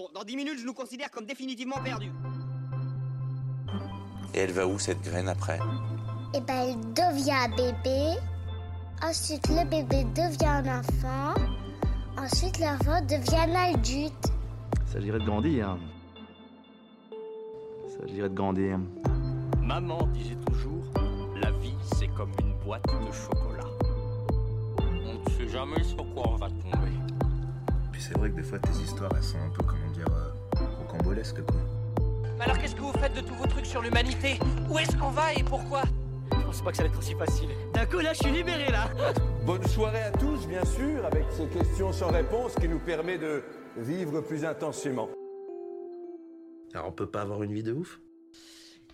Bon, dans 10 minutes, je nous considère comme définitivement perdus. Et elle va où cette graine après? Et ben elle devient bébé. Ensuite le bébé devient un enfant. Ensuite l'enfant devient un adulte. Il s'agirait de grandir. Il s'agirait de grandir. Maman disait toujours, la vie c'est comme une boîte de chocolat. On ne sait jamais sur quoi on va tomber. Puis c'est vrai que des fois tes histoires elles sont un peu comment dire euh, rocambolesques quoi. Mais alors qu'est-ce que vous faites de tous vos trucs sur l'humanité? Où est-ce qu'on va et pourquoi? Je pensais pas que ça allait être aussi facile. D'un coup là je suis libéré là Bonne soirée à tous, bien sûr, avec ces questions sans réponse qui nous permet de vivre plus intensément. Alors on peut pas avoir une vie de ouf?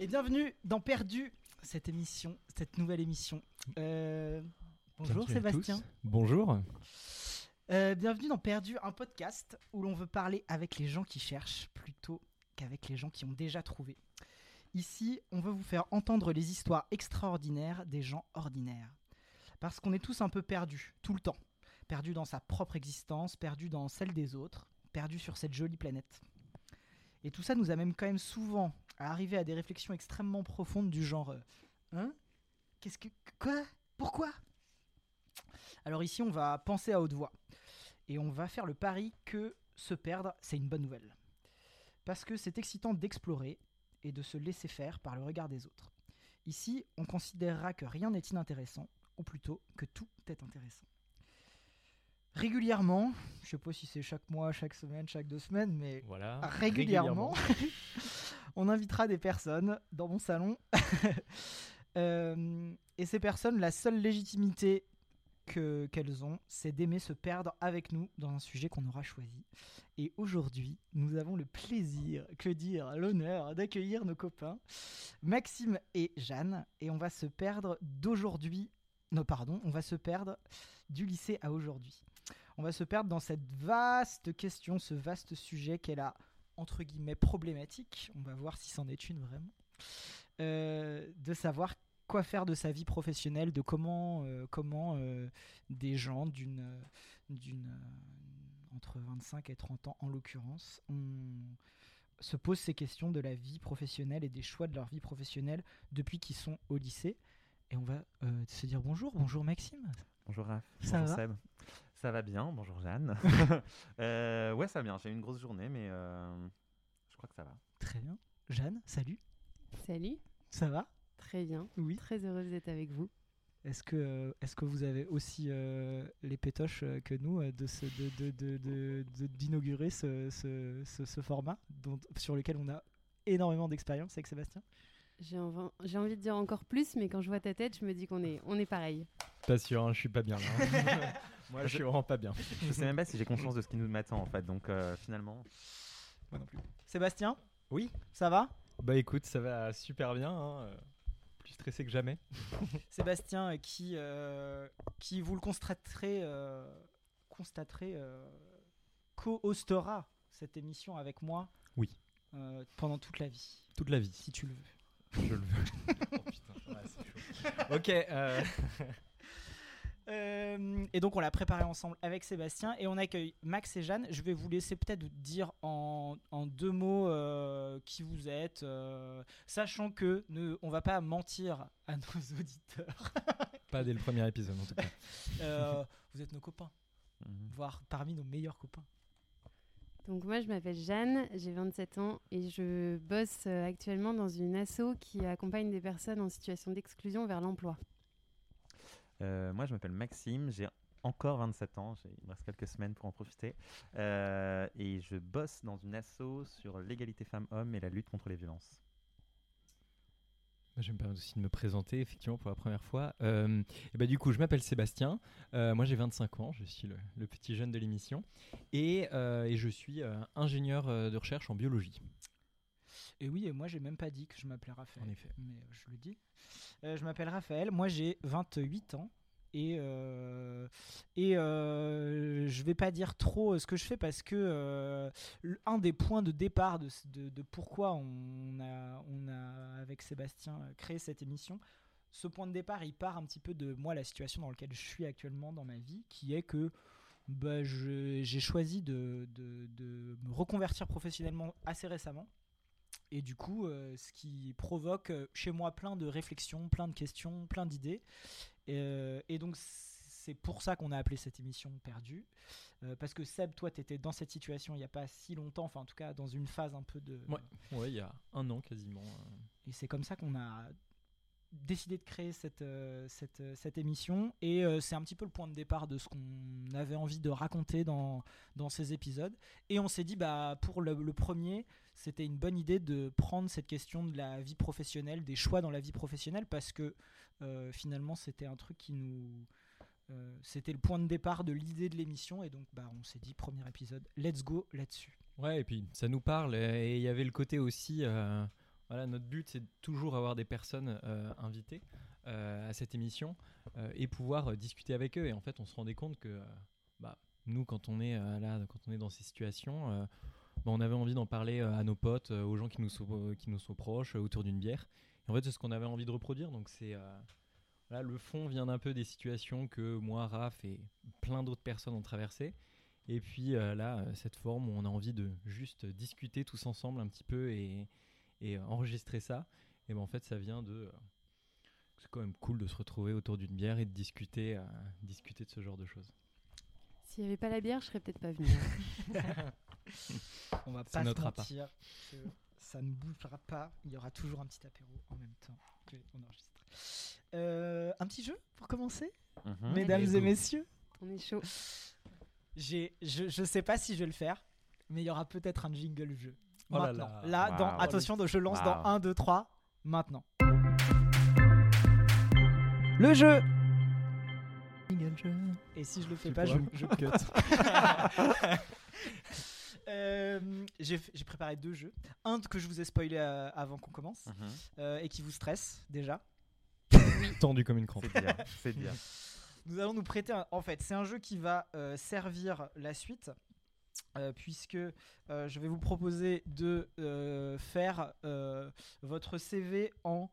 Et bienvenue dans Perdu, cette émission, cette nouvelle émission. Euh, bonjour Sébastien. Bonjour. Euh, bienvenue dans Perdu, un podcast où l'on veut parler avec les gens qui cherchent plutôt qu'avec les gens qui ont déjà trouvé. Ici, on veut vous faire entendre les histoires extraordinaires des gens ordinaires. Parce qu'on est tous un peu perdus, tout le temps. Perdus dans sa propre existence, perdus dans celle des autres, perdus sur cette jolie planète. Et tout ça nous amène quand même souvent à arriver à des réflexions extrêmement profondes du genre euh, Hein? Qu'est-ce que. Quoi? Pourquoi? Alors ici, on va penser à haute voix. Et on va faire le pari que se perdre, c'est une bonne nouvelle. Parce que c'est excitant d'explorer et de se laisser faire par le regard des autres. Ici, on considérera que rien n'est inintéressant, ou plutôt que tout est intéressant. Régulièrement, je sais pas si c'est chaque mois, chaque semaine, chaque deux semaines, mais Voilà. régulièrement, on invitera des personnes dans mon salon. Euh, et ces personnes, la seule légitimité que qu'elles ont, c'est d'aimer se perdre avec nous dans un sujet qu'on aura choisi. Et aujourd'hui, nous avons le plaisir, que dire, l'honneur d'accueillir nos copains Maxime et Jeanne, et on va se perdre d'aujourd'hui. Non, pardon, on va se perdre du lycée à aujourd'hui. On va se perdre dans cette vaste question, ce vaste sujet qu'elle a entre guillemets problématique. On va voir si c'en est une vraiment. Euh, de savoir quoi faire de sa vie professionnelle, de comment, euh, comment euh, des gens d'une, d'une euh, entre 25 et 30 ans en l'occurrence, on se posent ces questions de la vie professionnelle et des choix de leur vie professionnelle depuis qu'ils sont au lycée. Et on va euh, se dire bonjour, bonjour Maxime. Bonjour Raph. Ça Bonjour va Seb. Ça va bien. Bonjour Jeanne. Euh, ouais, ça va bien. J'ai eu une grosse journée, mais euh, je crois que ça va. Très bien. Jeanne, salut. Salut, Ça va? Très bien. Oui. Très heureuse d'être avec vous. Est-ce que, euh, est-ce que vous avez aussi euh, les pétoches euh, que nous euh, de, ce- de, de, de- de- de- d'inaugurer ce, ce, ce- ce format dont, sur lequel on a énormément d'expérience avec Sébastien? J'ai envie, de dire encore plus, mais quand je vois ta tête, je me dis qu'on est, on est pareil. Pas sûr, hein, je suis pas bien là. Moi, je suis vraiment pas bien. Je sais même pas si j'ai conscience de ce qui nous m'attend en fait. Donc euh, finalement, Moi non plus. Sébastien? Oui. Ça va? Bah écoute, ça va super bien. hein, stressé que jamais. Sébastien euh, qui, euh, qui vous le constaterez, euh, constaterez euh, co-hostera cette émission avec moi Oui. euh, pendant toute la vie, Toute la vie. si tu le veux. Je le veux. oh putain, ouais, c'est chaud. Ok. euh, et donc on l'a préparé ensemble avec Sébastien et on accueille Max et Jeanne. Je vais vous laisser peut-être dire en, en deux mots euh, qui vous êtes, euh, sachant que ne, on va pas mentir à nos auditeurs. pas dès le premier épisode en tout cas. Euh, vous êtes nos copains, mhm. voire parmi nos meilleurs copains. Donc moi, je m'appelle Jeanne, j'ai 27 ans et je bosse actuellement dans une asso qui accompagne des personnes en situation d'exclusion vers l'emploi. Euh, moi je m'appelle Maxime. J'ai encore 27 ans. Il me reste quelques semaines pour en profiter. Euh, et je bosse dans une asso sur l'égalité femmes-hommes et la lutte contre les violences. Je vais me permettre aussi de me présenter effectivement pour la première fois. Euh, et bah, du coup, je m'appelle Sébastien. Moi, j'ai 25 ans. Je suis le, petit jeune de l'émission. Et, et je suis ingénieur de recherche en biologie. Et oui, et moi j'ai même pas dit que je m'appelais Raphaël. En effet. Mais euh, je le dis. Euh, je m'appelle Raphaël, moi j'ai 28 ans. Et, euh, et euh, je vais pas dire trop ce que je fais parce que un des points de départ de, de- de pourquoi on a, on a, avec Sébastien, créé cette émission, ce point de départ, il part un petit peu de moi, la situation dans laquelle je suis actuellement dans ma vie, qui est que bah, j'ai choisi de, de- de me reconvertir professionnellement assez récemment. Et du coup, euh, ce qui provoque euh, chez moi plein de réflexions, plein de questions, plein d'idées. Et, euh, et donc, c'est pour ça qu'on a appelé cette émission Perdue. Euh, parce que Seb, toi, tu étais dans cette situation il n'y a pas si longtemps, enfin, en tout cas, dans une phase un peu de. Ouais, ouais, il y a un an quasiment. Et c'est comme ça qu'on a décidé de créer cette, euh, cette, euh, cette émission. Et euh, c'est un petit peu le point de départ de ce qu'on avait envie de raconter dans, dans ces épisodes. Et on s'est dit, bah, pour le, premier, c'était une bonne idée de prendre cette question de la vie professionnelle, des choix dans la vie professionnelle, parce que finalement, c'était un truc qui nous. c'était le point de départ de l'idée de l'émission. Et donc, bah, on s'est dit, premier épisode, let's go là-dessus. Ouais, et puis ça nous parle. Et il y avait le côté aussi. Voilà, notre but, c'est toujours avoir des personnes euh, invitées euh, à cette émission euh, et pouvoir discuter avec eux. Et en fait, on se rendait compte que bah, nous, quand on est là, quand on est dans ces situations, bah, on avait envie d'en parler à nos potes, aux gens qui nous sont, qui nous sont proches, autour d'une bière. Et en fait, c'est ce qu'on avait envie de reproduire. Donc, c'est voilà, le fond vient d'un peu des situations que moi, Raph et plein d'autres personnes ont traversées. Et puis là, cette forme où on a envie de juste discuter tous ensemble un petit peu et, et, enregistrer ça, et ben en fait, ça vient de. euh, c'est quand même cool de se retrouver autour d'une bière et de discuter, euh, discuter de ce genre de choses. S'il n'y avait pas la bière, je serais peut-être pas venue. On va pas se mentir que ça ne bougera pas. Il y aura toujours un petit apéro en même temps que on enregistre. Euh, un petit jeu pour commencer, Mhm. mesdames Allez, et messieurs? On est chaud. J'ai, je, je sais pas si je vais le faire, mais il y aura peut-être un jingle jeu. Oh là maintenant. là. dans, attention, je lance dans Waouh. 1, 2, 3, maintenant. Le jeu Et si je le fais pas, je, je cut. Euh, j'ai préparé deux jeux. Un que je vous ai spoilé euh, avant qu'on commence Mhm. euh, et qui vous stresse déjà. Tendu comme une crampe. C'est bien. Nous allons nous prêter. un- En fait, c'est un jeu qui va euh, servir la suite. Euh, puisque euh, je vais vous proposer de euh, faire euh, votre CV en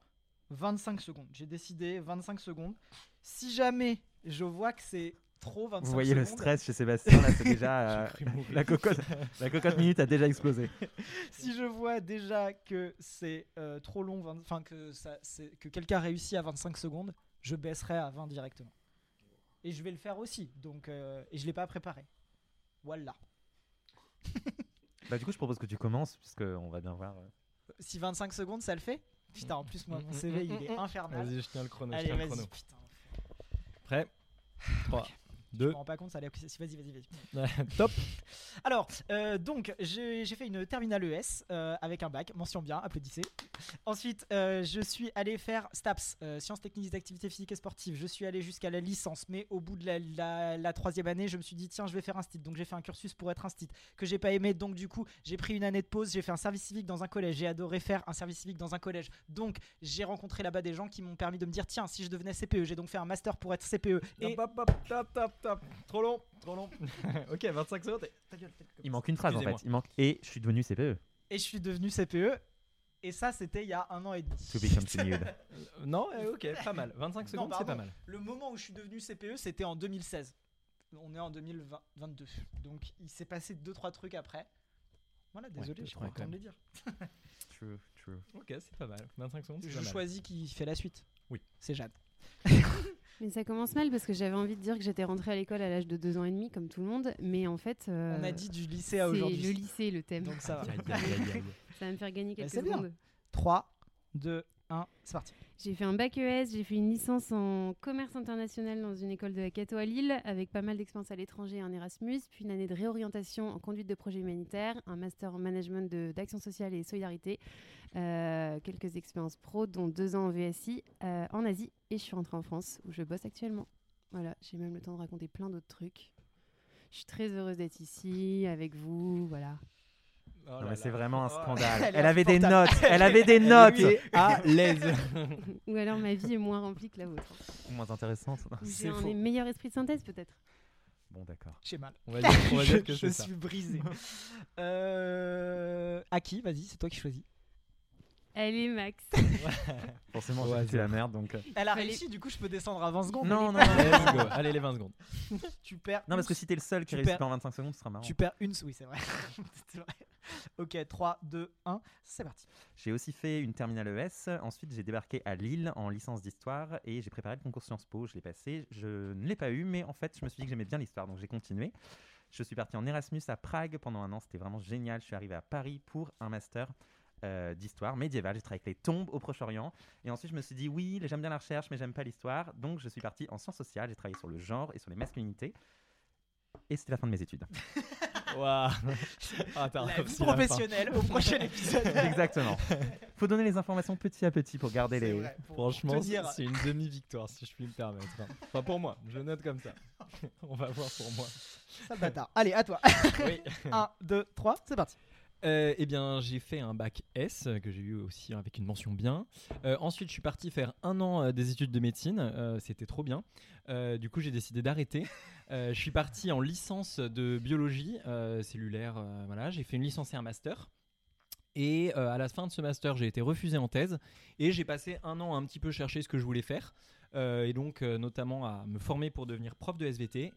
25 secondes. J'ai décidé 25 secondes. Si jamais je vois que c'est trop 25 Vous voyez le stress chez Sébastien, là, c'est déjà. euh, la, cocotte, la cocotte minute a déjà explosé. si je vois déjà que c'est euh, trop long, 20 enfin que, ça, c'est- que quelqu'un réussit à 25 secondes, je baisserai à 20 directement. Et je vais le faire aussi, donc euh, et je l'ai pas préparé. Voilà. Bah, du coup, je propose que tu commences, puisqu'on va bien voir. euh. Si 25 secondes, ça le fait? Putain, en plus moi mon Mm, mm, CV mm, il est infernal. Vas-y, je tiens le chrono. je Allez, tiens le vas-y, chrono. putain. Prêt? 3, Je 2, me rends pas compte, ça allait vas-y, vas-y, vas-y. top. Alors, euh, donc, j'ai fait une terminale ES euh, avec un bac, mention bien, applaudissez. Ensuite, euh, je suis allé faire STAPS, sciences techniques des activités physiques et sportives. Je suis allé jusqu'à la licence, mais au bout de la, la- la troisième année, je me suis dit, tiens, je vais faire un stit. Donc, j'ai fait un cursus pour être un stit que j'ai pas aimé. Donc, du coup, j'ai pris une année de pause. J'ai fait un service civique dans un collège. J'ai adoré faire un service civique dans un collège. Donc, j'ai rencontré là-bas des gens qui m'ont permis de me dire, tiens, si je devenais CPE, j'ai donc fait un master pour être CPE. Et Hop, hop, hop, top, top, Trop long, trop long. ok, 25 secondes. et- ta gueule, faites comme Il manque une phrase en fait. Excusez-moi. Il manque. Et je suis devenu. CPE. et je suis devenu CPE. Et ça, c'était il y a un an et demi. To be continued. Euh, non, eh, ok, pas mal. 25 secondes, c'est pas mal. Le moment où je suis devenu CPE, c'était en 2016. On est en 2022. Donc il s'est passé 2-3 trucs après. Voilà, désolé, deux, je suis trois, quand de le dire. True, true. Ok, c'est pas mal. 25 secondes, c'est Je pas mal. choisis qui fait la suite. Oui. C'est Jade. Mais ça commence mal parce que j'avais envie de dire que j'étais rentrée à l'école à l'âge de 2 ans et demi, comme tout le monde. Mais en fait. euh, On a dit du lycée à c'est aujourd'hui. le lycée, le thème. Donc ça va. Ça va me faire gagner Bah, quelques c'est bien. secondes. 3, 2, 1, c'est parti. J'ai fait un bac ES, j'ai fait une licence en commerce international dans une école de la Cato à Lille, avec pas mal d'expériences à l'étranger et un Erasmus, puis une année de réorientation en conduite de projet humanitaire, un master en management d'action sociale et solidarité, euh, quelques expériences pro, dont deux ans en VSI euh, en Asie, et je suis rentrée en France où je bosse actuellement. Voilà, j'ai même le temps de raconter plein d'autres trucs. Je suis très heureuse d'être ici avec vous, voilà. Oh Non, là mais c'est vraiment un Oh. scandale. Elle avait des notes. Elle avait des notes. Elle est à l'aise. Ou alors ma vie est moins remplie que la vôtre. Moins intéressante. J'ai un faux. meilleur esprit de synthèse peut-être. Bon, d'accord. J'ai mal. On va dire, on va je dire que je ça. suis brisé. euh, à qui Vas-y, c'est toi qui choisis. Allez, Max. Forcément, j'ai c'est la merde donc. euh. Elle a réussi, du coup je peux descendre à 20 secondes. Non, non, Let's non. go. Allez, les 20 secondes. Tu perds. Non, parce que si t'es le seul qui tu réussit perds- pas en 25 secondes, ce sera marrant. Tu perds une. Oui, c'est vrai. c'est vrai. Ok, 3, 2, 1, c'est parti. J'ai aussi fait une terminale ES. Ensuite, j'ai débarqué à Lille en licence d'histoire et j'ai préparé le concours Sciences Po. Je l'ai passé. Je ne l'ai pas eu, mais en fait, je me suis dit que j'aimais bien l'histoire, donc j'ai continué. Je suis parti en Erasmus à Prague pendant un an. C'était vraiment génial. Je suis arrivé à Paris pour un master euh, d'histoire médiévale. J'ai travaillé avec les tombes au Proche-Orient. Et ensuite, je me suis dit, oui, j'aime bien la recherche, mais j'aime pas l'histoire. Donc, je suis parti en sciences sociales. J'ai travaillé sur le genre et sur les masculinités. Et c'était la fin de mes études. Waouh. Ah, La vie professionnelle au prochain épisode. Exactement. Faut donner les informations petit à petit pour garder les. vrai, pour- Franchement, dire. c'est une demi-victoire, si je puis me permettre. hein. Enfin, pour moi, je note comme ça. On va voir pour moi. Sale bâtard. Allez, à toi. Oui. 1, 2, 3, c'est parti. Euh, eh bien, j'ai fait un bac S euh, que j'ai eu aussi avec une mention bien. Euh, ensuite, je suis parti faire un an des études de médecine. C'était trop bien. Du coup, j'ai décidé d'arrêter. Je suis parti en licence de biologie cellulaire. voilà, j'ai fait une licence et un master. Et à la fin de ce master, j'ai été refusé en thèse et j'ai passé un an à un petit peu chercher ce que je voulais faire. Et donc, notamment à me former pour devenir prof de SVT.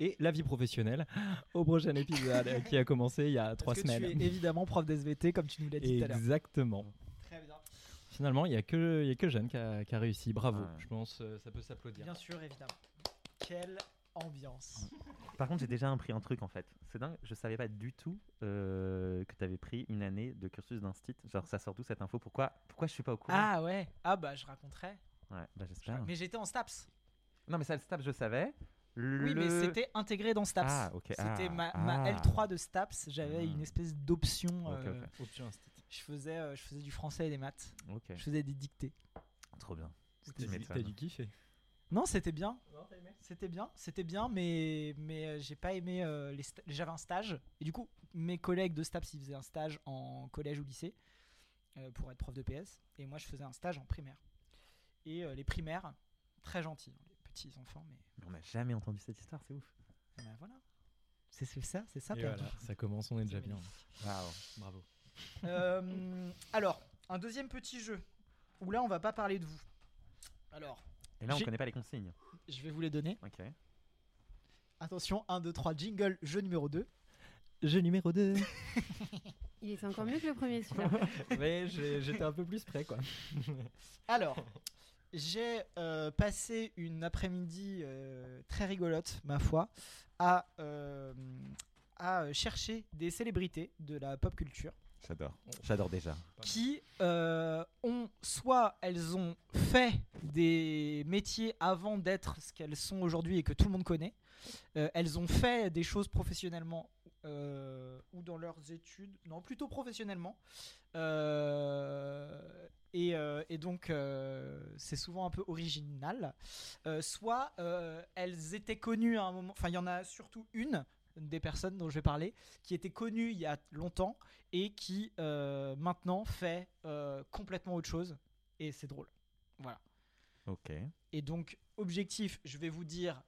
Et la vie professionnelle au prochain épisode qui a commencé il y a trois Parce que semaines. tu es évidemment prof d'SVT comme tu nous l'as dit tout à l'heure. Exactement. Très bien. Finalement, il n'y a, que- il y a que Jeanne qui a, qui a réussi. Bravo. Ouais. Je pense euh, ça peut s'applaudir. Bien sûr, évidemment. Quelle ambiance. Par contre, j'ai déjà appris un truc en fait. C'est dingue, je savais pas du tout euh, que tu avais pris une année de cursus d'instit. Genre, ça sort d'où cette info? Pourquoi, pourquoi je suis pas au courant? Ah ouais. Ah bah je raconterai. Ouais, bah j'espère. Mais j'étais en STAPS. Non, mais ça, le STAPS, je savais. Oui, mais c'était intégré dans STAPS. Ah. C'était Ah, ma, ma ah. L3 de STAPS. J'avais Hmm. une espèce d'option. Ok, euh, ok. Option instit. Je faisais, euh, je faisais du français et des maths. Ok. Je faisais des dictées. Trop bien. T'as Tu dû- kiffer. Non, c'était bien. C'était bien, c'était bien, mais mais euh, j'ai pas aimé euh, les. sta- J'avais un stage et du coup mes collègues de STAPS ils faisaient un stage en collège ou lycée euh, pour être prof de PS et moi je faisais un stage en primaire. Et euh, les primaires très gentils, enfants, mais Mais on n'a jamais entendu cette histoire, c'est ouf. ben voilà. C'est ça, c'est ça. Et voilà, ça commence, on est déjà bien. Waouh. Bravo. Euh, alors un deuxième petit jeu où là on va pas parler de vous. Alors Et là, on connaît pas les consignes. je vais vous les donner. Ok. Attention 1 2 3 jingle jeu numéro 2. Jeu numéro 2. Il était encore mieux que le premier, celui-là. Mais j'étais un peu plus près, quoi. Alors, j'ai euh, passé une après-midi euh, très rigolote, ma foi, à, euh, à chercher des célébrités de la pop culture J'adore. J'adore déjà. qui ont soit elles ont fait des métiers avant d'être ce qu'elles sont aujourd'hui et que tout le monde connaît, elles ont fait des choses professionnellement ou dans leurs études, non plutôt professionnellement, et, euh, et donc euh, c'est souvent un peu original, Euh, soit euh, elles étaient connues à un moment, enfin il y en a surtout une des personnes dont je vais parler qui était connue il y a longtemps et qui euh, maintenant fait euh, complètement autre chose et c'est drôle. Voilà. Ok. Et donc objectif, je vais vous dire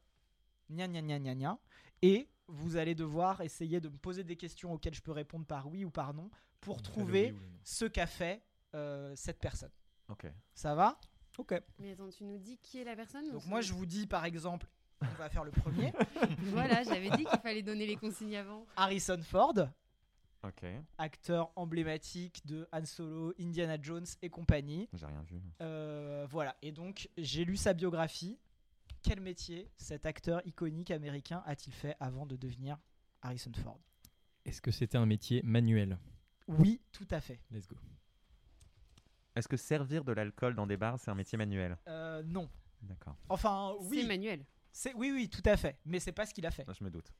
gna gna gna gna gna et vous allez devoir essayer de me poser des questions auxquelles je peux répondre par oui ou par non pour trouver oui ce qu'a fait euh, cette personne. Ok. Ça va? Ok. Mais attends, tu nous dis qui est la personne Donc moi je vous dis par exemple, on va faire le premier, Voilà, j'avais dit qu'il fallait donner les consignes avant. Harrison Ford, Ok. acteur emblématique de Han Solo, Indiana Jones et compagnie. J'ai rien vu. Euh, voilà, et donc j'ai lu sa biographie. Quel métier cet acteur iconique américain a-t-il fait avant de devenir Harrison Ford? Est-ce que c'était un métier manuel? Oui, tout à fait. Let's go. Est-ce que servir de l'alcool dans des bars, c'est un métier manuel? Euh, non. D'accord. Enfin, oui. C'est manuel. C'est oui, oui, tout à fait. Mais c'est pas ce qu'il a fait. Ça, je me doute.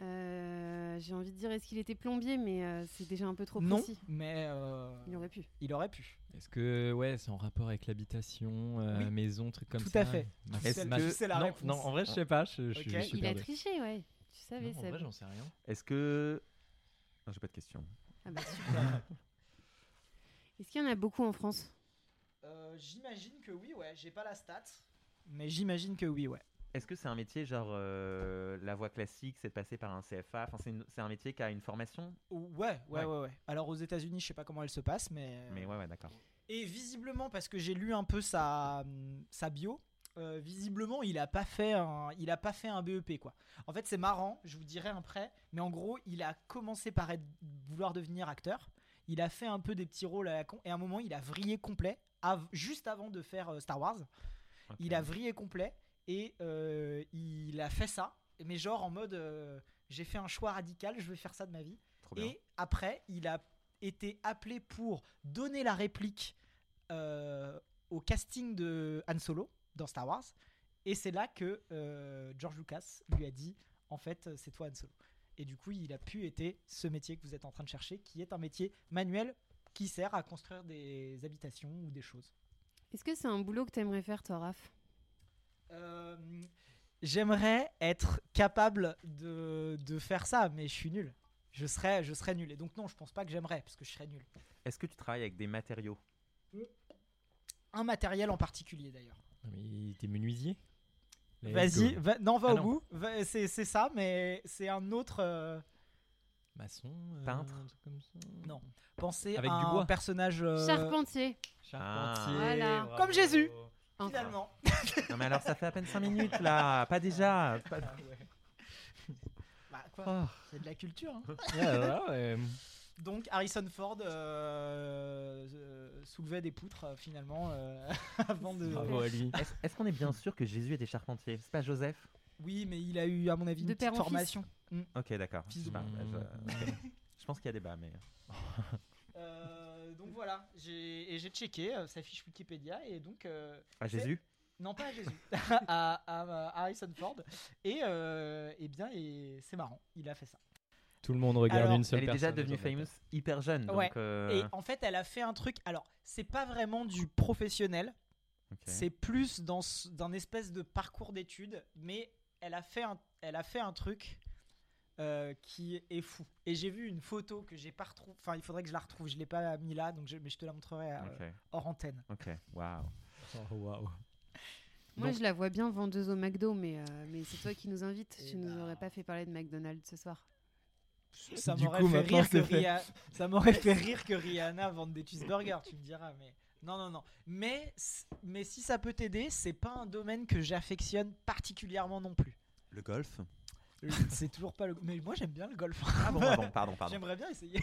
Euh, J'ai envie de dire est-ce qu'il était plombier, mais euh, c'est déjà un peu trop non, précis. mais euh, Il aurait pu. il aurait pu. Est-ce que ouais, c'est en rapport avec l'habitation, euh, Oui. maison, truc comme Tout ça à fait. Tu sais la non, réponse. non, en vrai, je sais pas. Je, je- Ok. je suis Il a triché, ouais. Tu savais, Non, en ça. vrai, j'en sais rien. Est-ce que. Non, j'ai pas de question. Ah bah super. Est-ce qu'il y en a beaucoup en France? Euh, j'imagine que oui, ouais. J'ai pas la stat, mais j'imagine que oui, ouais. Est-ce que c'est un métier genre euh, la voie classique, c'est de passer par un CFA Enfin, c'est un métier qui a une formation? Ouais, ouais, ouais, ouais. Alors aux États-Unis, je sais pas comment elle se passe, mais. Mais ouais, ouais, d'accord. Et visiblement, parce que j'ai lu un peu sa, sa bio, euh, visiblement, il a pas fait un, il a pas fait un BEP quoi. En fait, c'est marrant, je vous dirai après, mais en gros, il a commencé par être, vouloir devenir acteur. Il a fait un peu des petits rôles à la con, et à un moment, il a vrillé complet, av- juste avant de faire euh, Star Wars. Il a vrillé complet et euh, il a fait ça, mais genre en mode, euh, j'ai fait un choix radical, je vais faire ça de ma vie. Et après, il a été appelé pour donner la réplique au casting de Han Solo dans Star Wars. Et c'est là que George Lucas lui a dit en fait, c'est toi Han Solo. Et du coup, il a pu être ce métier que vous êtes en train de chercher, qui est un métier manuel qui sert à construire des habitations ou des choses. Est-ce que c'est un boulot que t'aimerais faire, toi, Raph? Euh, J'aimerais être capable de, de faire ça, mais je suis nul. Je serais, je serais nul. Et donc non, je pense pas que j'aimerais, parce que je serais nul. Est-ce que tu travailles avec des matériaux? Un matériel en particulier d'ailleurs. Mais t'es menuisier? Vas-y, va- non, va Ah au non. bout. C'est c'est ça, mais c'est un autre. euh, Maçon euh, Peintre comme ça Non. Pensez Avec à du un bois. personnage. euh, Charpentier. Charpentier. Voilà. bravo. Comme Jésus, Enfin. finalement. Non, mais alors ça fait à peine 5 minutes là, pas déjà. pas- Bah, quoi Oh. C'est de la culture. hein. Ouais, ouais, ouais. Donc Harrison Ford euh, euh, soulevait des poutres euh, finalement euh, avant de. Bravo à lui. Est-ce est-ce qu'on est bien sûr que Jésus était charpentier C'est pas Joseph? Oui, mais il a eu à mon avis De une petite formation. Mm. Ok, d'accord. Fils de Bah, pute. bah, je... je pense qu'il y a débat, mais. Euh, donc voilà, j'ai et j'ai checké euh, sa fiche Wikipédia et donc. c'est- Jésus? Non, pas à Jésus, à, à- à Harrison Ford. Et, euh, eh bien, et c'est marrant, il a fait ça. Tout le monde regarde Alors, une seule Elle est déjà personne devenue famous hyper jeune. Ouais. Donc, euh, Et en fait, elle a fait un truc. Alors, c'est pas vraiment du professionnel. C'est plus dans d'un espèce de parcours d'études, mais elle a fait un, elle a fait un truc euh, qui est fou. Et j'ai vu une photo que j'ai pas retrouvée. Enfin, il faudrait que je la retrouve. Je l'ai pas mis là, donc je, mais je te la montrerai euh, hors antenne. Ok, waouh. Oh, waouh. Moi, Donc- je la vois bien vendeuse au McDo, mais, euh, mais c'est toi qui nous invites. Tu nous bah. aurais pas fait parler de McDonald's ce soir. Ça m'aurait fait rire que. Rihanna, ça m'aurait fait rire que Rihanna vende des cheeseburgers, tu me diras, mais non, non, non. Mais, mais si ça peut t'aider, c'est pas un domaine que j'affectionne particulièrement non plus. Le golf? C'est toujours pas le. Mais moi j'aime bien le golf. Ah bon, ah bon, pardon, pardon. J'aimerais bien essayer.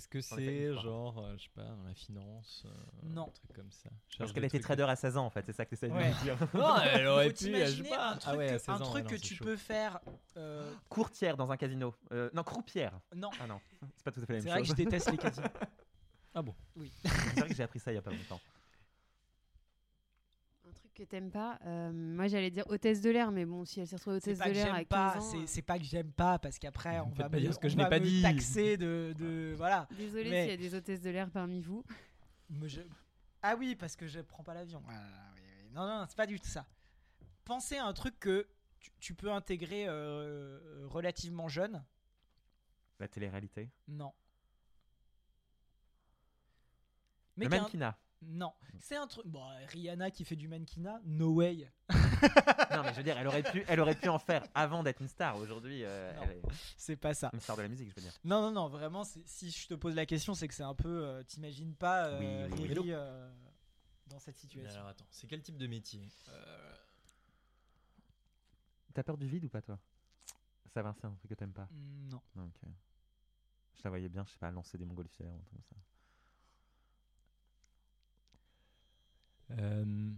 Est-ce que c'est genre, euh, je sais pas, dans la finance euh, Non. Un truc comme ça. Je Parce qu'elle était trader à 16 ans en fait, c'est ça que tu essaies de nous dire. Non, elle aurait pu, je sais pas. un truc Ah ouais, que, à 16 un truc non, que tu chaud. peux faire. euh, Courtière dans un casino. Euh, non, croupière. Non, Ah non, c'est pas tout à fait la même c'est vrai que chose. je déteste les casinos. Ah bon Oui. c'est vrai que j'ai appris ça il y a pas longtemps. Que t'aimes pas euh, Moi, j'allais dire hôtesse de l'air, mais bon, si elle s'est retrouvée hôtesse de l'air à j'aime 15 pas, ans. c'est- euh, c'est pas que j'aime pas, parce qu'après on va pas me, dire ce que on je n'ai va pas me dit. taxer de, de voilà. Désolée Mais- s'il y a des hôtesses de l'air parmi vous. Je- Ah oui, parce que je prends pas l'avion. Ah, oui, oui. Non, non, c'est pas du tout ça. Pensez à un truc que tu, tu peux intégrer euh, relativement jeune. La télé-réalité. Non. Le a un- mannequinat. Non, c'est un truc. Bon, Rihanna qui fait du mannequinat, no way. non mais je veux dire, elle aurait pu, elle aurait pu en faire avant d'être une star. Aujourd'hui, euh, Non. elle est C'est pas ça. une star de la musique, je veux dire. Non, non, non, vraiment, si je te pose la question, c'est que c'est un peu. euh, T'imagines pas euh, Oui, oui, oui. Riri euh, dans cette situation. Alors attends, c'est quel type de métier Euh, T'as peur du vide ou pas toi? Ça va, c'est un truc que t'aimes pas? Non. Non, ok. Je la voyais bien, je sais pas, lancer des montgolfières ou un truc comme ça. Euh,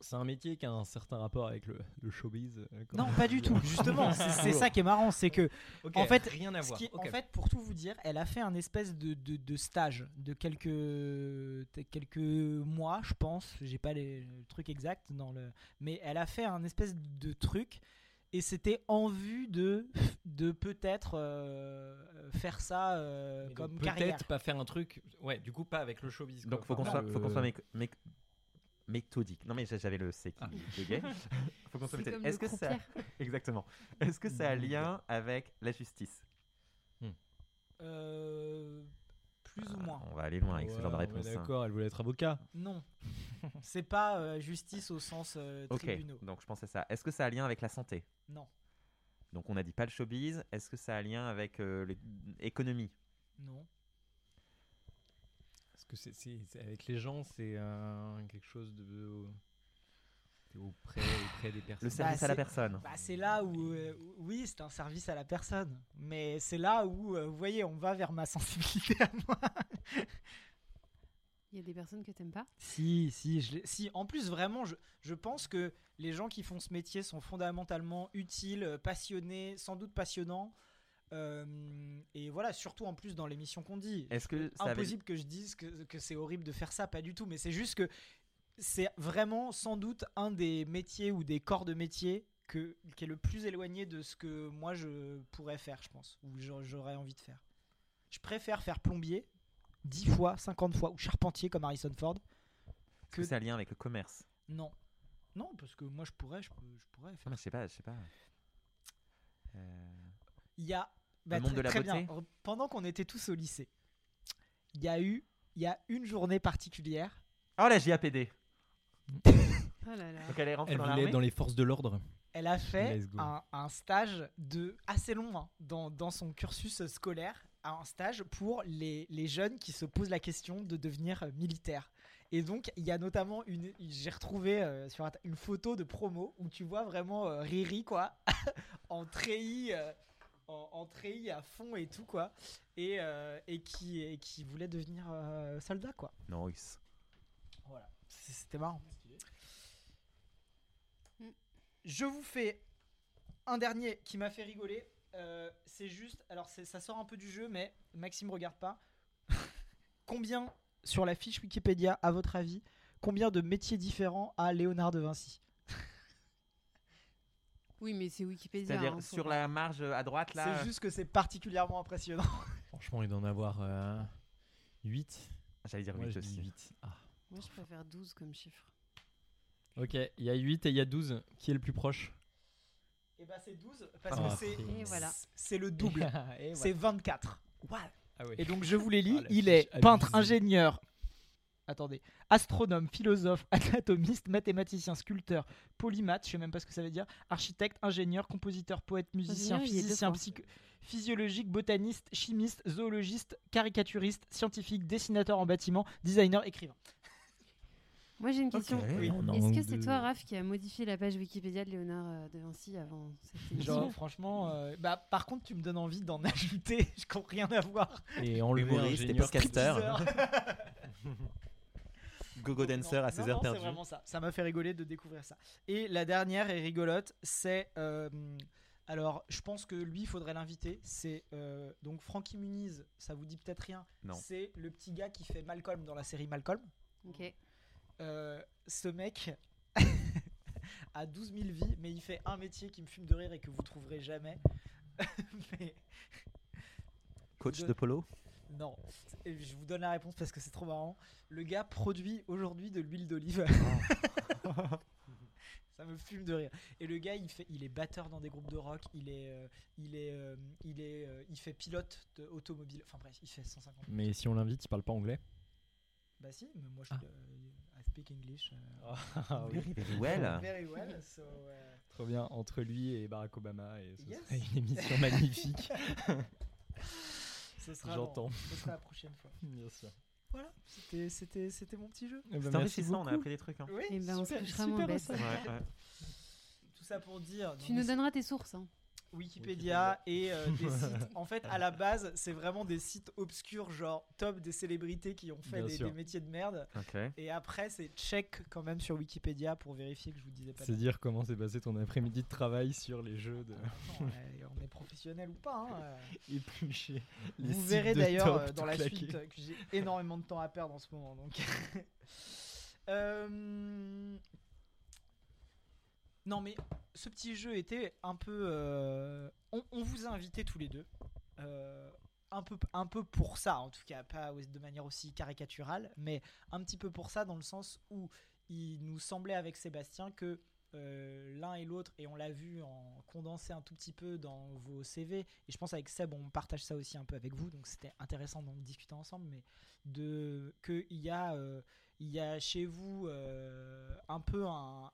C'est un métier qui a un certain rapport avec le, le showbiz euh, Non, on pas du tout. Justement, c'est ça qui est marrant, c'est que en fait, rien à voir. qui en fait, pour tout vous dire, elle a fait un espèce de, de, de stage de quelques de quelques mois, je pense. J'ai pas les, le truc exact dans le, mais elle a fait un espèce de truc et c'était en vue de de peut-être euh, faire ça euh, comme carrière. Peut-être pas faire un truc. Ouais, du coup, pas avec le showbiz. quoi. Donc faut qu'on soit, faut qu'on soit méthodique. Non mais j'avais le C qui Ah. bégayait. faut qu'on soit méthodique. Est-ce que ça, exactement. Est-ce que ça a Mmh. lien avec la justice? Euh, plus ou moins. On va aller loin avec ce genre de on est réponse. hein. D'accord, elle voulait être avocat. Non. C'est pas euh, justice au sens euh, Ok, tribunaux. donc je pense à ça. Est-ce que ça a un lien avec la santé? Non. Donc on a dit pas le showbiz. Est-ce que ça a un lien avec euh, l'économie? Non. Parce que c'est, avec les gens, c'est euh, quelque chose de. T'es auprès, auprès des personnes. Le service à la c'est- personne. bah, c'est là où, euh, oui, c'est un service à la personne. Mais c'est là où, euh, vous voyez, on va vers ma sensibilité à moi. Il y a des personnes que t'aimes pas? Si, si, je si. En plus, vraiment, je, je pense que les gens qui font ce métier sont fondamentalement utiles, euh, passionnés, sans doute passionnants. Euh, et voilà, surtout en plus dans l'émission qu'on dit. Est-ce que ça avait- impossible que je dise que, que c'est horrible de faire ça, pas du tout. Mais c'est juste que c'est vraiment sans doute un des métiers ou des corps de métier que, qui est le plus éloigné de ce que moi je pourrais faire, je pense, ou j'a- j'aurais envie de faire. Je préfère faire plombier 10 fois, 50 fois, ou charpentier comme Harrison Ford. Que ça a un lien avec le commerce? Non. Non, parce que moi je pourrais, je, pourrais faire. mais Je sais pas, je sais pas. Euh, Il y a. Le monde très, de la très beauté? Bien. Pendant qu'on était tous au lycée, il y a eu. Il y a une journée particulière. Oh la JAPD Oh là là. Donc elle est rentrée Elle dans l'armée les forces de l'ordre. Elle a fait un, un stage de assez long hein, dans, dans son cursus scolaire, un stage pour les, les jeunes qui se posent la question de devenir militaire. Et donc, il y a notamment une. J'ai retrouvé euh, sur une photo de promo où tu vois vraiment euh, Riri, quoi, en treillis, euh, en, en treillis à fond et tout, quoi. Et, euh, et, qui, et qui voulait devenir euh, soldat, quoi. Nice. Voilà, c'était marrant. Je vous fais un dernier qui m'a fait rigoler. Euh, c'est juste, alors ça sort un peu du jeu, mais Maxime regarde pas. combien sur la fiche Wikipédia, à votre avis, combien de métiers différents a Léonard de Vinci Oui, mais c'est Wikipédia. C'est-à-dire hein, sur la marge à droite là. C'est juste que c'est particulièrement impressionnant. Franchement, il doit en avoir 8. J'allais dire Moi, aussi. 8. Ah. Moi, je préfère 12 comme chiffre. Ok, il y a 8 et il y a 12. Qui est le plus proche? Et bah c'est 12 parce Ah, que c'est Et voilà. c'est le double. Et C'est voilà. 24. Ah ouais. Et donc je vous les lis. Ah, la il fiche est peintre, ingénieur, attendez, astronome, philosophe, anatomiste, mathématicien, sculpteur, polymath, je sais même pas ce que ça veut dire, architecte, ingénieur, compositeur, poète, musicien, Ingénieur, il y est deux physicien, fois. psycho- physiologique, botaniste, chimiste, zoologiste, caricaturiste, scientifique, dessinateur en bâtiment, designer, écrivain. Moi, j'ai une question. Oui. On Est-ce que c'est toi, Raph, qui a modifié la page Wikipédia de Léonard euh, de Vinci avant cette émission? Genre franchement, euh, bah par contre tu me donnes envie d'en ajouter, je comprends rien à voir. Et Humoriste et ingénieur. podcaster. Go-go dancer non. à ses Non, heures perdues. C'est vraiment ça. Ça m'a fait rigoler de découvrir ça. Et la dernière est rigolote, c'est euh, alors je pense que lui il faudrait l'inviter. C'est euh, donc Frankie Muniz. Ça vous dit peut-être rien. Non. C'est le petit gars qui fait Malcolm dans la série Malcolm. Ok. Euh, ce mec a 12 000 vies, mais il fait un métier qui me fume de rire et que vous trouverez jamais. mais Coach de polo non, je vous donne la réponse parce que c'est trop marrant. Le gars produit aujourd'hui de l'huile d'olive. Ça me fume de rire. Et le gars, il fait, il est batteur dans des groupes de rock. Il est, euh, il est, euh, il est, euh, il fait pilote de automobile. Enfin bref, il fait 150. Mais si on l'invite, il parle pas anglais? Bah si, mais moi je, Ah. Speak English. euh, Ah oui. Very well. Very well. So, Trop bien, entre lui et Barack Obama, et ce Yes. serait une émission magnifique. ce sera J'entends. bon. Ce sera la prochaine fois. Bien sûr. Voilà, c'était, c'était, c'était mon petit jeu. Eh ben, C'est merci enrichissant, on a appris des trucs. hein. Oui, Eh ben, on se super, super. Ouais, ouais. Tout ça pour dire. Tu nous donneras tes sources. Hein. Wikipédia et euh, des sites. En fait, à la base, c'est vraiment des sites obscurs, genre top des célébrités qui ont fait des, métiers de merde. Et après, c'est check quand même sur Wikipédia pour vérifier que je vous disais pas. C'est dire comment s'est passé ton après-midi de travail sur les jeux de Non, ouais, on est professionnel ou pas. hein, euh. éplucher. les Vous verrez d'ailleurs euh, dans la suite que j'ai énormément de temps à perdre en ce moment. Donc. Euh, Non mais ce petit jeu était un peu... euh, On, vous a invités tous les deux. euh, Un peu, un peu pour ça, en tout cas, pas de manière aussi caricaturale, mais un petit peu pour ça, dans le sens où il nous semblait avec Sébastien que euh, l'un et l'autre, et on l'a vu en condensé un tout petit peu dans vos CV, et je pense avec Seb, on partage ça aussi un peu avec vous, donc c'était intéressant d'en discuter ensemble, mais de qu'il y, a, y a chez vous un peu un-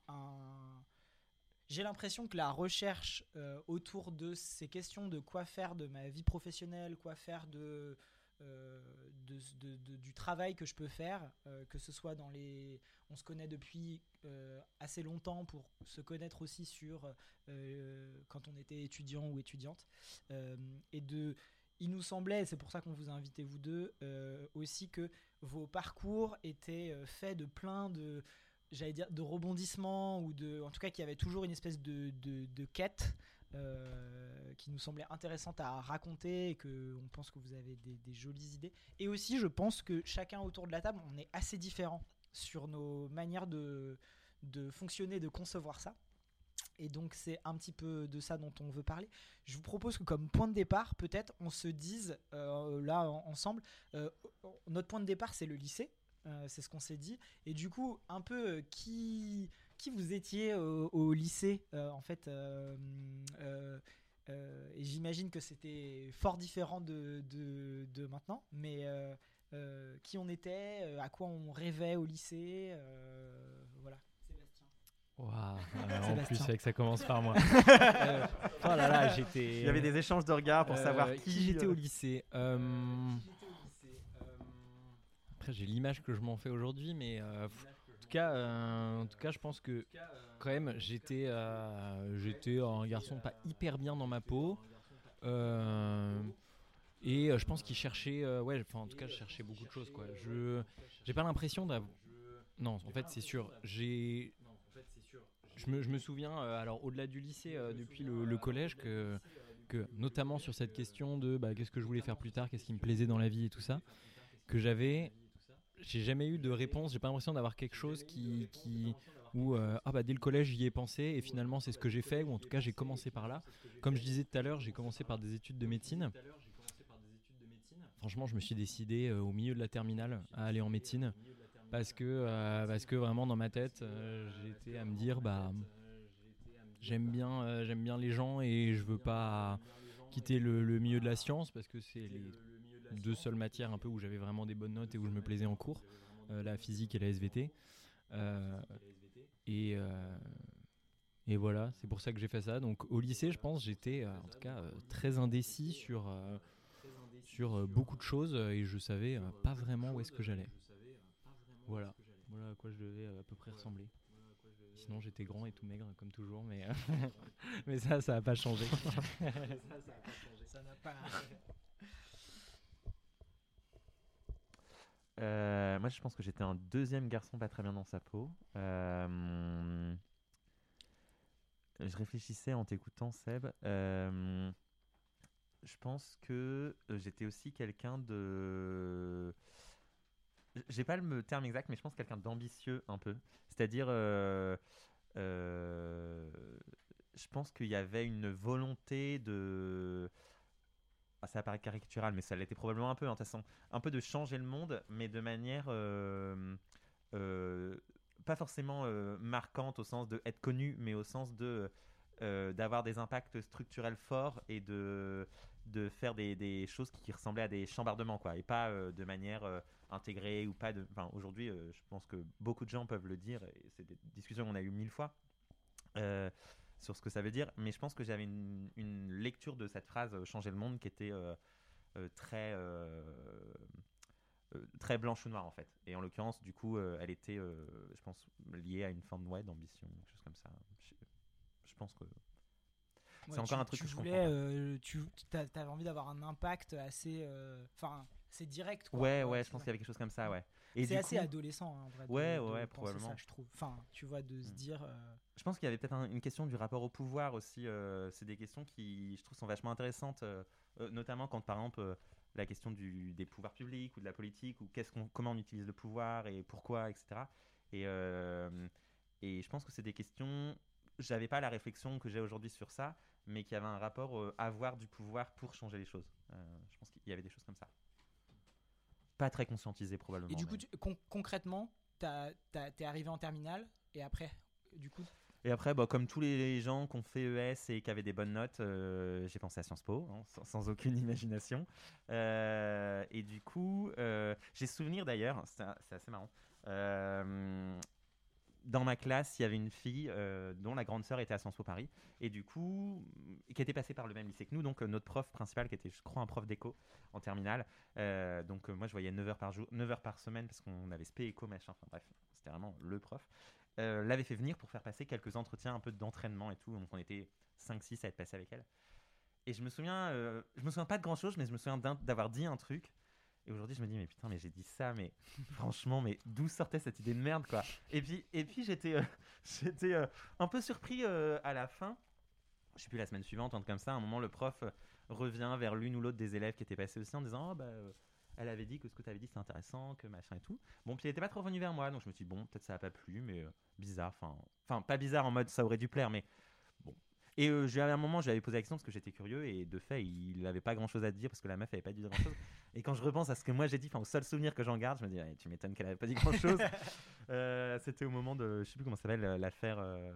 j'ai l'impression que la recherche euh, autour de ces questions de quoi faire de ma vie professionnelle, quoi faire de, euh, du travail que je peux faire, euh, que ce soit dans les... On se connaît depuis assez longtemps pour se connaître aussi sur quand on était étudiant ou étudiante. Et de... Il nous semblait, c'est pour ça qu'on vous a invité vous deux, aussi que vos parcours étaient faits de plein de, j'allais dire, de rebondissements ou de, en tout cas, qu'il y avait toujours une espèce de, de, de quête euh, qui nous semblait intéressante à raconter et que on pense que vous avez des, jolies idées. Et aussi, je pense que chacun autour de la table, on est assez différents sur nos manières de, de fonctionner, de concevoir ça. Et donc c'est un petit peu de ça dont on veut parler. Je vous propose que comme point de départ, peut-être on se dise euh, là en- ensemble, euh, notre point de départ c'est le lycée, euh, c'est ce qu'on s'est dit. Et du coup, un peu euh, qui, qui vous étiez au, au lycée euh, en fait euh, euh, euh, Et j'imagine que c'était fort différent de, de, de maintenant, mais euh, euh, qui on était, euh, à quoi on rêvait au lycée, euh, voilà. Sébastien. Waouh, euh, en plus, avec ça commence par moi. Euh, oh là là, j'étais. Il y avait des échanges de regards pour savoir qui, qui j'étais euh, au lycée. Euh, J'ai l'image que je m'en fais aujourd'hui, mais euh, en tout cas, euh, en tout cas, je pense que quand même, j'étais, euh, j'étais un garçon pas hyper bien dans ma peau. Et je pense qu'il cherchait, ouais, enfin en tout cas, je cherchais beaucoup de choses, quoi. Je, j'ai pas l'impression d'avoir. Non, en fait, c'est sûr. J'ai, je me, je me souviens, alors au-delà du lycée, depuis le, le collège, que, que notamment sur cette question de bah, qu'est-ce que je voulais faire plus tard, qu'est-ce qui me plaisait dans la vie et tout ça, que j'avais, j'ai jamais eu de réponse. J'ai pas l'impression d'avoir quelque chose qui, où euh, ah bah dès le collège j'y ai pensé et finalement c'est ce que j'ai fait ou en tout cas j'ai commencé par là. Comme je disais tout à l'heure, j'ai commencé par des études de médecine. Franchement, je me suis décidé euh, au milieu de la terminale à aller en médecine parce que euh, parce que vraiment dans ma tête j'étais à me dire bah j'aime bien j'aime bien les gens et je veux pas quitter le, le milieu de la science parce que c'est les deux seules matières un peu où j'avais vraiment des bonnes notes et où je me plaisais en cours euh, la physique et la SVT Euh, et euh, et voilà c'est pour ça que j'ai fait ça. Donc au lycée je pense j'étais en tout cas très indécis sur sur beaucoup de choses et je savais pas vraiment où est-ce que j'allais. Voilà. Voilà à quoi je devais à peu près ressembler. Sinon j'étais grand et tout maigre comme toujours mais mais ça ça a pas changé. Ça n'a pas. Euh, moi, je pense que j'étais un deuxième garçon pas très bien dans sa peau. Euh, je réfléchissais en t'écoutant, Seb. Euh, je pense que j'étais aussi quelqu'un de. J'ai pas le me- terme exact, mais je pense quelqu'un d'ambitieux un peu. C'est-à-dire, je pense qu'il y avait une volonté de. Ah, ça paraît caricatural, mais ça l'était probablement un peu, hein, de toute façon. Un peu de changer le monde, mais de manière euh, euh, pas forcément euh, marquante au sens de être connu, mais au sens de d'avoir des impacts structurels forts et de, de faire des, des choses qui ressemblaient à des chambardements, quoi, et pas de manière intégrée ou pas. Enfin, aujourd'hui, je pense que beaucoup de gens peuvent le dire, et c'est des discussions qu'on a eues mille fois. Euh, sur ce que ça veut dire, mais je pense que j'avais une, une lecture de cette phrase euh, changer le monde qui était euh, euh, très euh, euh, très blanche ou noire en fait. Et en l'occurrence, du coup, euh, elle était, euh, je pense, liée à une forme ouais, d'ambition, quelque chose comme ça. Je, je pense que c'est Ouais, encore tu- un truc tu que je voulais, comprends. euh, tu avais envie d'avoir un impact assez, euh, enfin, c'est direct. Quoi, Ouais, Euh, ouais, je pense qu'il y avait quelque chose comme ça, ouais. Et C'est assez coup- adolescent, hein, en vrai. de- Ouais, de ouais, probablement. Ça, je trouve. Enfin, tu vois, de se Mm. dire. euh, Je pense qu'il y avait peut-être un- une question du rapport au pouvoir aussi. euh, c'est des questions qui, je trouve, sont vachement intéressantes, euh, euh, notamment quand, par exemple, euh, la question du, des pouvoirs publics ou de la politique, ou qu'est-ce qu'on, comment on utilise le pouvoir et pourquoi, etc. Et, et je pense que c'est des questions. J'avais pas la réflexion que j'ai aujourd'hui sur ça, mais qui avait un rapport à avoir du pouvoir pour changer les choses. Je pense qu'il y avait des choses comme ça. Pas très conscientisé probablement. Et du coup, tu- con- concrètement, t'es arrivé en terminale et après, du coup. Et après, bah, comme tous les gens qui ont fait ES et qui avaient des bonnes notes, euh, j'ai pensé à Sciences Po, hein, sans, aucune imagination. Euh, et du coup, euh, j'ai souvenir d'ailleurs, c'est assez marrant. Dans ma classe, il y avait une fille euh, dont la grande sœur était à Sciences Po Paris, et du coup, qui était passée par le même lycée que nous. Donc, euh, notre prof principal, qui était, je crois, un prof d'éco en terminale. euh, donc, moi, je voyais 9 heures par jour, 9 heures par semaine, parce qu'on avait spé éco, machin. Enfin, bref, c'était vraiment le prof. L'avait fait venir pour faire passer quelques entretiens un peu d'entraînement et tout. Donc, on était 5-6 à être passé avec elle. Et je me souviens, je me souviens pas de grand chose, mais je me souviens d'avoir dit un truc. Et aujourd'hui, je me dis, mais putain, mais j'ai dit ça, mais franchement, mais d'où sortait cette idée de merde, quoi? Et puis, et puis j'étais euh, euh, un peu surpris euh, à la fin. Je sais plus, la semaine suivante, un truc comme ça. À un moment, le prof revient vers l'une ou l'autre des élèves qui étaient passés aussi en disant, oh, bah. elle avait dit que ce que tu avais dit c'était intéressant, que machin et tout. Bon, puis il était pas trop revenu vers moi, donc je me suis dit, bon, peut-être ça a pas plu, mais bizarre. Enfin, pas bizarre en mode ça aurait dû plaire, mais bon. Et euh, j'ai à un moment, j'avais posé la question parce que j'étais curieux et de fait, il avait pas grand chose à dire parce que la meuf avait pas dit grand chose. Et quand je repense à ce que moi j'ai dit, enfin, au seul souvenir que j'en garde, je me dis, Ouais, tu m'étonnes qu'elle avait pas dit grand chose. c'était au moment de, je sais plus comment ça s'appelle, euh, l'affaire. euh,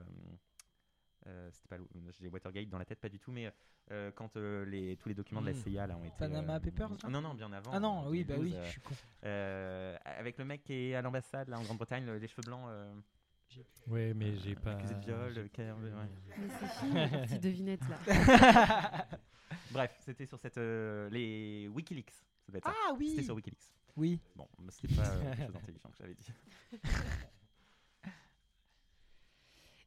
euh, c'était pas j'ai Watergate dans la tête pas du tout mais euh, quand euh, les tous les documents de la Hmm. CIA là ont été Panama euh, Papers, là non non bien avant Ah non, oui, bah 2012, oui, euh, je suis con. euh, avec le mec qui est à l'ambassade là en Grande-Bretagne le- les cheveux blancs euh, Ouais, mais j'ai pas. accusé de viol euh, a- ouais. Mais c'est fini, devinettes, là. bref c'était sur cette euh, les WikiLeaks ça doit être ça. Ah oui c'était sur WikiLeaks Oui. bon c'était pas euh, quelque chose d'intelligent que j'avais dit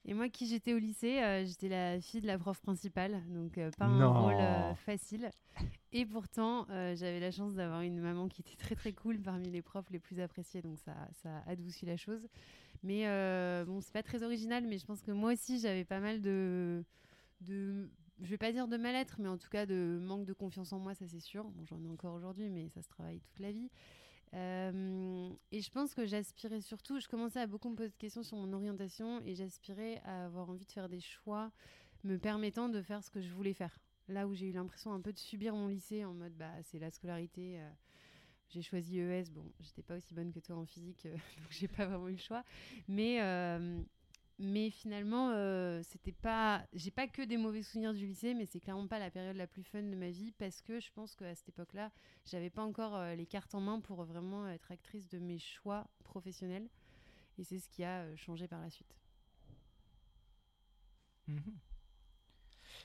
Et moi, qui j'étais au lycée, euh, j'étais la fille de la prof principale, donc euh, pas un Non. rôle euh, facile. Et pourtant, euh, j'avais la chance d'avoir une maman qui était très très cool parmi les profs les plus appréciés, donc ça, ça a adouci la chose. Mais euh, bon, c'est pas très original, mais je pense que moi aussi, j'avais pas mal de, de, je vais pas dire de mal-être, mais en tout cas de manque de confiance en moi, ça c'est sûr. J'en ai encore aujourd'hui, mais ça se travaille toute la vie. Euh, et je pense que j'aspirais surtout, je commençais à beaucoup me poser de questions sur mon orientation et j'aspirais à avoir envie de faire des choix me permettant de faire ce que je voulais faire. Là où j'ai eu l'impression un peu de subir mon lycée en mode bah c'est la scolarité. euh, j'ai choisi ES, bon, j'étais pas aussi bonne que toi en physique, euh, donc j'ai pas vraiment eu le choix. Mais, euh, mais finalement, euh, c'était pas. J'ai pas que des mauvais souvenirs du lycée, mais c'est clairement pas la période la plus fun de ma vie parce que je pense qu'à cette époque-là, j'avais pas encore euh, les cartes en main pour vraiment être actrice de mes choix professionnels. Et c'est ce qui a euh, changé par la suite. Mhm.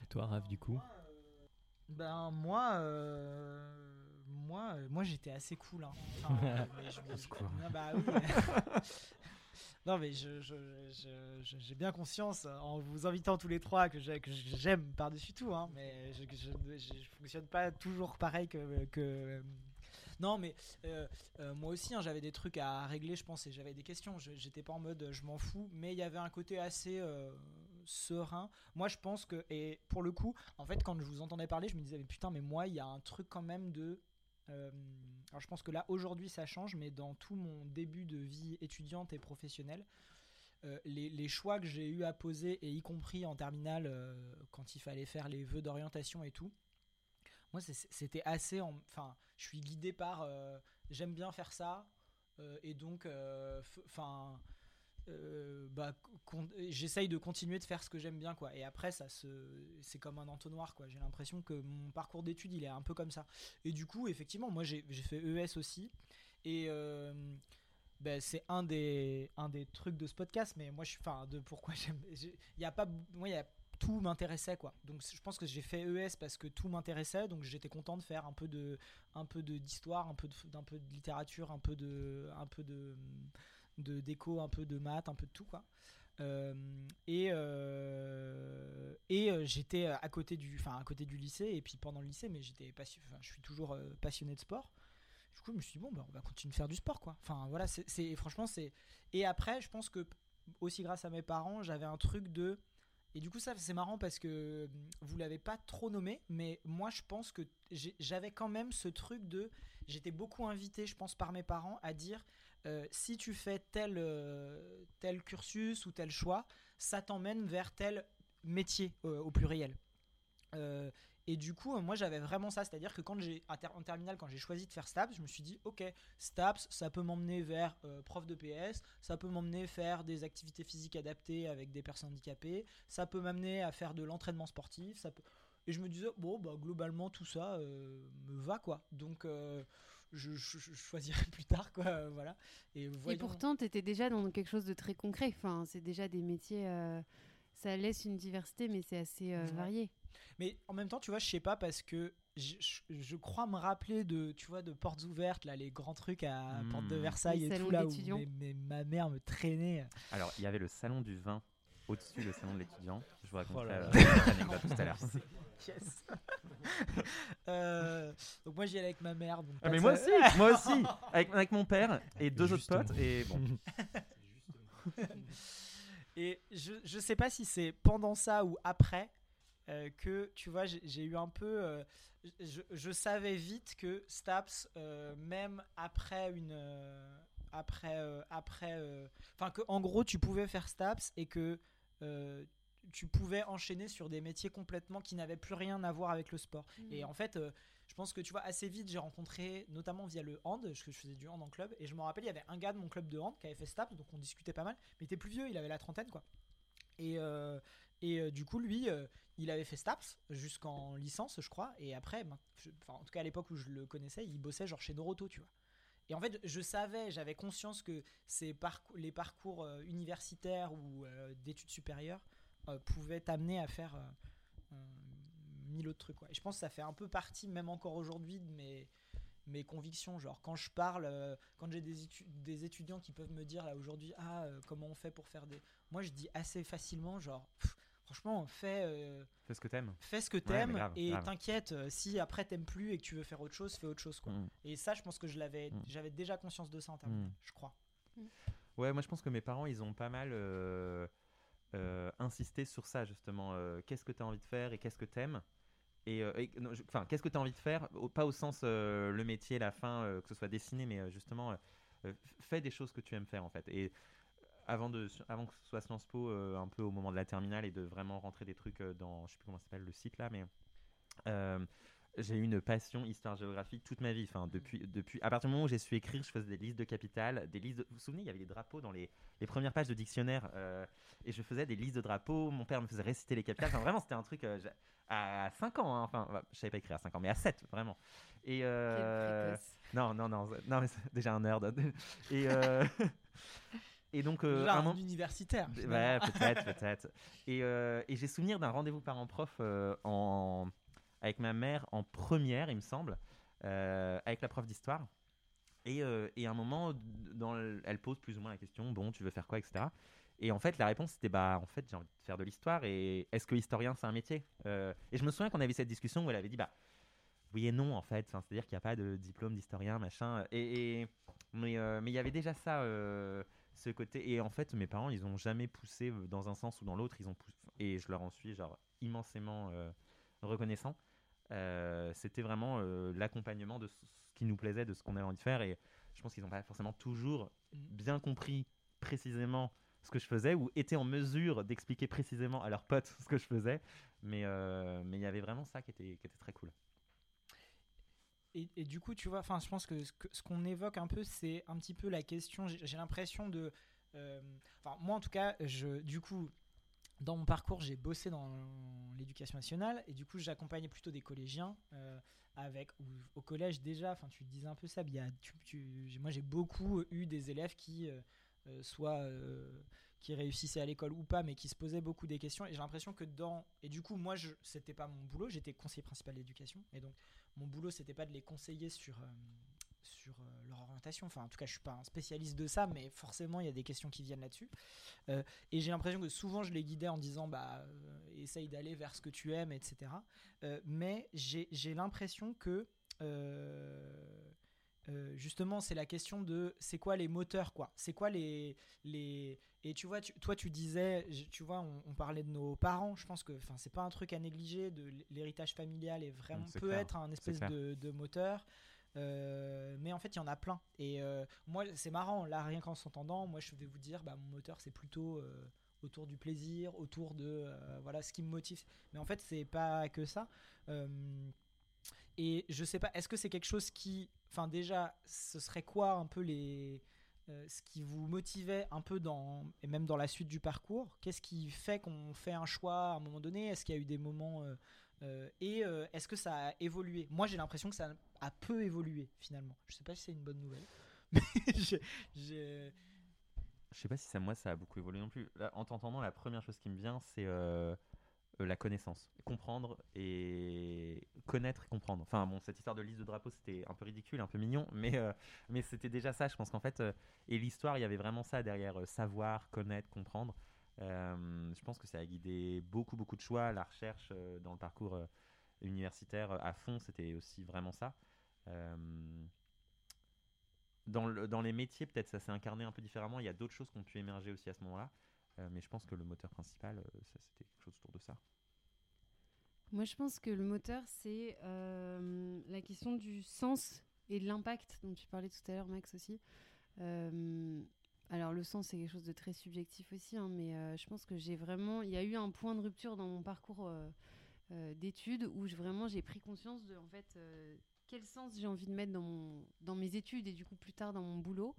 Et toi, Raph, du coup? Ben moi, euh, moi, euh, moi j'étais assez cool. Hein. Enfin, euh, mais je me- Au secours. Ah bah oui. non mais je, je- j'ai bien conscience euh, en vous invitant tous les trois que j'ai- j'aime par-dessus tout. Hein, mais je, je fonctionne pas toujours pareil que. que non mais euh, euh, moi aussi hein, j'avais des trucs à régler je pense et j'avais des questions. J'étais pas en mode euh, je m'en fous, mais il y avait un côté assez euh, serein. Moi, je pense que, et pour le coup, en fait, quand je vous entendais parler, je me disais, mais putain, mais moi, il y a un truc quand même de. Alors, je pense que là, aujourd'hui, ça change, mais dans tout mon début de vie étudiante et professionnelle, euh, les, choix que j'ai eu à poser, et y compris en terminale, euh, quand il fallait faire les vœux d'orientation et tout, moi, c'était assez. en- Enfin, je suis guidé par. euh, J'aime bien faire ça, et donc, enfin. Euh, bah, j'essaye de continuer de faire ce que j'aime bien quoi. Et après ça c'est comme un entonnoir quoi. J'ai l'impression que mon parcours d'études il est un peu comme ça. Et du coup effectivement moi j'ai fait ES aussi. Et euh, ben, c'est un des un des trucs de ce podcast mais moi je suis enfin de pourquoi j'aime j'ai- il y a pas moi y a tout m'intéressait quoi. Donc je pense que j'ai fait ES parce que tout m'intéressait. Donc j'étais content de faire un peu de un peu d'histoire un peu d'un peu de littérature un peu de un peu de de déco, un peu de maths, un peu de tout quoi. Euh, et euh, et euh, j'étais à côté du, enfin à côté du lycée et puis pendant le lycée, mais j'étais je suis toujours passionné de sport. Du coup, je me suis dit bon, bah, on va continuer de faire du sport quoi. Enfin voilà, c'est, franchement c'est. Et après, je pense que aussi grâce à mes parents, j'avais un truc de et du coup, ça, c'est marrant parce que vous l'avez pas trop nommé, mais moi, je pense que j'avais quand même ce truc de. J'étais beaucoup invité, je pense, par mes parents à dire euh, si tu fais tel, euh, tel cursus ou tel choix, ça t'emmène vers tel métier euh, au pluriel. Euh, Et du coup, moi j'avais vraiment ça, c'est-à-dire que quand j'ai en ter- en terminale, quand j'ai choisi de faire STAPS, je me suis dit, ok, STAPS, ça peut m'emmener vers prof de PS, ça peut m'emmener faire des activités physiques adaptées avec des personnes handicapées, ça peut m'amener à faire de l'entraînement sportif. Et je me disais, bon, bah, globalement, tout ça me va, quoi. Donc, je, je- je choisirai plus tard, quoi. euh, voilà. Et, Et pourtant, tu étais déjà dans quelque chose de très concret. Enfin, c'est déjà des métiers. euh, ça laisse une diversité, mais c'est assez euh, Ouais. varié. Mais en même temps, tu vois, je sais pas parce que je, je- je crois me rappeler de, tu vois, de portes ouvertes, là, les grands trucs à Mmh. Porte de Versailles Les et tout, là où d'étudiants. mes- mes- ma mère me traînait. Alors, il y avait le salon du vin au-dessus, le salon de l'étudiant. Je vous raconterai Oh tout à l'heure. Yes. Euh, donc moi j'y allais avec ma mère. donc Ah, mais moi aussi, moi aussi, avec, avec mon père et deux Justement. autres potes. Et bon, Et je, je sais pas si c'est pendant ça ou après euh, que, tu vois, j'ai eu un peu. euh, je, je savais vite que Staps, euh, même après une. euh, après. euh, après euh, Enfin, que en gros, tu pouvais faire Staps et que. Tu pouvais enchaîner sur des métiers complètement qui n'avaient plus rien à voir avec le sport. Et en fait, euh, je pense que tu vois, assez vite, j'ai rencontré, notamment via le hand, parce que je faisais du hand en club, et je me rappelle, il y avait un gars de mon club de hand qui avait fait STAPS, donc on discutait pas mal, mais il était plus vieux, il avait la trentaine, quoi. Et, euh, et euh, du coup, lui, euh, il avait fait STAPS jusqu'en licence, je crois, et après, ben, je- en tout cas à l'époque où je le connaissais, il bossait genre chez Noroto, tu vois. Et en fait, je savais, j'avais conscience que ces parcours, les parcours universitaires ou d'études supérieures euh, pouvaient t'amener à faire euh, euh, mille autres trucs. quoi. Et je pense que ça fait un peu partie, même encore aujourd'hui, de mes, mes convictions. Genre, quand je parle, euh, quand j'ai des, étu- des étudiants qui peuvent me dire là aujourd'hui, ah, euh, comment on fait pour faire des. Moi, je dis assez facilement, genre, pff, franchement, fais. euh, fais ce que t'aimes. Fais ce que t'aimes et t'inquiète euh, si après t'aimes plus et que tu veux faire autre chose, fais autre chose quoi. Mm. Et ça, je pense que je l'avais, Mm. j'avais déjà conscience de ça en terminale, Mm. je crois. Ouais, moi je pense que mes parents, ils ont pas mal euh, insisté sur ça justement. Euh, qu'est-ce que tu as envie de faire et qu'est-ce que t'aimes et, euh, enfin, qu'est-ce que tu as envie de faire Pas au sens le métier, la fin, que ce soit dessiné, mais justement, fais des choses que tu aimes faire en fait. Et avant, de, avant que ce soit Sciences Po, un peu au moment de la terminale et de vraiment rentrer des trucs dans, je sais plus comment ça s'appelle le site là, mais j'ai eu une passion histoire-géographie toute ma vie. Enfin, depuis, depuis, à partir du moment où j'ai su écrire, je faisais des listes de capitales, des listes. de- Vous vous souvenez, il y avait des drapeaux dans les, les premières pages de dictionnaire, euh, et je faisais des listes de drapeaux. Mon père me faisait réciter les capitales. Enfin, vraiment, c'était un truc euh, à 5 ans. hein. Enfin, ouais, je savais pas écrire à 5 ans, mais à 7, vraiment. Et euh, non, non, non, non, mais déjà un nerd. Et euh, et donc, euh, un moment- universitaire. Ouais, finalement. peut-être, peut-être. Et, euh, et j'ai souvenir d'un rendez-vous parent-prof euh, en... avec ma mère en première, il me semble, euh, avec la prof d'histoire. Et, euh, à un moment, elle pose plus ou moins la question bon, tu veux faire quoi, etc. Et en fait, la réponse c'était bah, en fait, j'ai envie de faire de l'histoire. Et est-ce que historien, c'est un métier Euh, Et je me souviens qu'on avait cette discussion où elle avait dit bah, oui et non, en fait. C'est-à-dire qu'il n'y a pas de diplôme d'historien, machin. Et, mais il y avait déjà ça, ce côté. Et en fait, mes parents, ils ont jamais poussé dans un sens ou dans l'autre. Ils ont et je leur en suis genre immensément reconnaissant. Euh, C'était vraiment euh, l'accompagnement de ce qui nous plaisait, de ce qu'on avait envie de faire. Et je pense qu'ils n'ont pas forcément toujours bien compris précisément ce que je faisais ou étaient en mesure d'expliquer précisément à leurs potes ce que je faisais. Mais euh, mais il y avait vraiment ça qui était, qui était très cool. Et, et du coup, tu vois, je pense que ce qu'on évoque un peu, c'est un petit peu la question. J'ai l'impression de, enfin, moi en tout cas, je, du coup, dans mon parcours, j'ai bossé dans l'éducation nationale et du coup, j'accompagnais plutôt des collégiens euh, avec ou au collège déjà. Enfin, tu disais un peu ça. Il y a, moi, j'ai beaucoup eu des élèves qui euh, euh, soit qui réussissaient à l'école ou pas, mais qui se posaient beaucoup des questions. Et j'ai l'impression que dans et du coup, moi, je c'était pas mon boulot. J'étais conseiller principal d'éducation et donc mon boulot c'était pas de les conseiller sur sur euh, leur orientation enfin en tout cas je suis pas un spécialiste de ça mais forcément il y a des questions qui viennent là-dessus Euh, et j'ai l'impression que souvent je les guidais en disant bah euh, essaye d'aller vers ce que tu aimes etc Euh, mais j'ai j'ai l'impression que justement, c'est la question de c'est quoi les moteurs, quoi. C'est quoi les, les. Et tu vois, tu- toi, tu disais, tu vois, on, on parlait de nos parents. Je pense que enfin, c'est pas un truc à négliger. De l'héritage familial est vraiment Mm, peut clair, être un espèce de, de moteur. Euh, mais en fait, il y en a plein. Et euh, moi, c'est marrant. Là, rien qu'en s'entendant, moi, je vais vous dire, bah, mon moteur, c'est plutôt. euh, autour du plaisir, autour de voilà ce qui me motive. Mais en fait, c'est pas que ça. Et je sais pas, est-ce que c'est quelque chose qui, enfin déjà, ce serait quoi un peu les ce qui vous motivait un peu dans et même dans la suite du parcours? Qu'est-ce qui fait qu'on fait un choix à un moment donné? Est-ce qu'il y a eu des moments euh, et euh, est-ce que ça a évolué? Moi, j'ai l'impression que ça a peu évolué finalement. Je sais pas si c'est une bonne nouvelle, mais Je sais pas si ça, moi, ça a beaucoup évolué non plus. En t'entendant, la première chose qui me vient, c'est euh, la connaissance. Comprendre et connaître et comprendre. Enfin, bon, cette histoire de liste de drapeaux, c'était un peu ridicule, un peu mignon, mais, mais c'était déjà ça. Je pense qu'en fait, et l'histoire, il y avait vraiment ça derrière savoir, connaître, comprendre. Euh, je pense que ça a guidé beaucoup, beaucoup de choix. La recherche euh, dans le parcours euh, universitaire à fond, c'était aussi vraiment ça. Dans, le- dans les métiers, peut-être ça s'est incarné un peu différemment. Il y a d'autres choses qui ont pu émerger aussi à ce moment-là. Mais je pense que le moteur principal, c'était quelque chose autour de ça. Moi, je pense que le moteur, c'est la question du sens et de l'impact dont tu parlais tout à l'heure, Max aussi. Alors, le sens, c'est quelque chose de très subjectif aussi, hein, mais euh, je pense que j'ai vraiment. Il y a eu un point de rupture dans mon parcours euh, euh, d'études où je, vraiment j'ai pris conscience de en fait quel sens j'ai envie de mettre dans, mon, dans mes études et du coup plus tard dans mon boulot.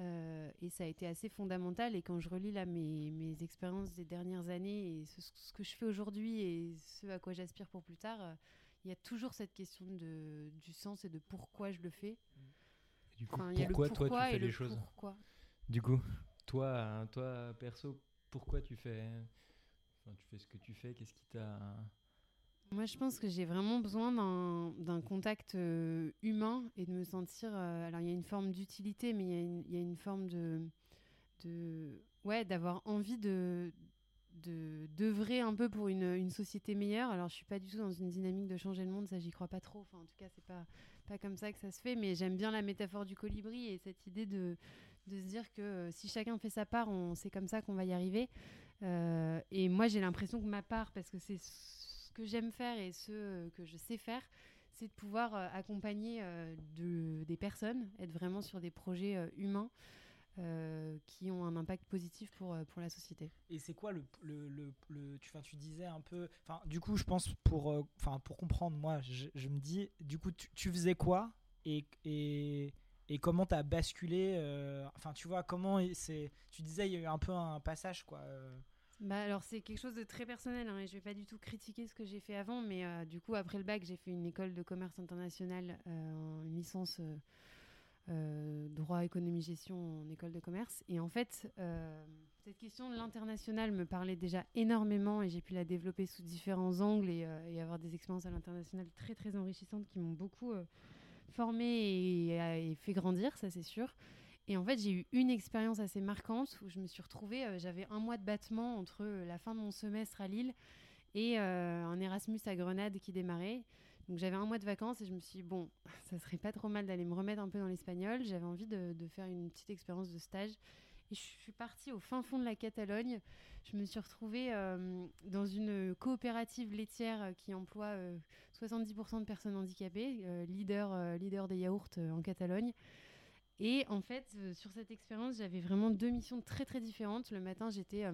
Euh, et ça a été assez fondamental. Et quand je relis là mes, mes expériences des dernières années et ce, ce que je fais aujourd'hui et ce à quoi j'aspire pour plus tard, euh, il y a toujours cette question de, du sens et de pourquoi je le fais. Du coup, Enfin, il y a le pourquoi toi tu pourquoi fais le les choses? pourquoi. Du coup, toi, hein, toi perso, pourquoi tu fais, tu fais ce que tu fais? Qu'est-ce qui t'a Moi, je pense que j'ai vraiment besoin d'un- contact euh, humain et de me sentir. euh, alors, il y a une forme d'utilité, mais il y a une- forme de. ouais, d'avoir envie de d'œuvrer un peu pour une, une société meilleure. Alors, je suis pas du tout dans une dynamique de changer le monde, ça, j'y crois pas trop. Enfin, en tout cas, c'est pas, pas comme ça que ça se fait, mais j'aime bien la métaphore du colibri et cette idée de, de se dire que euh, si chacun fait sa part, c'est comme ça qu'on va y arriver. Euh, et moi, j'ai l'impression que ma part, parce que c'est ce que j'aime faire et ce euh, que je sais faire, c'est de pouvoir accompagner de, des personnes, être vraiment sur des projets humains qui ont un impact positif pour, pour la société. Et c'est quoi le, le, le, le- tu, tu disais un peu, du coup je pense pour, pour comprendre moi, je, je me dis, du coup tu, tu faisais quoi et, et, et comment t'as basculé, euh, enfin tu vois comment c'est, tu disais il y a eu un peu un passage quoi. euh. Bah alors c'est quelque chose de très personnel hein, et je vais pas du tout critiquer ce que j'ai fait avant, mais euh, du coup après le bac j'ai fait une école de commerce international, une licence droit, économie, gestion en école de commerce. Et en fait cette question de l'international me parlait déjà énormément et j'ai pu la développer sous différents angles et, et avoir des expériences à l'international très très enrichissantes qui m'ont beaucoup euh, formée et, fait grandir, ça c'est sûr. Et en fait, j'ai eu une expérience assez marquante où je me suis retrouvée, euh, j'avais un mois de battement entre euh, la fin de mon semestre à Lille et euh, un Erasmus à Grenade qui démarrait. Donc j'avais un mois de vacances et je me suis dit, bon, ça serait pas trop mal d'aller me remettre un peu dans l'espagnol. J'avais envie de, faire une petite expérience de stage. Et je suis partie au fin fond de la Catalogne. Je me suis retrouvée euh, dans une coopérative laitière euh, qui emploie euh, 70% de personnes handicapées, euh, leader, euh, leader des yaourts euh, en Catalogne. Et en fait, sur cette expérience, j'avais vraiment deux missions très très différentes. Le matin, j'étais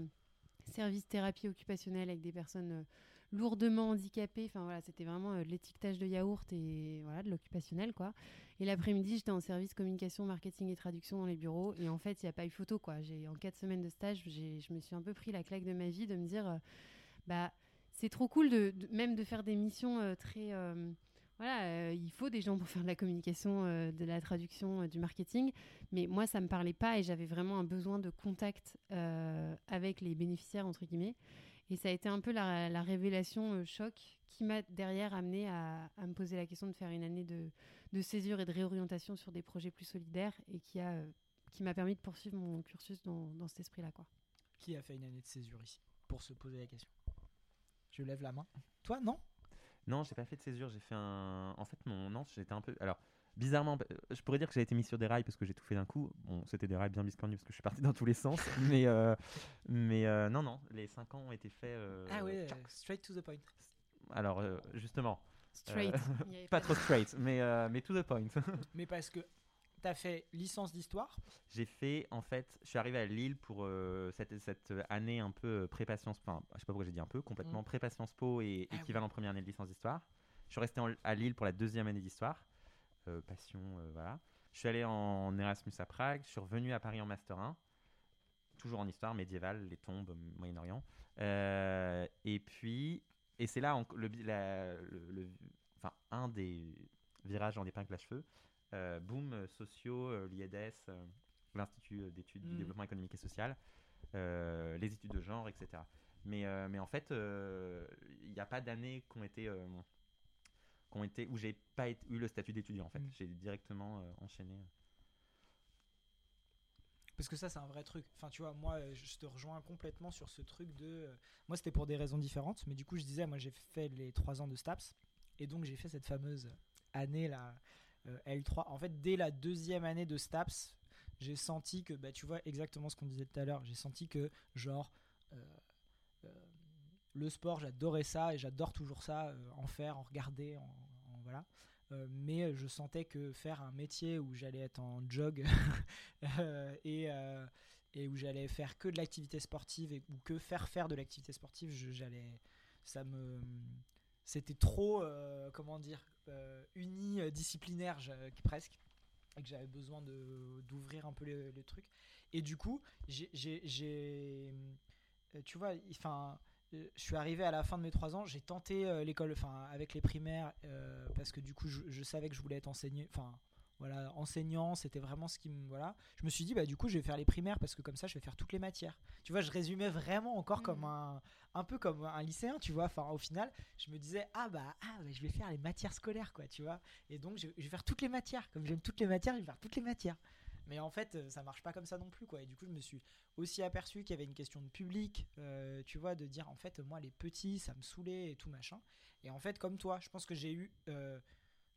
service thérapie occupationnelle avec des personnes lourdement handicapées. Enfin voilà, c'était vraiment l'étiquetage de yaourt et voilà, de l'occupationnel quoi. Et l'après-midi, j'étais en service communication, marketing et traduction dans les bureaux. Et en fait, il n'y a pas eu photo quoi. En quatre semaines de stage, je me suis un peu pris la claque de ma vie de me dire, bah c'est trop cool de, même de faire des missions euh, très euh, voilà, euh, il faut des gens pour faire de la communication, de la traduction, du marketing. Mais moi, ça me parlait pas et j'avais vraiment un besoin de contact avec les bénéficiaires, entre guillemets. Et ça a été un peu la, la révélation euh, choc qui m'a derrière amené à, me poser la question de faire une année de, de césure et de réorientation sur des projets plus solidaires et qui a qui m'a permis de poursuivre mon cursus dans, dans cet esprit-là. quoi. Qui a fait une année de césure ici pour se poser la question? Je lève la main. Toi non? Non, j'ai pas fait de césure. J'ai fait un. En fait, mon non, j'étais un peu. Alors, bizarrement, euh, je pourrais dire que j'ai été mis sur des rails parce que j'ai tout fait d'un coup. Bon, c'était des rails bien biscornus parce que je suis parti dans tous les sens. mais euh, mais euh, non, non, les 5 ans ont été faits. euh, Ah ouais, tchac. straight to the point. Alors, euh, justement. Straight. euh, pas pas trop straight, mais, euh, mais to the point. Mais parce que t'as fait licence d'histoire? J'ai fait, en fait, je suis arrivé à Lille pour euh, cette, cette année un peu euh, prépa Sciences Po. Enfin, je sais pas pourquoi j'ai dit un peu, complètement Mm. prépa Sciences Po et Ah équivalent première année de licence d'histoire. Je suis resté en- à Lille pour la deuxième année d'histoire. Euh, passion, euh, voilà. Je suis allé en Erasmus à Prague. Je suis revenu à Paris en Master 1. Toujours en histoire médiévale, les tombes, Moyen-Orient. Et puis, et c'est là en- le, la- le- le- enfin, un des virages en épingle à cheveux. Euh, boom, sociaux, euh, l'IEDS, euh, l'Institut d'études du Mm. développement économique et social, les études de genre, etc. Mais, mais en fait, il n'y a pas d'années qui ont été, ont été où j'ai pas été- eu le statut d'étudiant. En fait, Mm. j'ai directement euh, enchaîné. Parce que ça, c'est un vrai truc. Enfin, tu vois, moi, je te rejoins complètement sur ce truc de. Moi, c'était pour des raisons différentes, mais du coup, je disais, moi, j'ai fait les trois ans de STAPS, et donc j'ai fait cette fameuse année là, L3. En fait, dès la deuxième année de STAPS, j'ai senti que, bah, tu vois, exactement ce qu'on disait tout à l'heure, j'ai senti que, genre, euh, euh, le sport, j'adorais ça, et j'adore toujours ça, euh, en faire, en regarder, en, voilà. Euh, mais euh, je sentais que faire un métier où j'allais être en jog euh, et, euh, où j'allais faire que de l'activité sportive et, ou que faire faire de l'activité sportive, j'allais, ça me, c'était trop, euh, comment dire, euh, unidisciplinaire je- presque, et que j'avais besoin d'ouvrir un peu le, le truc. Et du coup, j'ai, euh, tu vois, enfin. euh, Je suis arrivé à la fin de mes trois ans, j'ai tenté euh, l'école, enfin avec les primaires, euh, parce que du coup je, je savais que je voulais être enseignant, enfin voilà, enseignant, c'était vraiment ce qui me voilà. Je me suis dit bah du coup je vais faire les primaires parce que comme ça je vais faire toutes les matières. Tu vois, je résumais vraiment encore comme un un peu comme un lycéen, tu vois. Enfin au final, je me disais ah bah ah bah, je vais faire les matières scolaires quoi, tu vois. Et donc je, je vais faire toutes les matières, comme j'aime toutes les matières, je vais faire toutes les matières. Mais en fait, ça marche pas comme ça non plus, quoi. Et du coup, je me suis aussi aperçu qu'il y avait une question de public, euh, tu vois, de dire en fait, moi, les petits, ça me saoulait et tout machin. Et en fait, comme toi, je pense que j'ai eu euh,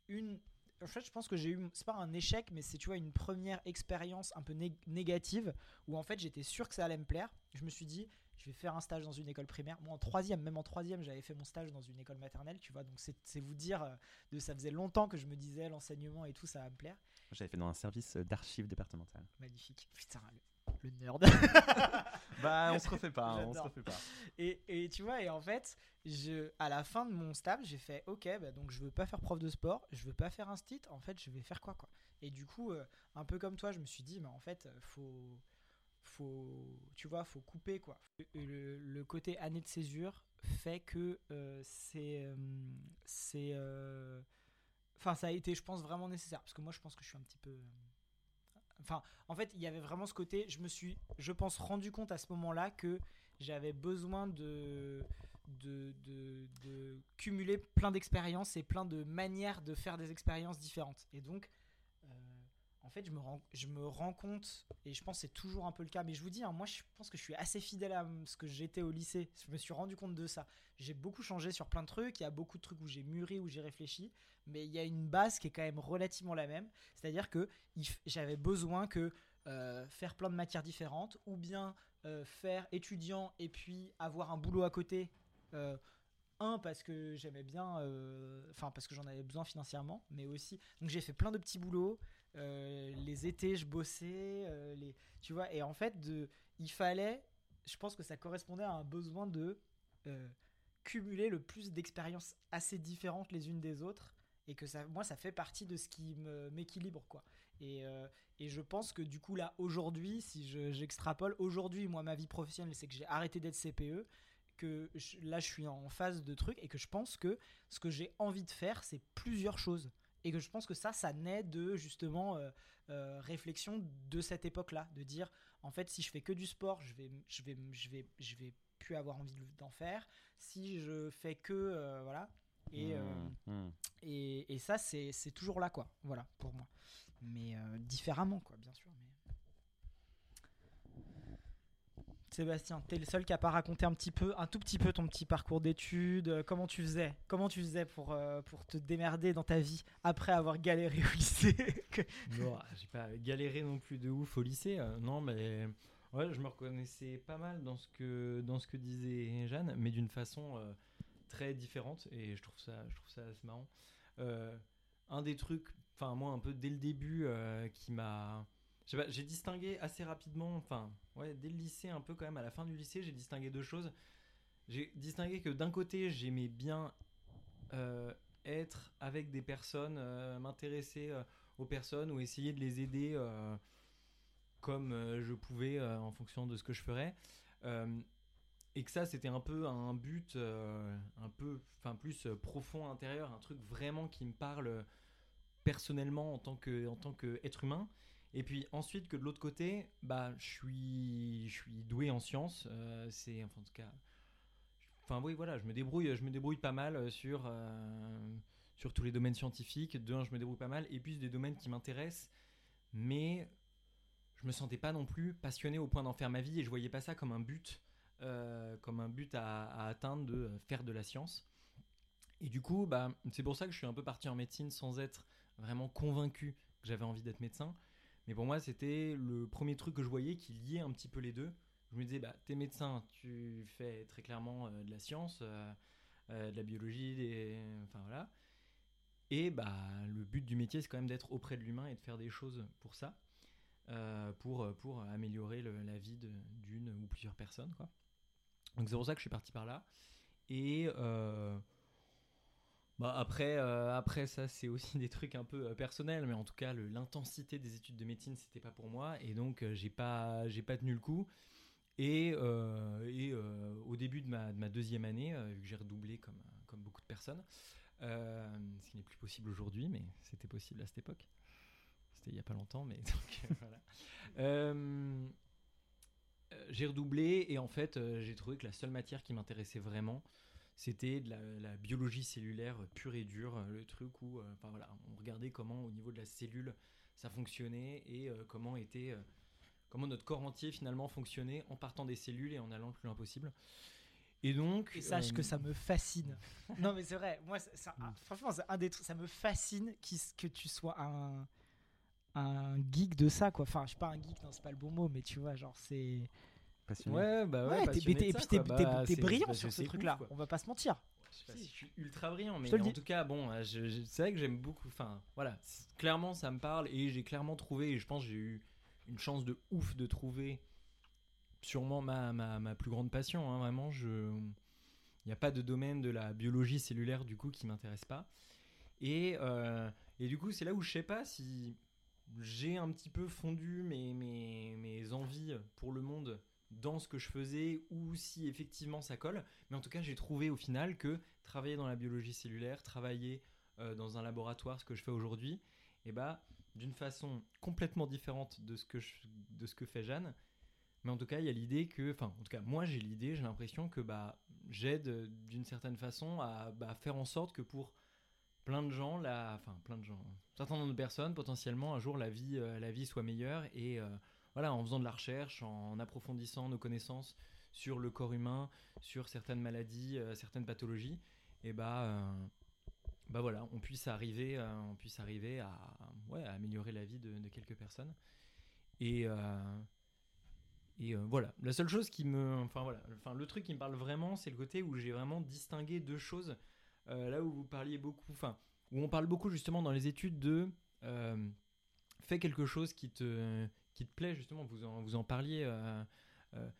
une. En fait, je pense que j'ai eu. C'est pas un échec, mais c'est, tu vois, une première expérience un peu nég- négative où en fait, j'étais sûr que ça allait me plaire. Je me suis dit, je vais faire un stage dans une école primaire. Moi, en troisième, même en troisième, j'avais fait mon stage dans une école maternelle, tu vois. Donc, c'est, c'est vous dire, euh, de, ça faisait longtemps que je me disais, l'enseignement et tout, ça va me plaire. J'avais fait dans un service euh, d'archives départementales. Magnifique. Putain, le, le nerd. Bah, on se refait pas, hein, on se refait pas. Et, et tu vois, et en fait, je, à la fin de mon stage, j'ai fait OK, bah donc je veux pas faire prof de sport, je veux pas faire un stit, en fait, je vais faire quoi, quoi? Et du coup, euh, un peu comme toi, je me suis dit, mais en fait, euh, faut. Faut, tu vois, faut couper quoi. Le, le côté année de césure fait que euh, c'est, euh, c'est, enfin, ça a été, je pense, vraiment nécessaire parce que moi, je pense que je suis un petit peu, enfin, en fait, il y avait vraiment ce côté. Je me suis, je pense, rendu compte à ce moment-là que j'avais besoin de, de, cumuler plein d'expériences et plein de manières de faire des expériences différentes. Et donc, en fait, je me, rends, je me rends compte, et je pense que c'est toujours un peu le cas, mais je vous dis, hein, moi, je pense que je suis assez fidèle à ce que j'étais au lycée. Je me suis rendu compte de ça. J'ai beaucoup changé sur plein de trucs. Il y a beaucoup de trucs où j'ai mûri, où j'ai réfléchi, mais il y a une base qui est quand même relativement la même. C'est-à-dire que j'avais besoin que euh, faire plein de matières différentes, ou bien euh, faire étudiant et puis avoir un boulot à côté. euh, un parce que j'aimais bien, enfin parce que j'en avais besoin financièrement, mais aussi donc j'ai fait plein de petits boulots. Euh, les étés je bossais, euh, les, tu vois, et en fait il fallait, je pense que ça correspondait à un besoin de euh, cumuler le plus d'expériences assez différentes les unes des autres et que ça, moi ça fait partie de ce qui m'équilibre quoi. Et, je pense que du coup là aujourd'hui, si je- j'extrapole, aujourd'hui moi ma vie professionnelle c'est que j'ai arrêté d'être CPE, que là je suis en phase de truc et que je pense que ce que j'ai envie de faire c'est plusieurs choses et que je pense que ça ça naît de justement euh, euh, réflexion de cette époque là de dire en fait si je fais que du sport je vais je vais je vais je vais plus avoir envie de- d'en faire. Si je fais que euh, voilà. Et, Mmh, mmh. et, et ça c'est c'est toujours là quoi. Voilà pour moi. Mais différemment quoi bien sûr mais Sébastien, t'es le seul qui a pas raconté un petit peu, un tout petit peu ton petit parcours d'études. euh, Comment tu faisais Comment tu faisais pour, euh, pour te démerder dans ta vie après avoir galéré au lycée Bon, j'ai pas galéré non plus de ouf au lycée. euh, non, mais ouais, je me reconnaissais pas mal dans ce que, dans ce que disait Jeanne, mais d'une façon très différente. Et je trouve ça, je trouve ça assez marrant. Un des trucs enfin moi un peu dès le début, qui m'a, j'ai distingué assez rapidement, enfin ouais, dès le lycée un peu quand même, à la fin du lycée, j'ai distingué deux choses. J'ai distingué que d'un côté, j'aimais bien euh, être avec des personnes, euh, m'intéresser euh, aux personnes ou essayer de les aider comme je pouvais en fonction de ce que je ferais. Et que ça, c'était un peu un but un peu, enfin plus profond intérieur, un truc vraiment qui me parle personnellement en tant en tant qu'être humain. Et puis ensuite que de l'autre côté, bah je suis je suis doué en sciences. euh, c'est enfin en tout cas Enfin oui, voilà, je me débrouille, je me débrouille pas mal euh, sur euh, sur tous les domaines scientifiques. De un, je me débrouille pas mal, et puis des domaines qui m'intéressent, mais je me sentais pas non plus passionné au point d'en faire ma vie, et je voyais pas ça comme un but, comme un but à, à atteindre de faire de la science. Et du coup, bah, c'est pour ça que je suis un peu parti en médecine sans être vraiment convaincu que j'avais envie d'être médecin. Mais pour moi, c'était le premier truc que je voyais qui liait un petit peu les deux je me disais, bah, t'es médecin, tu fais très clairement euh, de la science, euh, euh, de la biologie, des... enfin voilà. Et bah, le but du métier, c'est quand même d'être auprès de l'humain et de faire des choses pour ça, pour, pour améliorer la vie d'une ou plusieurs personnes. Quoi. Donc c'est pour ça que je suis parti par là. Et bah, après, euh, après, ça, c'est aussi des trucs un peu euh, personnels, mais en tout cas, l'intensité des études de médecine, c'était pas pour moi. Et donc, euh, j'ai pas, j'ai pas tenu le coup. Et, euh, au début de ma, de ma deuxième année, vu que j'ai redoublé comme, comme beaucoup de personnes, ce qui n'est plus possible aujourd'hui, mais c'était possible à cette époque. C'était il y a pas longtemps, mais voilà. J'ai redoublé et en fait, j'ai trouvé que la seule matière qui m'intéressait vraiment, c'était de la, la biologie cellulaire pure et dure, euh, le truc où, euh, enfin voilà, on regardait comment au niveau de la cellule ça fonctionnait et euh, comment était, comment notre corps entier finalement fonctionnait en partant des cellules et en allant le plus loin possible. Et donc, Et sache euh, que ça me fascine. non, mais c'est vrai. Moi, c'est un- franchement, un des trucs. Ça me fascine que tu sois un, un geek de ça, quoi. Enfin, je suis pas un geek, non, c'est pas le bon mot, mais tu vois, genre, c'est. Passionné. Ouais, bah ouais, t'es- et puis t'es Bah, brillant bah, sur ce truc-là. On va pas se mentir. Je sais pas si je suis ultra brillant, mais te le en dis. tout cas, bon, euh, je- je- c'est vrai que j'aime beaucoup. Enfin, voilà, clairement, ça me parle et j'ai clairement trouvé. Et je pense que j'ai eu une chance de ouf de trouver sûrement ma, ma, ma plus grande passion. hein, vraiment, je. Il n'y a pas de domaine de la biologie cellulaire du coup qui m'intéresse pas. Et, euh, et du coup, c'est là où je sais pas si j'ai un petit peu fondu mes, mes, mes envies pour le monde dans ce que je faisais ou si effectivement ça colle. Mais en tout cas, j'ai trouvé au final que travailler dans la biologie cellulaire, travailler euh, dans un laboratoire, ce que je fais aujourd'hui, et bah, d'une façon complètement différente de ce que, de ce que fait Jeanne. Mais en tout cas, il y a l'idée que, enfin, en tout cas, moi j'ai l'idée, j'ai l'impression que bah, j'aide euh, d'une certaine façon à bah, faire en sorte que pour plein de gens, la, enfin plein de gens, un certain nombre de personnes, potentiellement un jour la vie, euh, la vie soit meilleure et voilà, en faisant de la recherche, en approfondissant nos connaissances sur le corps humain, sur certaines maladies, euh, certaines pathologies, et bah, euh, bah voilà, on puisse arriver, euh, on puisse arriver à, ouais, améliorer la vie de, quelques personnes. Et, et voilà, la seule chose qui me, enfin voilà, enfin le truc qui me parle vraiment, c'est le côté où j'ai vraiment distingué deux choses. Là où vous parliez beaucoup, enfin où on parle beaucoup justement dans les études de fais quelque chose qui te, qui te plaît justement. Vous en, vous en parliez. euh, euh,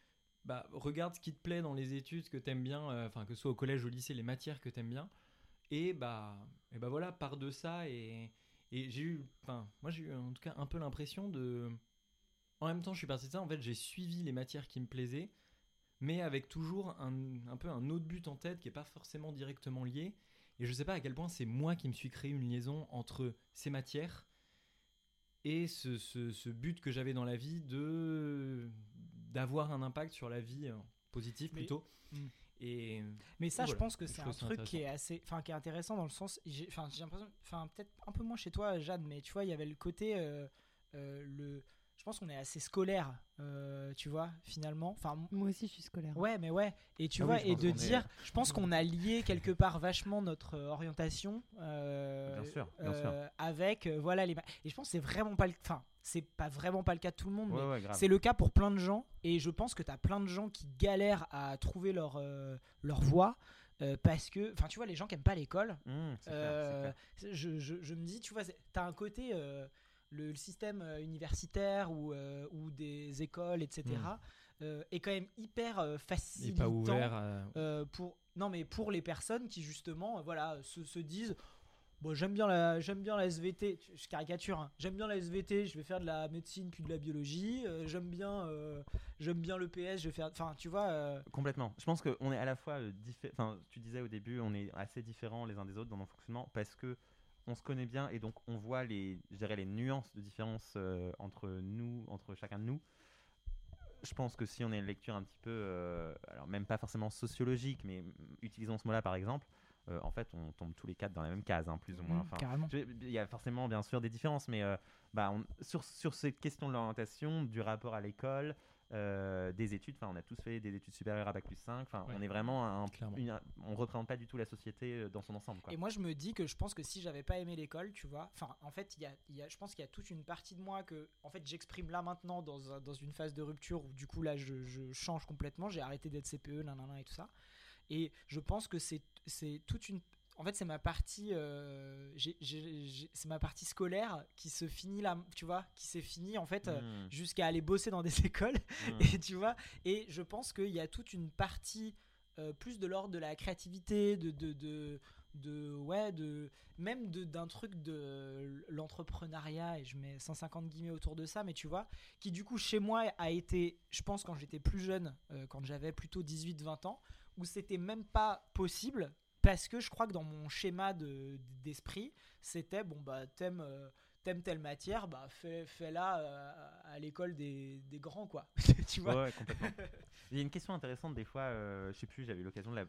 bah, regarde ce qui te plaît dans les études que t'aimes bien, euh, enfin que ce soit au collège, au lycée, les matières que t'aimes bien, et bah, et bah voilà, part de ça et, et j'ai eu, enfin moi j'ai eu en tout cas un peu l'impression de, en même temps je suis parti de ça, en fait j'ai suivi les matières qui me plaisaient, mais avec toujours un, un peu un autre but en tête qui est pas forcément directement lié, et je sais pas à quel point c'est moi qui me suis créé une liaison entre ces matières et ce, ce- ce but que j'avais dans la vie de d'avoir un impact sur la vie euh, positif Mais- plutôt. Mm. Et Mais ça, je pense que c'est un truc qui est intéressant. assez, enfin, qui est intéressant dans le sens, enfin, j'ai l'impression, enfin, peut-être un peu moins chez toi, Jeanne, mais tu vois, il y avait le côté, euh, euh, le, je pense qu'on est assez scolaire, euh, tu vois, finalement. Enfin, Moi aussi, je suis scolaire. Ouais, mais ouais. Et tu Ah oui, vois, je et de est- dire, je pense qu'on a lié quelque part vachement notre euh, orientation euh, Bien sûr, bien sûr. euh, avec euh, voilà les. Et je pense que c'est vraiment pas le, enfin, c'est pas vraiment pas le cas de tout le monde, Ouais, mais ouais, c'est le cas pour plein de gens. Et je pense que tu as plein de gens qui galèrent à trouver leur euh, leur voie. euh, parce que, enfin, tu vois, les gens qui aiment pas l'école, Mmh, c'est clair, euh, c'est je, je- je me dis, tu vois, t'as un côté, euh, le, le système euh, universitaire ou, euh, ou des écoles, etc., Mm. euh, est quand même hyper euh, Et facilitant. pas ouvert à- euh, pour, non, mais pour les personnes qui, justement, euh, voilà, se, se disent. Bon, j'aime bien la j'aime bien la SVT, je caricature. hein. J'aime bien la SVT, je vais faire de la médecine puis de la biologie. euh, j'aime bien euh, j'aime bien le PS, je vais faire enfin tu vois euh, Complètement. Je pense qu'on est à la fois euh, Enfin, tu disais au début, on est assez différents les uns des autres dans nos fonctionnements parce que on se connaît bien et donc on voit les, je dirais, les nuances de différence euh, entre nous, entre chacun de nous. Je pense que si on a une lecture un petit peu, euh, alors même pas forcément sociologique, mais utilisons ce mot-là par exemple, euh, en fait, on tombe tous les quatre dans la même case, hein, plus ou moins. Enfin, je- Il y a forcément, bien sûr, des différences, mais euh, bah, on- sur, sur cette question de l'orientation, du rapport à l'école, euh, des études, enfin, on a tous fait des études supérieures à Bac plus 5, enfin, Ouais. on est vraiment un, Clairement. une- un- on représente pas du tout la société euh, dans son ensemble. Quoi. Et moi, je me dis que je pense que si j'avais pas aimé l'école, tu vois, enfin, en fait, il y a, il y a- je pense qu'il y a toute une partie de moi que, en fait, j'exprime là maintenant dans, un- dans une phase de rupture où, du coup, là, je, je change complètement. J'ai arrêté d'être CPE, nanana et tout ça. Et je pense que c'est, c'est toute une. En fait, c'est ma partie, euh, c'est ma partie scolaire qui se finit là, tu vois, qui s'est finie en fait euh, Mm. jusqu'à aller bosser dans des écoles. Mm. Et tu vois, et je pense qu'il y a toute une partie euh, plus de l'ordre de la créativité, de, de, de, de- ouais, de même de- d'un truc de l'entrepreneuriat, et je mets 150 guillemets autour de ça, mais tu vois, qui du coup chez moi a été, je pense quand j'étais plus jeune, quand j'avais plutôt 18-20 ans, où c'était même pas possible. Parce que je crois que dans mon schéma de- d'esprit, c'était bon, bah, t'aimes euh, t'aimes telle matière, bah, fais- fais-la euh, à l'école des, des grands, quoi. tu vois Ouais, complètement. Il y a une question intéressante des fois, euh, je sais plus, j'avais eu l'occasion de, la-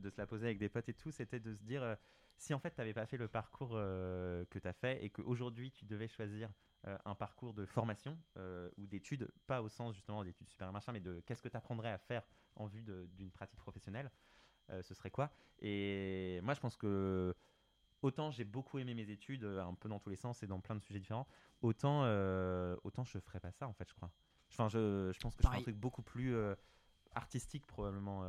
de- se la poser avec des potes et tout, c'était de se dire euh, si en fait tu n'avais pas fait le parcours que tu as fait et qu'aujourd'hui tu devais choisir un parcours de formation ou d'études, pas au sens justement d'études supérieures machin, mais de qu'est-ce que tu apprendrais à faire en vue d'une pratique professionnelle, euh, ce serait quoi Et moi je pense que autant j'ai beaucoup aimé mes études, euh, un peu dans tous les sens et dans plein de sujets différents, autant, euh, autant je ferais pas ça en fait, je crois. Enfin, je, je pense que je ferais un truc beaucoup plus euh, artistique probablement,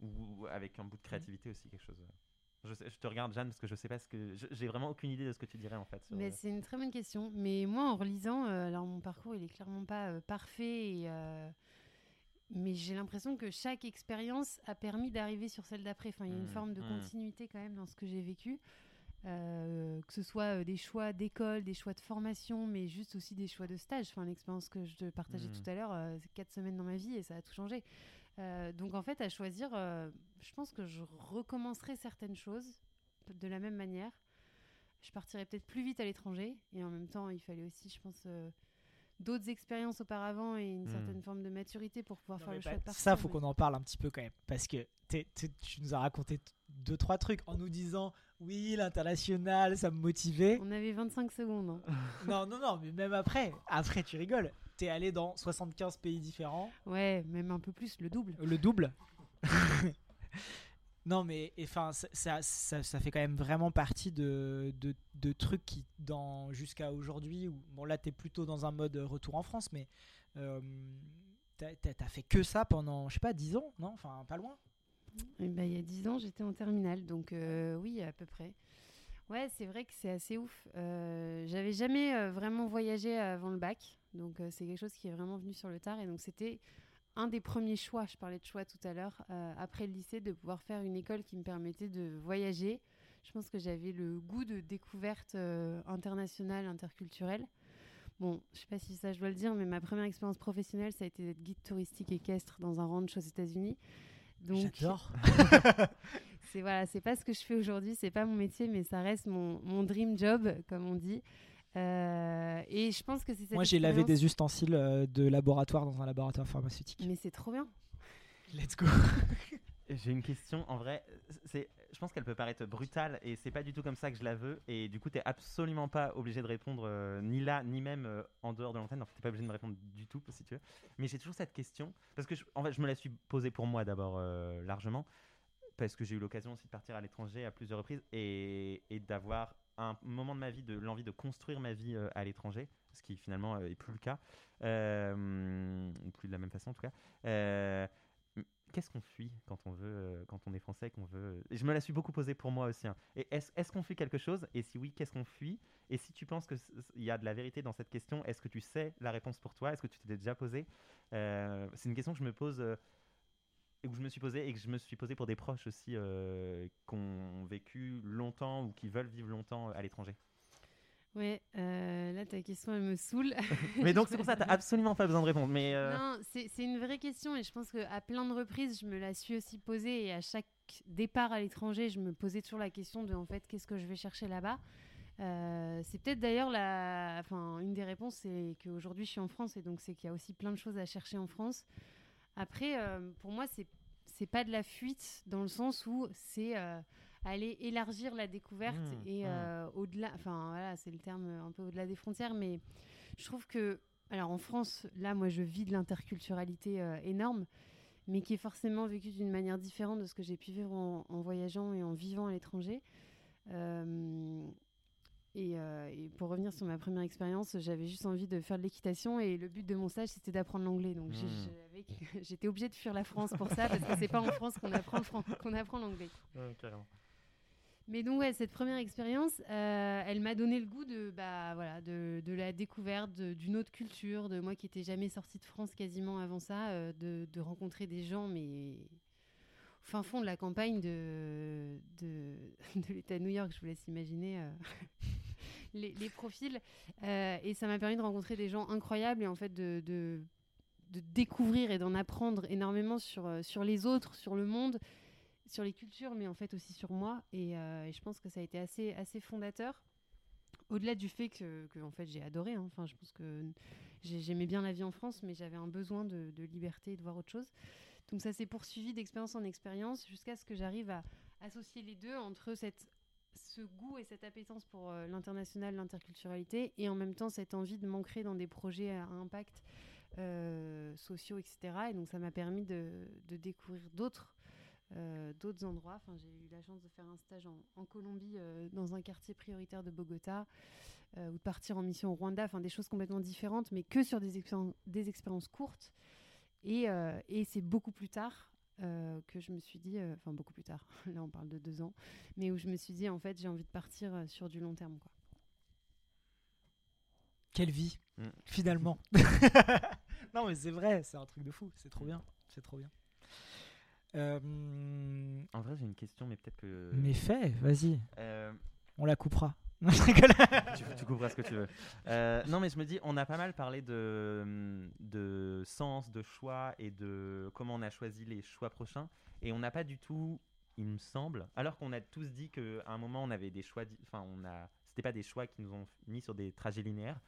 ou, ou avec un bout de créativité aussi, quelque chose. Je, sais- je te regarde Jeanne parce que je sais pas ce que, j'ai vraiment aucune idée de ce que tu dirais en fait. sur, Mais c'est une très bonne question. Mais moi, en relisant, euh, alors mon parcours, il est clairement pas euh, parfait. et, euh, mais j'ai l'impression que chaque expérience a permis d'arriver sur celle d'après. Enfin, il y a une Mm, forme de mm. continuité quand même dans ce que j'ai vécu. Euh, que ce soit euh, des choix d'école, des choix de formation, mais juste aussi des choix de stage. Enfin, l'expérience que je te partageais Mm. tout à l'heure, euh, c'est quatre semaines dans ma vie et ça a tout changé. Euh, donc en fait, à choisir, je pense que je recommencerai certaines choses de la même manière. Je partirais peut-être plus vite à l'étranger et en même temps, il fallait aussi, je pense, d'autres expériences auparavant et une Mm. certaine forme de maturité pour pouvoir Non, faire le bah, choix de partir. ça, faut mais- qu'on en parle un petit peu quand même. Parce que tu nous as raconté deux, trois trucs en nous disant oui, l'international, ça me motivait. On avait 25 secondes. hein. non, non, non, mais même après, après, tu rigoles. T'es allé dans 75 pays différents. Ouais, même un peu plus, le double. Le double Non, mais enfin, ça, ça, ça- fait quand même vraiment partie de, de, trucs qui, dans jusqu'à aujourd'hui, où- bon là, t'es plutôt dans un mode retour en France, mais euh, t'as fait que ça pendant, je sais pas, 10 ans, non? Enfin, pas loin. Eh ben, il y a 10 ans, j'étais en terminale, donc euh, oui, à peu près. Ouais, c'est vrai que c'est assez ouf. Euh, J'avais jamais euh, vraiment voyagé avant le bac, donc euh, c'est quelque chose qui est vraiment venu sur le tard. Et donc c'était un des premiers choix, je parlais de choix tout à l'heure, euh, après le lycée, de pouvoir faire une école qui me permettait de voyager. Je pense que j'avais le goût de découverte euh, internationale, interculturelle. Bon, je sais pas si ça je dois le dire, mais ma première expérience professionnelle, ça a été d'être guide touristique équestre dans un ranch aux États-Unis. Donc, J'adore. c'est voilà, c'est pas ce que je fais aujourd'hui, c'est pas mon métier, mais ça reste mon, mon dream job, comme on dit. Euh, et je pense que c'est cette Moi, j'ai lavé des ustensiles euh, de laboratoire dans un laboratoire pharmaceutique. Mais c'est trop bien. Let's go. J'ai une question, en vrai, c'est, je pense qu'elle peut paraître brutale et c'est pas du tout comme ça que je la veux. Et du coup, t'es absolument pas obligé de répondre euh, ni là, ni même euh, en dehors de l'antenne. En fait, t'es pas obligé de me répondre du tout si tu veux. Mais j'ai toujours cette question parce que je, en fait, je me la suis posée pour moi d'abord euh, largement parce que j'ai eu l'occasion aussi de partir à l'étranger à plusieurs reprises et, et d'avoir un moment de ma vie de l'envie de construire ma vie euh, à l'étranger, ce qui finalement euh, est plus le cas, euh, plus de la même façon en tout cas. Euh, qu'est-ce qu'on fuit quand on veut, euh, quand on est français, qu'on veut. je me la suis beaucoup posée pour moi aussi. hein. Et est-ce qu'on fuit quelque chose? Et si oui, qu'est-ce qu'on fuit? Et si tu penses que c- c- il y a de la vérité dans cette question, est-ce que tu sais la réponse pour toi? Est-ce que tu t'es déjà posé Euh, C'est une question que je me pose. Euh, et que je me suis posé et que je me suis posé pour des proches aussi euh, qui ont vécu longtemps ou qui veulent vivre longtemps à l'étranger. Ouais, euh, là ta question elle me saoule. Mais donc c'est pour ça, t'as absolument pas besoin de répondre. Mais euh, Non, c'est une vraie question et je pense qu'à plein de reprises, je me la suis aussi posée et à chaque départ à l'étranger, je me posais toujours la question de en fait qu'est-ce que je vais chercher là-bas? Euh, c'est peut-être d'ailleurs la, enfin une des réponses, c'est qu'aujourd'hui je suis en France et donc c'est qu'il y a aussi plein de choses à chercher en France. Après, euh, pour moi, c'est c'est pas de la fuite dans le sens où c'est euh, aller élargir la découverte Mmh, et mmh. euh, au-delà. Enfin voilà, c'est le terme un peu au-delà des frontières, mais je trouve que alors en France, là, moi, je vis de l'interculturalité euh, énorme, mais qui est forcément vécue d'une manière différente de ce que j'ai pu vivre en, en voyageant et en vivant à l'étranger. Et, euh, et pour revenir sur ma première expérience, j'avais juste envie de faire de l'équitation et le but de mon stage c'était d'apprendre l'anglais. Donc j'ai- Que- j'étais obligée de fuir la France pour ça parce que c'est pas en France qu'on apprend, qu'on l'anglais. Ouais. Mais donc ouais, cette première expérience, euh, elle m'a donné le goût de bah voilà de, de la découverte d'une autre culture, de moi qui n'étais jamais sortie de France quasiment avant ça, euh, de, de rencontrer des gens mais au fin fond de la campagne de de, de l'État de New York, je vous laisse imaginer euh, les, les profils et ça m'a permis de rencontrer des gens incroyables et en fait de, de découvrir et d'en apprendre énormément sur, euh, sur les autres, sur le monde, sur les cultures, mais en fait aussi sur moi. Et, euh, je pense que ça a été assez, assez fondateur. Au-delà du fait que, en fait, j'ai adoré. hein. Enfin, je pense que j'ai- j'aimais bien la vie en France, mais j'avais un besoin de, de liberté et de voir autre chose. Donc ça s'est poursuivi d'expérience en expérience jusqu'à ce que j'arrive à associer les deux entre cette, ce goût et cette appétence pour euh, l'international, l'interculturalité, et en même temps cette envie de m'ancrer dans des projets à impact euh, sociaux, etc. Et donc ça m'a permis de, de découvrir d'autres euh, d'autres endroits. Enfin, j'ai eu la chance de faire un stage en, en Colombie euh, dans un quartier prioritaire de Bogota euh, ou de partir en mission au Rwanda. Enfin, des choses complètement différentes, mais que sur des, expériences- des expériences courtes. Et, euh, et c'est beaucoup plus tard euh, que je me suis dit, euh, enfin beaucoup plus tard, là on parle de deux ans, mais où je me suis dit en fait j'ai envie de partir euh, sur du long terme. Quoi. Quelle vie, Mm. finalement. non, mais c'est vrai, c'est un truc de fou. C'est trop bien. C'est trop bien. Euh, En vrai, j'ai une question, mais peut-être que. Mais fais, vas-y. Euh, On la coupera. Non, je rigole. tu, tu couperas ce que tu veux. Euh, non, mais je me dis, on a pas mal parlé de, de sens, de choix et de comment on a choisi les choix prochains. Et on n'a pas du tout, il me semble, alors qu'on a tous dit qu'à un moment on avait des choix, enfin, on a, c'était pas des choix qui nous ont mis sur des trajets linéaires.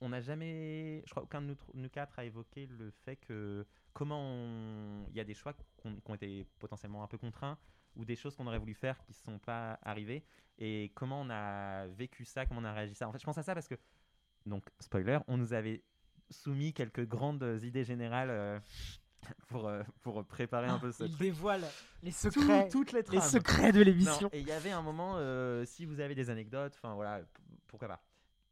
On n'a jamais, je crois, aucun de nous, tr- nous quatre a évoqué le fait que comment on- il y a des choix qu'on- qui ont été potentiellement un peu contraints ou des choses qu'on aurait voulu faire qui ne sont pas arrivées et comment on a vécu ça, comment on a réagi ça. En fait, je pense à ça parce que, donc, spoiler, on nous avait soumis quelques grandes idées générales euh, pour, euh, pour préparer un Ah, peu ce il truc. dévoile les secrets, toutes les, secrets de l'émission. Et il y avait un moment, euh, si vous avez des anecdotes, enfin voilà, pourquoi pas.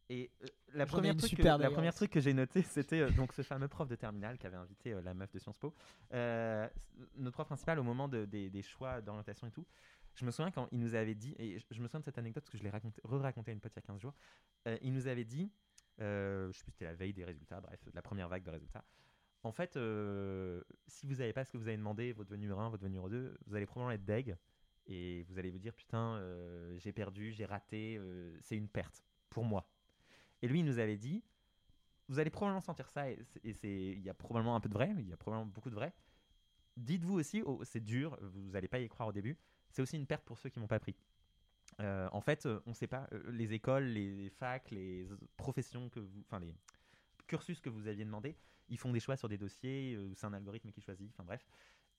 Et euh, la, première truc, super, que, la d'ailleurs. première truc que j'ai noté, c'était euh, donc ce fameux prof de terminale qui avait invité euh, la meuf de Sciences Po. Notre prof principal, au moment de- des, des choix d'orientation et tout, je me souviens quand il nous avait dit, et je, je me souviens de cette anecdote parce que je l'ai raconté- re-raconté à une pote il y a 15 jours, il nous avait dit, je sais plus, c'était la veille des résultats, bref, de la première vague de résultats. En fait, si vous n'avez pas ce que vous avez demandé, votre numéro 1, votre numéro 2, vous allez probablement être deg et vous allez vous dire putain, j'ai perdu, j'ai raté, c'est une perte pour moi. Et lui, il nous avait dit vous allez probablement sentir ça et il y a probablement un peu de vrai, il y a probablement beaucoup de vrai. Dites-vous aussi, oh, c'est dur, vous n'allez pas y croire au début, c'est aussi une perte pour ceux qui n'ont pas pris. Euh, en fait, euh, on ne sait pas, euh, les écoles, les facs, les professions que enfin les cursus que vous aviez demandé, ils font des choix sur des dossiers, c'est un algorithme qui choisit, enfin bref.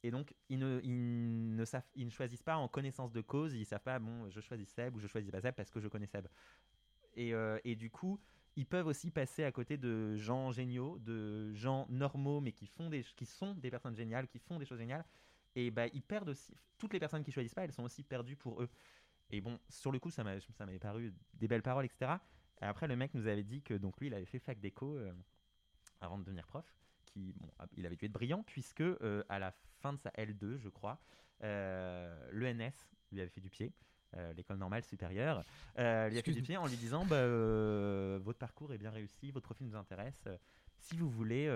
Et donc, ils ne, ils, ne savent, ils ne choisissent pas en connaissance de cause, ils ne savent pas, bon, je choisis Seb ou je choisis pas Seb parce que je connais Seb. Et, euh, et du coup, ils peuvent aussi passer à côté de gens géniaux, de gens normaux, mais qui, font des, qui sont des personnes géniales, qui font des choses géniales. Et bah, ils perdent aussi. Toutes les personnes qui choisissent pas, elles sont aussi perdues pour eux. Et bon, sur le coup, ça m'a- ça m'avait paru des belles paroles, etc. Et après, le mec nous avait dit que donc lui, il avait fait fac d'éco euh, avant de devenir prof, qui, bon, il avait dû être brillant puisque euh, à la fin de sa L2, je crois, l'ENS lui avait fait du pied. Euh, l'école normale supérieure, euh, lui a fait du pied en lui disant bah, euh, votre parcours est bien réussi, votre profil nous intéresse, si vous voulez,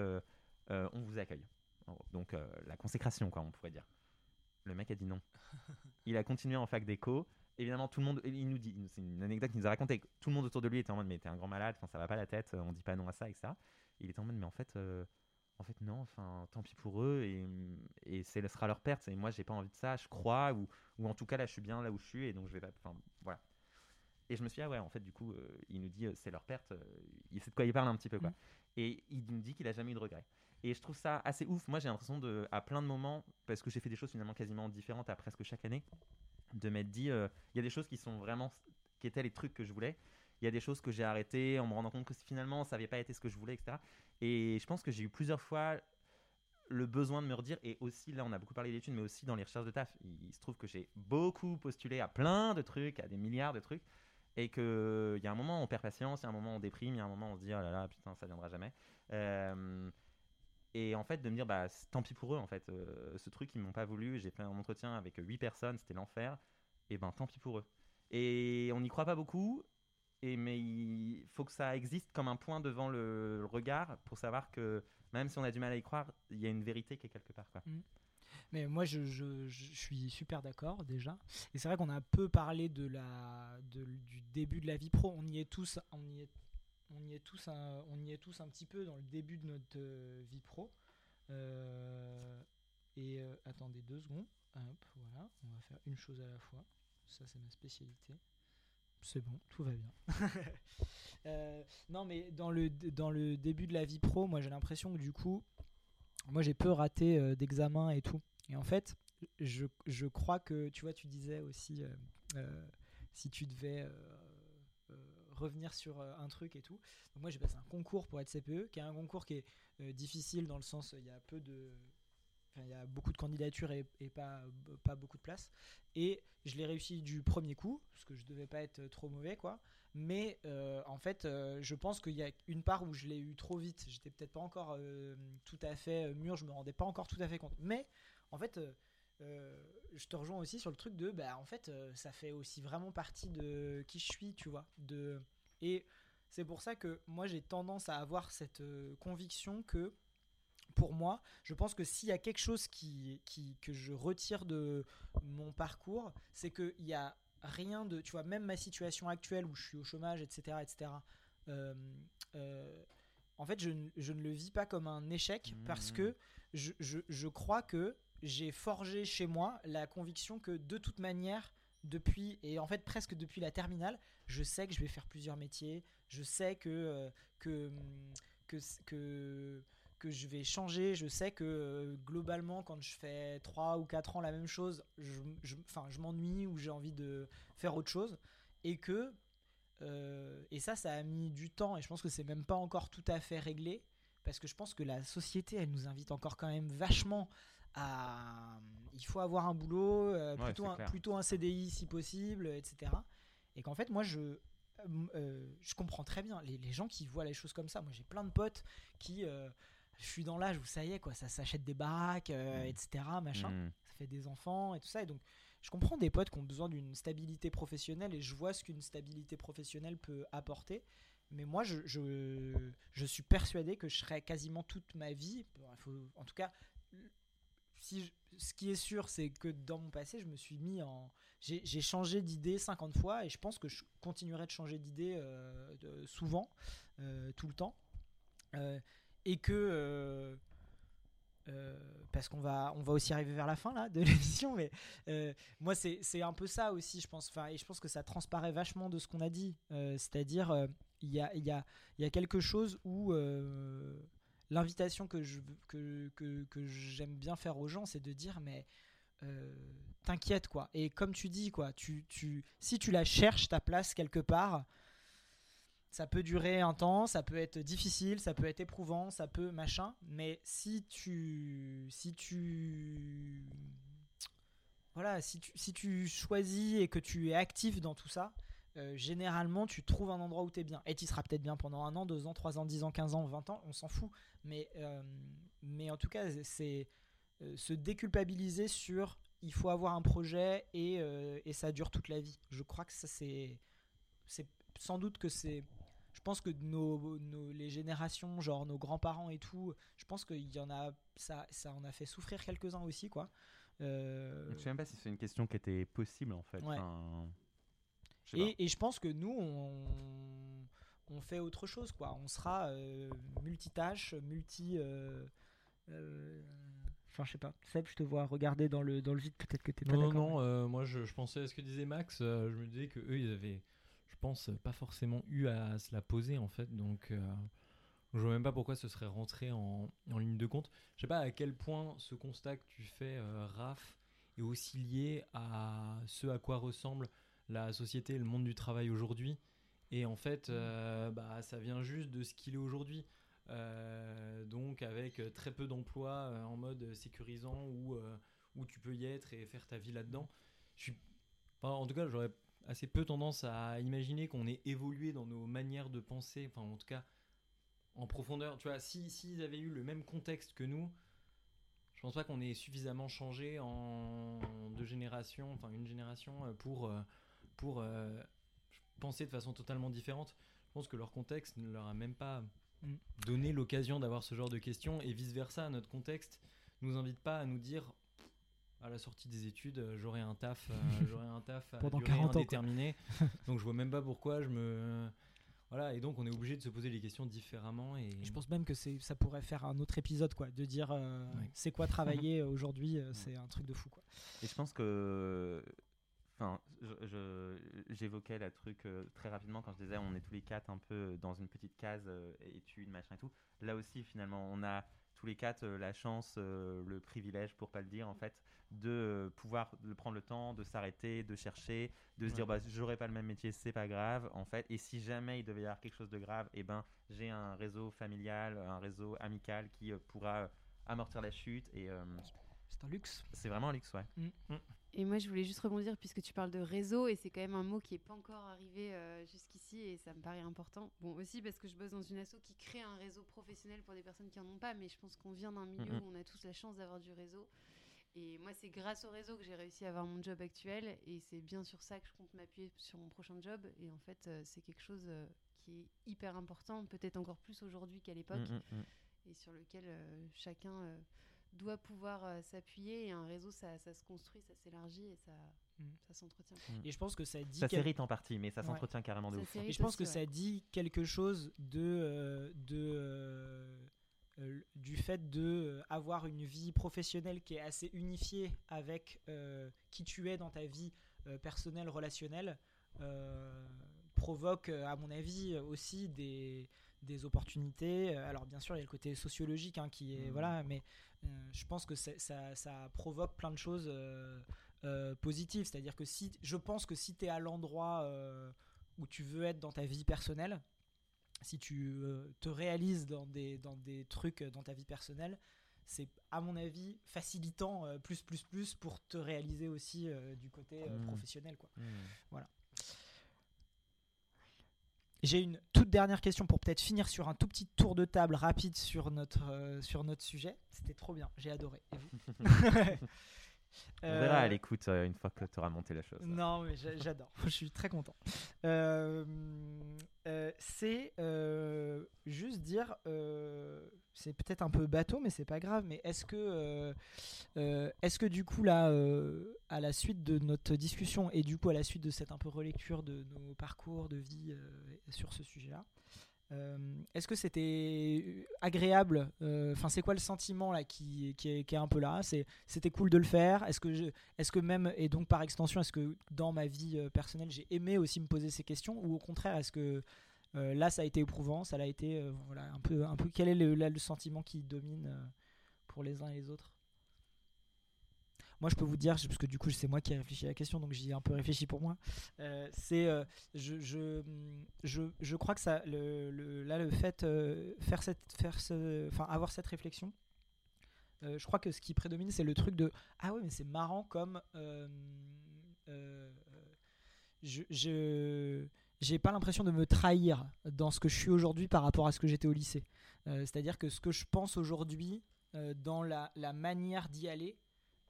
on vous accueille. Donc la consécration, quoi, on pourrait dire. Le mec a dit non. il a continué en fac d'éco. Évidemment, tout le monde, il nous dit, c'est une anecdote qu'il nous a raconté, que tout le monde autour de lui était en mode, mais t'es un grand malade, ça va pas la tête, on dit pas non à ça, etc. Il était en mode, mais en fait, en fait non, enfin, tant pis pour eux, et, et ce sera leur perte. Et moi, j'ai pas envie de ça, je crois, ou, ou en tout cas, là, je suis bien là où je suis, et donc je vais pas, enfin, voilà. Et je me suis dit, ah ouais, en fait, du coup, euh, il nous dit, euh, c'est leur perte, euh, il sait de quoi il parle un petit peu, quoi. Et il nous dit qu'il a jamais eu de regrets. Et je trouve ça assez ouf. Moi, j'ai l'impression de, à plein de moments, parce que j'ai fait des choses finalement quasiment différentes à presque chaque année, de m'être dit, euh, il y a des choses qui sont vraiment, qui étaient les trucs que je voulais. Il y a des choses que j'ai arrêtées en me rendant compte que finalement, ça n'avait pas été ce que je voulais, etc. Et je pense que j'ai eu plusieurs fois le besoin de me redire, et aussi là, on a beaucoup parlé d'études, mais aussi dans les recherches de taf. Il, se trouve que j'ai beaucoup postulé à plein de trucs, à des milliards de trucs, et qu'il y a un moment où on perd patience, il y a un moment où on déprime, il y a un moment où on se dit, oh là là, putain, ça viendra jamais. Euh, et en fait, de me dire, bah, tant pis pour eux, en fait. Euh, ce truc, ils m'ont pas voulu. J'ai fait un entretien avec 8 personnes, c'était l'enfer. Et ben, tant pis pour eux. Et on n'y croit pas beaucoup. Et, mais il faut que ça existe comme un point devant le, regard pour savoir que même si on a du mal à y croire, il y a une vérité qui est quelque part. Quoi. Mais moi, je, suis super d'accord déjà. Et c'est vrai qu'on a peu parlé de la, du début de la vie pro. On y est tous, on y est tous, un, on y est tous un petit peu dans le début de notre euh, vie pro. Euh, et euh, attendez deux secondes. Hop, voilà, on va faire une chose à la fois. Ça, c'est ma spécialité. C'est bon, tout va bien. Euh, non, mais dans le, dans le début de la vie pro, moi j'ai l'impression que du coup, moi j'ai peu raté euh, d'examens et tout. Et en fait, je, je crois que, tu vois, tu disais aussi, euh, euh, si tu devais revenir sur un truc et tout. Donc moi j'ai passé un concours pour être CPE, qui est un concours qui est difficile dans le sens, il y a peu de... Il y a beaucoup de candidatures et, pas, pas beaucoup de place. Et je l'ai réussi du premier coup, parce que je devais pas être trop mauvais, quoi. Mais euh, en fait, euh, je pense qu'il y a une part où je l'ai eu trop vite. J'étais peut-être pas encore euh, tout à fait mûr, je me rendais pas encore tout à fait compte. Mais en fait, je te rejoins aussi sur le truc de, bah, en fait, ça fait aussi vraiment partie de qui je suis, tu vois. De... Et c'est pour ça que moi, j'ai tendance à avoir cette conviction que pour moi, je pense que s'il y a quelque chose qui, qui, que je retire de mon parcours, c'est qu'il y a rien de. Tu vois, même ma situation actuelle où je suis au chômage, etc., etc., euh, euh, en fait, je, ne- je ne le vis pas comme un échec parce que je, je, je crois que j'ai forgé chez moi la conviction que de toute manière, depuis, et en fait presque depuis la terminale, je sais que je vais faire plusieurs métiers, je sais que, euh, que, que, que, que je vais changer, je sais que euh, globalement quand je fais 3 ou 4 ans la même chose, je, je, enfin, je m'ennuie ou j'ai envie de faire autre chose, et que euh, et ça, ça a mis du temps et je pense que c'est même pas encore tout à fait réglé parce que je pense que la société, elle nous invite encore quand même vachement à. Il faut avoir un boulot, euh, Ouais, plutôt, un, plutôt un CDI si possible, etc. Et qu'en fait, moi, je. je comprends très bien les, les gens qui voient les choses comme ça. Moi, j'ai plein de potes qui. euh, je suis dans l'âge où ça y est, quoi, ça s'achète des baraques, euh, etc. Machin. Mm. Ça fait des enfants et tout ça. Et donc, je comprends des potes qui ont besoin d'une stabilité professionnelle et je vois ce qu'une stabilité professionnelle peut apporter. Mais moi, je, je, je suis persuadé que je serai quasiment toute ma vie, bon, il faut, en tout cas, si je- ce qui est sûr, c'est que dans mon passé, je me suis mis en. J'ai changé d'idée 50 fois et je pense que je continuerai de changer d'idée euh, souvent, euh, tout le temps. Euh, et que. euh, euh, parce qu'on va, on va aussi arriver vers la fin là, de l'émission, mais euh, moi c'est un peu ça aussi, je pense. Enfin, et je pense que ça transparaît vachement de ce qu'on a dit. C'est-à-dire, il y, a, y, a, y a quelque chose où l'invitation que je que, que, que j'aime bien faire aux gens, c'est de dire mais t'inquiète quoi. Et comme tu dis quoi, tu, tu, si tu la cherches ta place quelque part, ça peut durer un temps, ça peut être difficile, ça peut être éprouvant, ça peut machin, mais si tu si tu voilà, si tu, si tu choisis et que tu es actif dans tout ça, euh, généralement, tu trouves un endroit où tu es bien. Et tu seras peut-être bien pendant un an, deux ans, trois ans, dix ans, quinze ans, vingt ans, on s'en fout. Mais, euh, mais en tout cas, c'est euh, se déculpabiliser sur il faut avoir un projet et, et ça dure toute la vie. Je crois que ça. C'est sans doute que c'est. Je pense que nos, nos- les générations, genre nos grands-parents et tout, je pense qu'il y en a. Ça, ça en a fait souffrir quelques-uns aussi, quoi. Euh, Je sais même pas si c'est une question qui était possible en fait. Ouais. Enfin, je sais pas. et, et je pense que nous, on, on fait autre chose, quoi. On sera euh, multitâche, multi. euh, euh, Enfin, je sais pas. Seb, je te vois regarder dans le, dans le vide, peut-être que t'es pas Non, non, d'accord. non, euh, moi je, je pensais à ce que disait Max, euh, je me disais que eux ils avaient, pense, pas forcément eu à se la poser en fait, donc euh, je vois même pas pourquoi ce serait rentré en, en ligne de compte. Je sais pas à quel point ce constat que tu fais, euh, Raph, est aussi lié à ce à quoi ressemble la société et le monde du travail aujourd'hui. Et en fait, euh, bah, ça vient juste de ce qu'il est aujourd'hui. Euh, donc avec euh, très peu d'emplois euh, en mode sécurisant où, euh, où tu peux y être et faire ta vie là-dedans. Je suis, enfin, en tout cas, j'aurais assez peu tendance à imaginer qu'on ait évolué dans nos manières de penser, enfin en tout cas en profondeur. Tu vois, si s'ils avaient eu le même contexte que nous, je pense pas qu'on ait suffisamment changé en deux générations, enfin une génération euh, pour euh, pour euh, penser de façon totalement différente. Je pense que leur contexte ne leur a même pas Mm. donné l'occasion d'avoir ce genre de questions et vice versa. Notre contexte nous invite pas à nous dire à la sortie des études, euh, j'aurai un taf, euh, j'aurai un taf à Pendant durée 40 ans, donc je vois même pas pourquoi je me voilà et donc on est obligé de se poser les questions différemment et Je pense même que ça pourrait faire un autre épisode, quoi, de dire euh, c'est quoi travailler aujourd'hui, euh, c'est un truc de fou, quoi. Et je pense que. Enfin, je- je- j'évoquais la truc euh, très rapidement quand je disais on est tous les quatre un peu dans une petite case euh, études, machin et tout. Là aussi, finalement, on a tous les quatre euh, la chance, euh, le privilège, pour pas le dire, en fait, de euh, pouvoir de prendre le temps, de s'arrêter, de chercher, de se dire bah, j'aurai pas le même métier, c'est pas grave, en fait. Et si jamais il devait y avoir quelque chose de grave, et ben j'ai un réseau familial, un réseau amical qui euh, pourra euh, amortir la chute. Et euh, c'est un luxe. C'est vraiment un luxe, ouais. Et moi, je voulais juste rebondir puisque tu parles de réseau et c'est quand même un mot qui n'est pas encore arrivé euh, jusqu'ici et ça me paraît important. Bon, aussi parce que je bosse dans une asso qui crée un réseau professionnel pour des personnes qui en ont pas, mais je pense qu'on vient d'un milieu Mhm. où on a tous la chance d'avoir du réseau. Et moi, c'est grâce au réseau que j'ai réussi à avoir mon job actuel et c'est bien sur ça que je compte m'appuyer sur mon prochain job. Et en fait, euh, c'est quelque chose euh, qui est hyper important, peut-être encore plus aujourd'hui qu'à l'époque, Mhm, mhm. et sur lequel euh, chacun euh, doit pouvoir euh, s'appuyer. Et un réseau, ça, ça se construit, ça s'élargit et ça, ça s'entretient. Et je pense que ça dit Ça s'hérite en partie, mais ça s'entretient carrément de Ça ouf. Et je pense que ça dit quelque chose de, euh, de euh, du fait de euh, avoir une vie professionnelle qui est assez unifiée avec euh, qui tu es dans ta vie personnelle relationnelle provoque à mon avis aussi des des opportunités alors bien sûr il y a le côté sociologique hein, qui est Mhm. voilà mais euh, je pense que ça, ça provoque plein de choses euh, euh, positives c'est à dire que si je pense que si tu es à l'endroit où tu veux être dans ta vie personnelle, si tu euh, te réalises dans des, dans des trucs euh, dans ta vie personnelle, c'est à mon avis facilitant euh, plus plus plus pour te réaliser aussi euh, du côté euh, Mm. professionnel quoi. Mm. Voilà. J'ai une toute dernière question pour peut-être finir sur un tout petit tour de table rapide sur notre, sur notre sujet. C'était trop bien, j'ai adoré. Et vous? On verra à Euh, l'écoute euh, une fois que tu auras monté la chose. non, mais j'a- j'adore. Je suis très content. Euh, euh, c'est euh, juste dire, euh, c'est peut-être un peu bateau, mais c'est pas grave. Mais est-ce que, euh, euh, est-ce que du coup là, euh, à la suite de notre discussion et du coup à la suite de cette un peu relecture de nos parcours de vie euh, sur ce sujet-là, euh, Est-ce que c'était agréable euh, Enfin, c'est quoi le sentiment là qui, est, est un peu là? C'était cool de le faire. Est-ce que je, est-ce que même et donc par extension, est-ce que dans ma vie euh, personnelle, j'ai aimé aussi me poser ces questions? Ou au contraire, est-ce que euh, là, ça a été éprouvant Ça l'a été euh, voilà un peu un peu. Quel est le, sentiment qui domine euh, pour les uns et les autres? Moi, je peux vous dire, parce que du coup, c'est moi qui ai réfléchi à la question, donc j'y ai un peu réfléchi pour moi. Euh, c'est, euh, je, je, je, je crois que ça, le, là, le fait, euh, faire cette, faire ce, enfin, avoir cette réflexion, je crois que ce qui prédomine, c'est le truc de, ah ouais, mais c'est marrant comme, je, je j'ai pas l'impression de me trahir dans ce que je suis aujourd'hui par rapport à ce que j'étais au lycée. C'est-à-dire que ce que je pense aujourd'hui dans la, la manière d'y aller,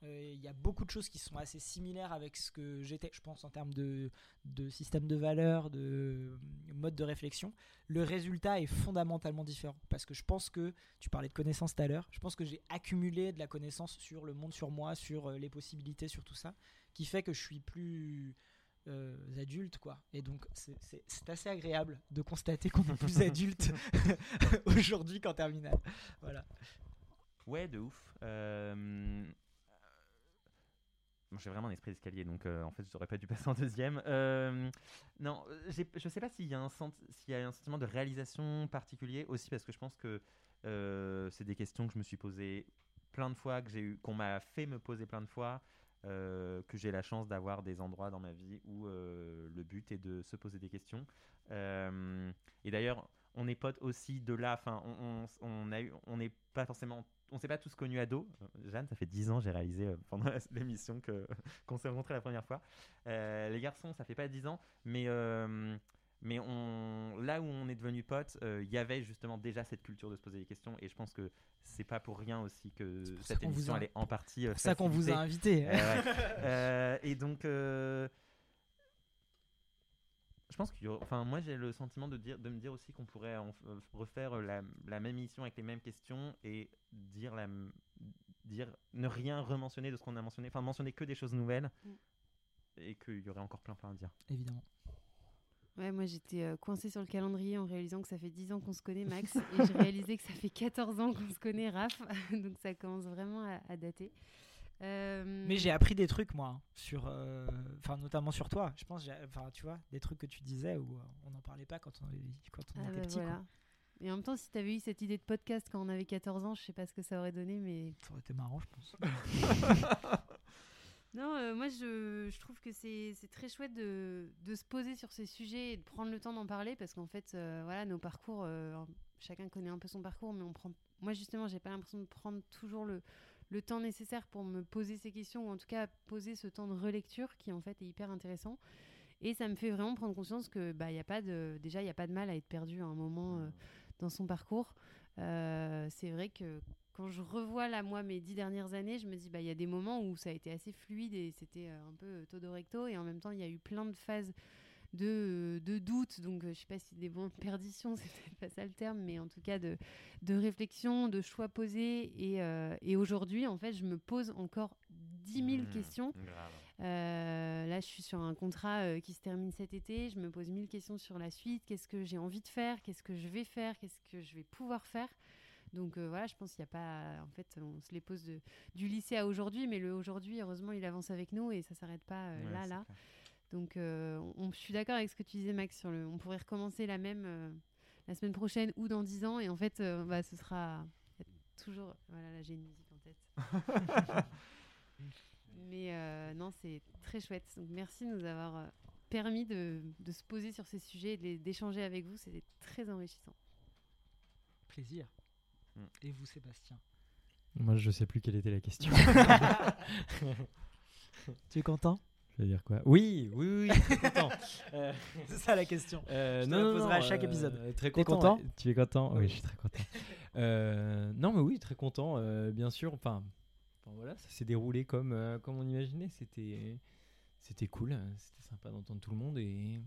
il y a beaucoup de choses qui sont assez similaires avec ce que j'étais, je pense, en termes de, de système de valeurs, de euh, mode de réflexion. Le résultat est fondamentalement différent parce que je pense que, tu parlais de connaissances tout à l'heure, je pense que j'ai accumulé de la connaissance sur le monde, sur moi, sur euh, les possibilités, sur tout ça, qui fait que je suis plus euh, adulte, quoi. Et donc, c'est- assez agréable de constater qu'on est plus adulte aujourd'hui qu'en terminale. Voilà. Ouais, de ouf. Euh, j'ai vraiment un esprit d'escalier, donc euh, en fait, j'aurais pas dû passer en deuxième. Euh, non, je sais pas s'il y, a un sentiment de réalisation particulier, aussi parce que je pense que euh, c'est des questions que je me suis posées plein de fois, que j'ai qu'on m'a fait me poser plein de fois, que j'ai la chance d'avoir des endroits dans ma vie où le but est de se poser des questions. Et d'ailleurs, on est potes aussi de là. Enfin, on, on n'est pas forcément, on s'est pas tous connus ados. Euh, Jeanne, ça fait 10 ans, j'ai réalisé euh, pendant l'émission que qu'on s'est rencontrés la première fois. Euh, les garçons, ça fait pas 10 ans, mais euh, mais on, là où on est devenus potes, il y avait justement déjà cette culture de se poser des questions, et je pense que c'est pas pour rien aussi que cette qu'on vous émission a- elle est en partie. pour ça qu'on vous a invité. Ouais. Et donc. Euh, je pense qu'il y aura- enfin moi j'ai le sentiment de dire de me dire aussi qu'on pourrait en f- euh, refaire la, la même émission avec les mêmes questions et dire la m- dire ne rien rementionner de ce qu'on a mentionné enfin mentionner que des choses nouvelles Mm. et qu'il y aurait encore plein plein à dire Évidemment. Ouais, moi j'étais euh, coincée sur le calendrier en réalisant que ça fait 10 ans qu'on se connaît, Max, et j'ai réalisé que ça fait 14 ans qu'on se connaît, Raph, donc ça commence vraiment à, à dater. Euh, Mais j'ai appris des trucs, moi, sur, euh, notamment sur toi. Je pense, enfin tu vois, des trucs que tu disais où euh, on n'en parlait pas quand on, quand on ah était bah petit. voilà. Et en même temps, si t'avais eu cette idée de podcast quand on avait 14 ans, je sais pas ce que ça aurait donné, mais Ça aurait été marrant, je pense. Non, euh, moi je, je trouve que c'est très chouette de, de se poser sur ces sujets et de prendre le temps d'en parler parce qu'en fait, voilà, nos parcours, chacun connaît un peu son parcours, mais on prend. Moi justement, j'ai pas l'impression de prendre toujours le, le temps nécessaire pour me poser ces questions ou en tout cas poser ce temps de relecture qui en fait est hyper intéressant. Et ça me fait vraiment prendre conscience que bah y a pas de déjà il y a pas de mal à être perdu à un moment euh, dans son parcours. Euh, c'est vrai que quand je revois là moi mes dix dernières années, je me dis bah il y a des moments où ça a été assez fluide et c'était euh, un peu todo recto et en même temps il y a eu plein de phases de, de doute, donc euh, je sais pas si des bons de perdition, c'est peut-être pas ça le terme, mais en tout cas de, de réflexion, de choix posés. Et, euh, et aujourd'hui, en fait, je me pose encore 10 000 Mmh, questions. Euh, là, je suis sur un contrat euh, qui se termine cet été. Je me pose 1000 questions sur la suite. Qu'est-ce que j'ai envie de faire? Qu'est-ce que je vais faire? Qu'est-ce que je vais pouvoir faire? Donc euh, voilà, je pense qu'il n'y a pas. En fait, on se les pose de, du lycée à aujourd'hui, mais le aujourd'hui, heureusement, il avance avec nous et ça s'arrête pas euh, Ouais, là, là. clair. Donc, euh, on, je suis d'accord avec ce que tu disais, Max, sur le. On pourrait recommencer la même euh, la semaine prochaine ou dans 10 ans, et en fait, euh, bah, ce sera toujours. Voilà, là, j'ai une musique en tête. Mais euh, non, c'est très chouette. Donc, merci de nous avoir permis de, de se poser sur ces sujets et d'échanger avec vous. C'était très enrichissant. Plaisir. Mm. Et vous, Sébastien? Moi, je sais plus quelle était la question. Tu es content? Dire quoi? Oui, oui, oui, très content. Euh, C'est ça la question. euh, Je te non, la non, poserai à chaque euh, épisode. Très content. content? ouais. Tu es content? Oui, je suis très content. Euh, non, mais oui, très content, bien sûr. Enfin, enfin, voilà, ça s'est déroulé comme, comme on imaginait. C'était, c'était cool. C'était sympa d'entendre tout le monde et.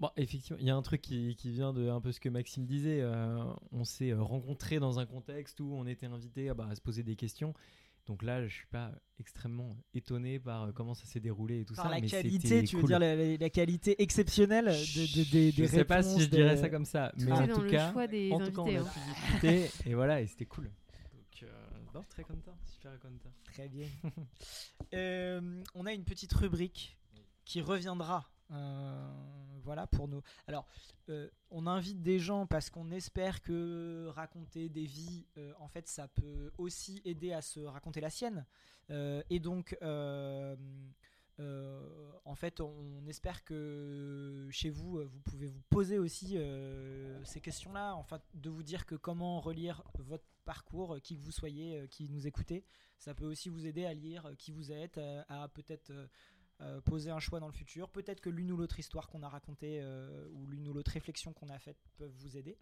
Bon, effectivement, il y a un truc qui, qui vient de un peu ce que Maxime disait. on s'est rencontrés dans un contexte où on était invité à, bah, à se poser des questions. Donc là, je suis pas extrêmement étonné par euh, comment ça s'est déroulé et tout Par ça. la mais qualité, tu veux cool. dire la, la- la qualité exceptionnelle de, de- des, des Je sais pas si je dirais ça comme ça, Tout mais en tout cas, en tout cas, on a hein. pu discuter et voilà, et c'était cool. Donc, euh, non, très content, super content. Très bien. Euh, on a une petite rubrique qui reviendra. Euh, voilà pour nous. Alors, euh, on invite des gens parce qu'on espère que raconter des vies, euh, en fait, ça peut aussi aider à se raconter la sienne. Et donc, en fait, on espère que chez vous, vous pouvez vous poser aussi ces questions-là, enfin, de vous dire que comment relire votre parcours, qui que vous soyez, qui nous écoutez, ça peut aussi vous aider à lire qui vous êtes, à peut-être euh, poser un choix dans le futur. Peut-être que l'une ou l'autre histoire qu'on a racontée euh, ou l'une ou l'autre réflexion qu'on a faite peuvent vous aider.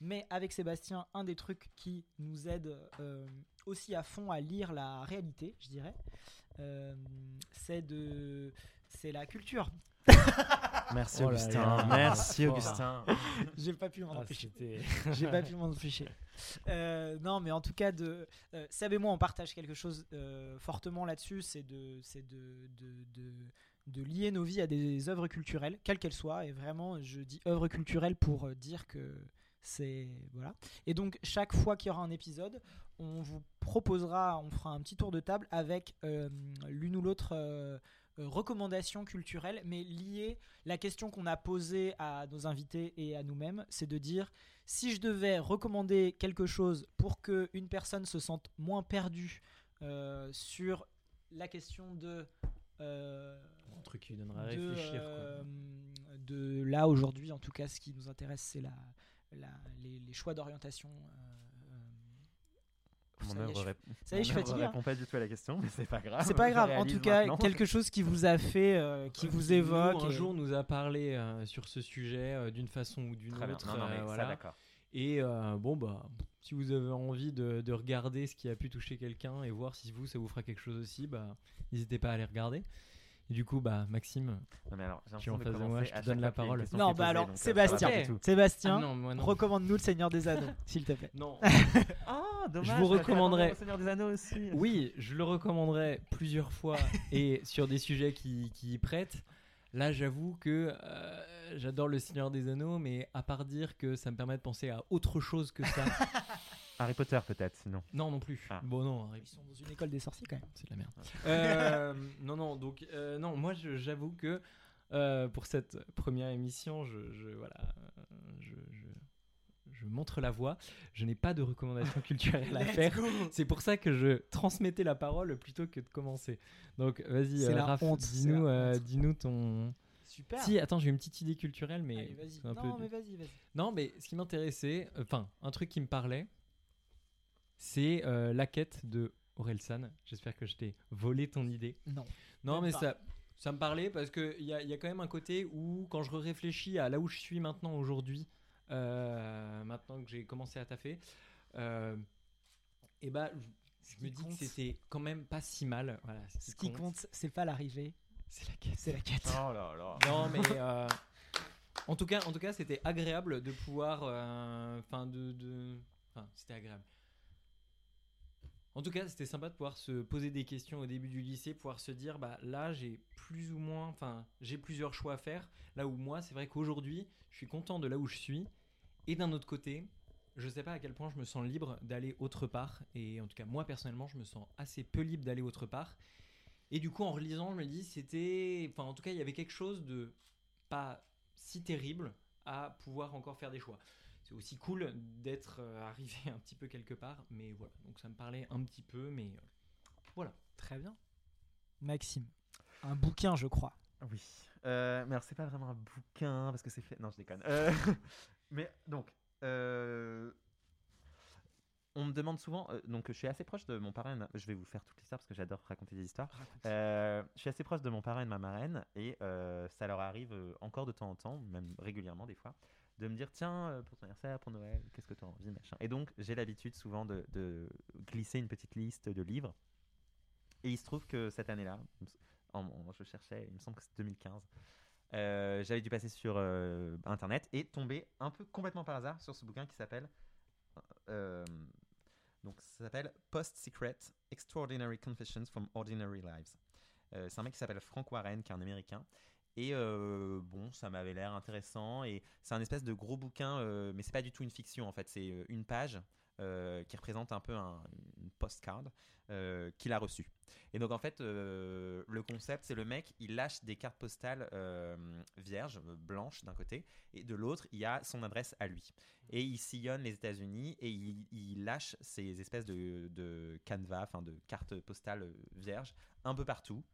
Mais avec Sébastien, un des trucs qui nous aide euh, aussi à fond à lire la réalité, je dirais, euh, c'est de, c'est la culture. Merci, Oh là Augustin. là. Merci, Oh. Augustin. J'ai pas pu m'en Ah, empêcher. J'ai pas pu m'en empêcher. Euh, non, mais en tout cas, de, euh, Seb et moi, on partage quelque chose euh, fortement là-dessus, c'est de, de, lier nos vies à des œuvres culturelles, quelles qu'elles soient. Et vraiment, je dis œuvres culturelles pour euh, dire que c'est voilà. Et donc, chaque fois qu'il y aura un épisode, on vous proposera, on fera un petit tour de table avec l'une ou l'autre. Euh, recommandations culturelles, mais liées la question qu'on a posée à nos invités et à nous-mêmes, c'est de dire si je devais recommander quelque chose pour que une personne se sente moins perdue euh, sur la question de euh, Un truc qui lui donnerait à de, réfléchir. quoi. de là aujourd'hui, en tout cas, ce qui nous intéresse, c'est la, la- les, les choix d'orientation. euh, Mon ça y est, œuvre je- rép- ça y est, je suis mon œuvre fatigué. hein. répond pas du tout à la question, mais c'est pas grave. C'est pas grave. En tout cas, maintenant. quelque chose qui vous a fait, euh, qui vous Nous, évoque. un et- jour nous a parlé euh, sur ce sujet euh, d'une façon ou d'une Très bien. autre. Non, non, mais euh, ça, voilà. d'accord. Et euh, bon bah si vous avez envie de, de regarder ce qui a pu toucher quelqu'un et voir si vous ça vous fera quelque chose aussi, bah n'hésitez pas à aller regarder. Et du coup bah Maxime, Non, mais alors, j'ai qui est en face de moi, je te donne la parole. Non, bah posée, alors, donc, euh, Sébastien. Sébastien, Ah recommande-nous le Seigneur des Anneaux, s'il te plaît. Non. Ah, dommage. je vous recommanderais. Seigneur des Anneaux aussi. Oui, je le recommanderais plusieurs fois et sur des sujets qui, qui y prêtent. Là, j'avoue que euh, j'adore le Seigneur des Anneaux, mais à part dire que ça me permet de penser à autre chose que ça. Harry Potter peut-être, sinon. non, non plus. Ah. Bon, non, Harry Ils sont dans une école des sorciers quand même. c'est de la merde. Euh, non, non, donc, euh, non, moi, j'avoue que euh, pour cette première émission, je, je- voilà, je, je- je montre la voie. Je n'ai pas de recommandations culturelles à faire. C'est pour ça que je transmettais la parole plutôt que de commencer. Donc, vas-y, euh, Raph, dis-nous, euh, dis-nous ton. Super. Si, attends, j'ai une petite idée culturelle, mais. Allez, vas-y. Non, peu- mais vas-y, vas-y. non, mais ce qui m'intéressait, euh, enfin, un truc qui me parlait, c'est euh, la quête de Orelsan. J'espère que je t'ai volé ton idée. Non. Non, mais pas. ça, ça me parlait parce qu'il y a, y a quand même un côté où, quand je réfléchis à là où je suis maintenant aujourd'hui, euh, maintenant que j'ai commencé à taffer, euh, et bah, je, je me qui dis que compte- c'était quand même pas si mal. Voilà, Ce qui compte, c'est pas l'arrivée, c'est la quête. c'est la quête. Oh là là. Non, mais euh, en tout cas, en tout cas, c'était agréable de pouvoir, euh, enfin de, de- enfin, c'était agréable. En tout cas, c'était sympa de pouvoir se poser des questions au début du lycée, pouvoir se dire, bah là, j'ai plus ou moins, enfin, j'ai plusieurs choix à faire. Là où moi, c'est vrai qu'aujourd'hui, je suis content de là où je suis, et d'un autre côté, je sais pas à quel point je me sens libre d'aller autre part. Et en tout cas, moi personnellement, je me sens assez peu libre d'aller autre part. Et du coup, en relisant, je me dis, c'était. Enfin, en tout cas, il y avait quelque chose de pas si terrible à pouvoir encore faire des choix. C'est aussi cool d'être euh, arrivé un petit peu quelque part, mais voilà. Donc ça me parlait un petit peu, mais euh, voilà. Très bien. Maxime, un bouquin, je crois. Oui. Euh, mais alors, c'est pas vraiment un bouquin parce que c'est fait. Non, je déconne. Euh, mais donc, euh, on me demande souvent. euh, donc, je suis assez proche de mon parrain. Je vais vous faire toute l'histoire parce que j'adore raconter des histoires. Euh, je suis assez proche de mon parrain et de ma marraine et euh, ça leur arrive encore de temps en temps, même régulièrement des fois, de me dire tiens euh, pour ton anniversaire, pour Noël, qu'est-ce que tu as envie, machin. Et donc j'ai l'habitude souvent de, glisser une petite liste de livres. Et il se trouve que cette année-là, je cherchais, il me semble que c'est 2015. euh, J'avais dû passer sur euh, internet et tomber un peu complètement par hasard sur ce bouquin qui s'appelle donc ça s'appelle Post Secret Extraordinary Confessions from Ordinary Lives. C'est un mec qui s'appelle Frank Warren, qui est un américain. Et euh, bon, ça m'avait l'air intéressant. Et c'est un espèce de gros bouquin, euh, mais c'est pas du tout une fiction en fait. C'est euh, une page euh, qui représente un peu un, une postcard qu'il a reçue. Et donc en fait, le concept, c'est le mec, il lâche des cartes postales vierges, blanches d'un côté, et de l'autre, il y a son adresse à lui. Et il sillonne les États-Unis et il, il lâche ces espèces de, de canevas, enfin de cartes postales vierges, un peu partout.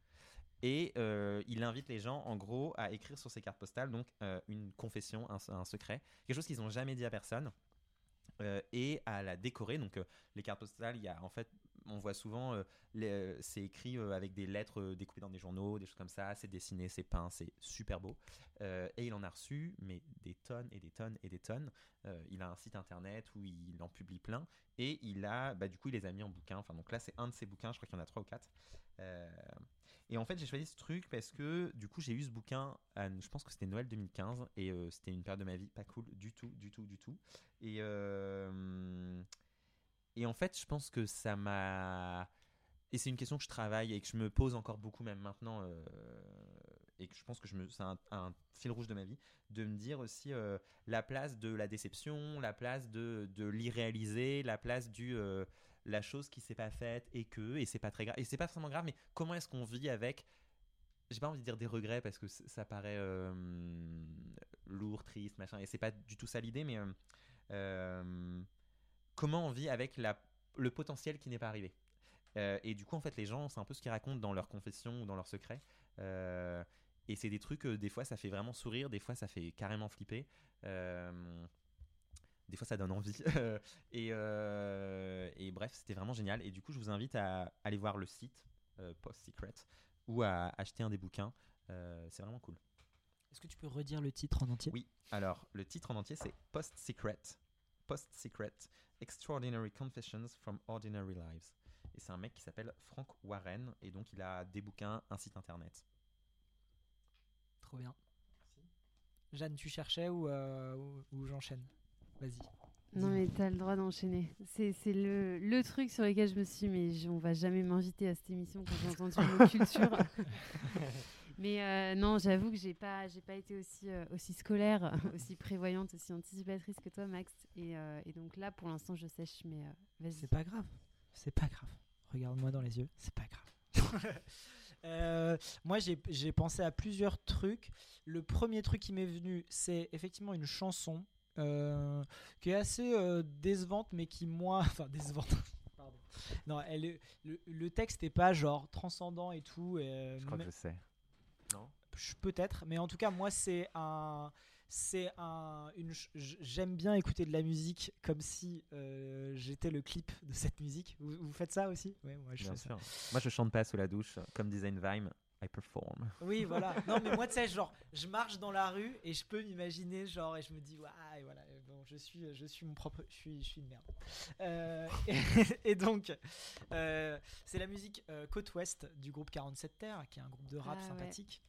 Et euh, il invite les gens, en gros, à écrire sur ces cartes postales donc euh, une confession, un, secret, quelque chose qu'ils n'ont jamais dit à personne. euh, et à la décorer. Donc, les cartes postales, il y a en fait, on voit souvent, euh, euh, c'est écrit euh, avec des lettres découpées dans des journaux, des choses comme ça, c'est dessiné, c'est peint, c'est super beau. Et il en a reçu, mais des tonnes et des tonnes et des tonnes. Il a un site internet où il en publie plein, et il a, bah, du coup, il les a mis en bouquin. Enfin, donc là, c'est un de ses bouquins, je crois qu'il y en a trois ou quatre. Et en fait, j'ai choisi ce truc parce que du coup, j'ai eu ce bouquin, je pense que c'était Noël 2015, et c'était une période de ma vie pas cool du tout, du tout, du tout. Et, et en fait, je pense que ça m'a. Et c'est une question que je travaille et que je me pose encore beaucoup, même maintenant, euh, et que je pense que me... c'est un, fil rouge de ma vie, de me dire aussi euh, la place de la déception, la place de, de l'irréalisé, la place du. euh, la chose qui s'est pas faite et que, et c'est pas très grave, et c'est pas forcément grave, mais comment est-ce qu'on vit avec j'ai pas envie de dire des regrets parce que ça paraît lourd, triste, machin, et c'est pas du tout ça l'idée, mais comment on vit avec la, le potentiel qui n'est pas arrivé. Euh, et du coup, en fait, les gens, c'est un peu ce qu'ils racontent dans leurs confessions ou dans leurs secrets. Euh, et c'est des trucs, euh, des fois, ça fait vraiment sourire, des fois, ça fait carrément flipper. Euh, des fois, ça donne envie. et, et bref, c'était vraiment génial. Et du coup, je vous invite à aller voir le site Post Secret ou à acheter un des bouquins. C'est vraiment cool. Est-ce que tu peux redire le titre en entier? Oui, alors le titre en entier c'est Post Secret. Post Secret Extraordinary Confessions from Ordinary Lives. Et c'est un mec qui s'appelle Frank Warren et donc il a des bouquins, un site internet. Trop bien. Jeanne, tu cherchais ou, euh, ou, ou j'enchaîne? Vas-y. Non, mais t'as le droit d'enchaîner. C'est c'est le, le truc sur lequel je me suis dit, mais je- on va jamais m'inviter à cette émission quand j'ai entendu le mot culture. mais euh, non, j'avoue que j'ai pas, j'ai pas été aussi, euh, aussi scolaire, aussi prévoyante, aussi anticipatrice que toi, Max. Et, euh, et donc là, pour l'instant, je sèche, mais euh, vas-y. C'est pas grave. C'est pas grave. Regarde-moi dans les yeux. C'est pas grave. Euh, moi, j'ai pensé à plusieurs trucs. Le premier truc qui m'est venu, c'est effectivement une chanson euh, qui est assez euh, décevante, mais qui, moi. Enfin, décevante. Pardon. Non, elle le, le texte est pas genre transcendant et tout. et, Je crois que je sais. Non Peut-être, mais en tout cas, moi, c'est un. C'est un. Une, J'aime bien écouter de la musique comme si euh, j'étais le clip de cette musique. Vous, vous faites ça aussi? Ouais, moi je Bien fais ça. sûr. Moi je chante pas sous la douche, comme disait Vime, I perform. Oui, voilà. Non, mais moi, tu sais, genre, je marche dans la rue et je peux m'imaginer, genre, et je me dis, ouais, et voilà, je suis, je suis mon propre, je suis, je suis une merde. Euh, et, et donc, euh, c'est la musique euh, Côte Ouest du groupe 47 Terre, qui est un groupe de rap Ah ouais. sympathique,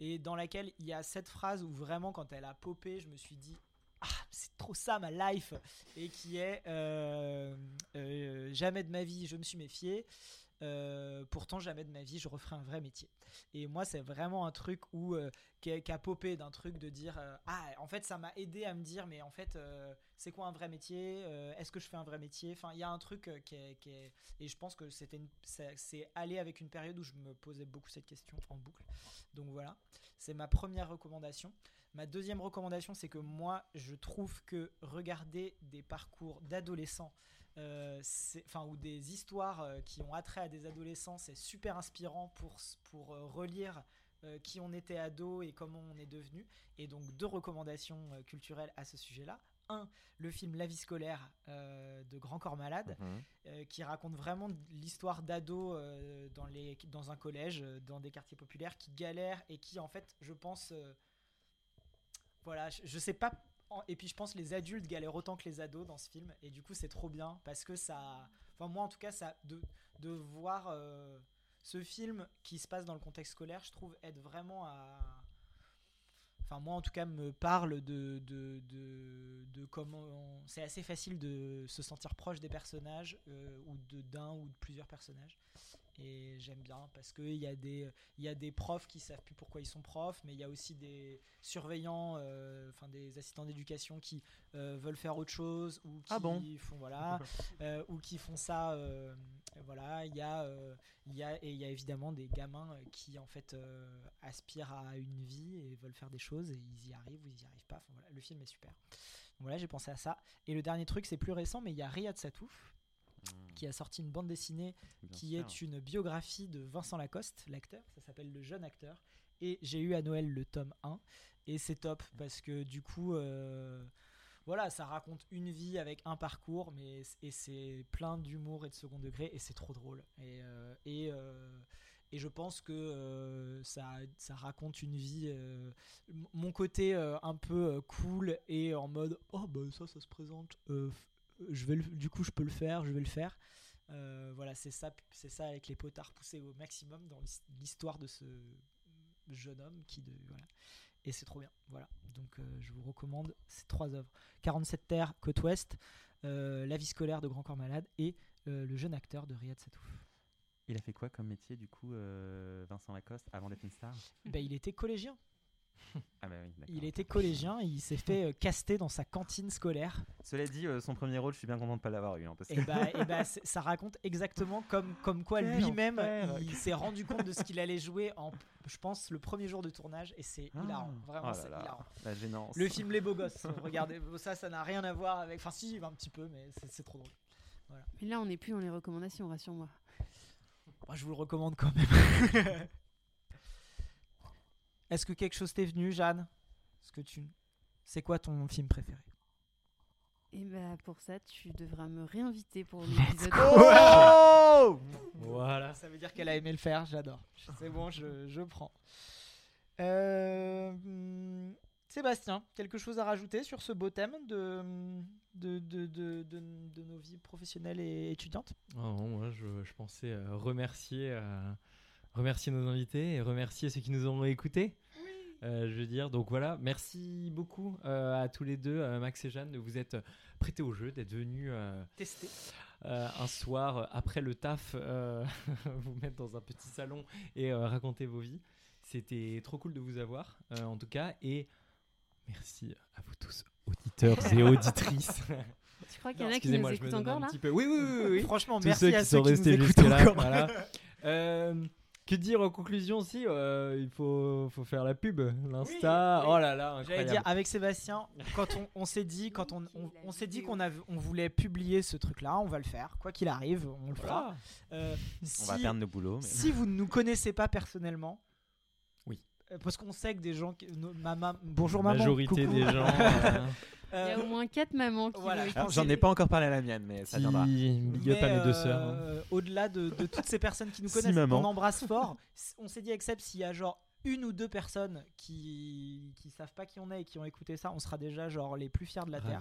et dans laquelle il y a cette phrase où vraiment, quand elle a popé, je me suis dit, ah, c'est trop ça ma life, et qui est euh, jamais de ma vie, je me suis méfié. Euh, pourtant, jamais de ma vie, je referai un vrai métier. Et moi, c'est vraiment un truc où euh, qui, a, popé d'un truc de dire euh, ah, en fait, ça m'a aidé à me dire, mais en fait, euh, c'est quoi un vrai métier Est-ce que je fais un vrai métier? Enfin, il y a un truc qui est, et je pense que c'était c'est allé avec une période où je me posais beaucoup cette question en boucle. Donc voilà, c'est ma première recommandation. Ma deuxième recommandation, c'est que moi, je trouve que regarder des parcours d'adolescents enfin ou des histoires euh, qui ont attrait à des adolescents, c'est super inspirant pour pour euh, relire euh, qui on était ado et comment on est devenu. Et donc deux recommandations euh, culturelles à ce sujet-là. Un, le film La vie scolaire euh, de Grand Corps Malade, Mhm. euh, qui raconte vraiment l'histoire d'ados euh, dans, les, dans un collège, euh, dans des quartiers populaires, qui galèrent et qui, en fait, je pense, euh, voilà, je, je sais pas. Et puis je pense les adultes galèrent autant que les ados dans ce film. Et du coup, c'est trop bien parce que ça. Enfin, moi en tout cas, ça, de, de voir euh, ce film qui se passe dans le contexte scolaire, je trouve aide vraiment à. Enfin, moi en tout cas, me parle de, de, de, comment. C'est assez facile de se sentir proche des personnages euh, ou de d'un ou de plusieurs personnages. Et j'aime bien parce qu'il y, a des- y a des profs qui savent plus pourquoi ils sont profs, mais il y a aussi des surveillants, euh, enfin des assistants d'éducation qui euh, veulent faire autre chose ou qui Ah bon font voilà, euh, ou qui font ça. voilà, il y a, y a et il y a évidemment des gamins qui en fait aspirent à une vie et veulent faire des choses et ils y arrivent ou ils y arrivent pas. Enfin, voilà, le film est super. Donc voilà, j'ai pensé à ça. Et le dernier truc, c'est plus récent, mais il y a Riyad Satouf qui a sorti une bande dessinée Bien qui sûr. est une biographie de Vincent Lacoste, l'acteur. Ça s'appelle Le jeune acteur. Et j'ai eu à Noël le tome 1. Et c'est top parce que du coup, euh, voilà, ça raconte une vie avec un parcours, mais et c'est plein d'humour et de second degré et c'est trop drôle. Et euh, et, euh, et je pense que ça, ça raconte une vie. mon côté un peu cool et en mode oh bah ça ça se présente. Je vais le- du coup je peux le faire, je vais le faire. Euh, voilà, c'est ça, c'est ça avec les potards poussés au maximum dans l'his- l'histoire de ce jeune homme qui de voilà. Et c'est trop bien. Voilà. Donc euh, je vous recommande ces trois œuvres 47 terres, Côte Ouest, euh, La vie scolaire de Grand Corps Malade et Le jeune acteur de Riyad Satouf. Il a fait quoi comme métier du coup, Vincent Lacoste, avant d'être une star? Ben, il était collégien. Ah bah oui. Il était collégien, il s'est fait euh, caster dans sa cantine scolaire. Cela dit, euh, son premier rôle, je suis bien content de pas l'avoir eu. hein, parce Et que- bah, et bah, ça raconte exactement comme, comme quoi lui-même il s'est rendu compte de ce qu'il allait jouer en, je pense, le premier jour de tournage et c'est Ah. hilarant. Vraiment, Oh là c'est là, hilarant. la gênance. Le film Les Beaux Gosses, regardez, ça, ça n'a rien à voir avec. Enfin, si, un petit peu, mais c'est- trop drôle. Voilà. Mais là, on n'est plus dans les recommandations, rassure-moi. Moi, je vous le recommande quand même. Est-ce que quelque chose t'est venu, Jeanne? Est-ce que tu. C'est quoi ton film préféré? Et bah pour ça, tu devras me réinviter pour l'épisode. Oh Voilà. Ça veut dire qu'elle a aimé le faire, j'adore. C'est bon, je, je prends. Euh, hum, Sébastien, quelque chose à rajouter sur ce beau thème de, de, de, de, de- de nos vies professionnelles et étudiantes? Ah non, moi, je, je pensais euh, remercier, euh, remercier nos invités et remercier ceux qui nous ont écoutés. Euh, je veux dire, donc voilà, merci beaucoup euh, à tous les deux, euh, Max et Jeanne, de vous être prêtés au jeu, d'être venus euh, Tester. euh, un soir après le taf, euh, vous mettre dans un petit salon et euh, raconter vos vies. C'était trop cool de vous avoir, euh, en tout cas, et merci à vous tous, auditeurs et auditrices. Tu crois qu'il y en a qui nous écoutent encore un là petit peu. Oui, oui, oui, oui, oui. Franchement, Tous merci ceux à qui ceux sont qui nous restés écoutent jusque-là. encore. voilà. Euh, que dire en conclusion aussi euh, Il faut, faut faire la pub, l'Insta. Oui, Oh oui. là là, J'allais dire avec Sébastien, quand on, on s'est dit, quand on, on, on s'est dit qu'on avait, on voulait publier ce truc-là, on va le faire, quoi qu'il arrive, on le fera. Voilà. Euh, On va si- perdre nos boulots, mais- Si vous ne nous connaissez pas personnellement, oui, parce qu'on sait que des gens, qui- nos- ma mam- bonjour La maman, majorité coucou. des gens, euh, Il y a au moins 4 mamans qui Voilà, J'en ai pas encore parlé à la mienne, mais ça viendra. big up à mes deux sœurs. hein. euh, Au-delà de, de toutes ces personnes qui nous connaissent, on embrasse fort. On s'est dit avec Seb, s'il y a genre une ou deux personnes qui qui savent pas qui on est et qui ont écouté ça, on sera déjà genre les plus fiers de la terre.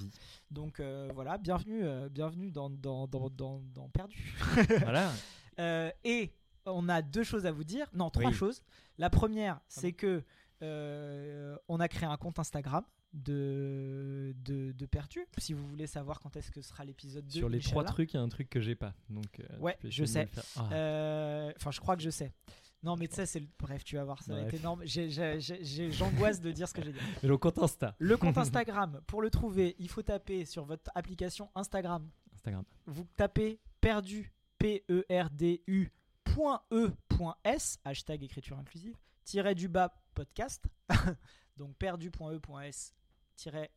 Donc euh, voilà, bienvenue, euh, bienvenue dans dans, dans, dans, dans Perdu. Voilà. Euh, et on a deux choses à vous dire. Non, trois Oui. choses. La première, c'est que euh, on a créé un compte Instagram de, de, de Perdu. Si vous voulez savoir quand est-ce que sera l'épisode 2. Sur les trois trucs, il y a un truc que j'ai pas. Donc, euh, Ouais, je sais. Ah. Euh, Enfin, je crois que je sais. Non, mais tu sais, c'est le... bref, tu vas voir, ça va Bref. être énorme. J'ai- j'ai- j'ai- j'ai- J'angoisse de dire ce que j'ai dit. Mais le compte Insta. Le compte Instagram, pour le trouver, il faut taper sur votre application Instagram. Instagram. Vous tapez perdu, P-E-R-D-U, point E, point S, hashtag écriture inclusive, tiré du bas podcast. Donc perdu.e.s,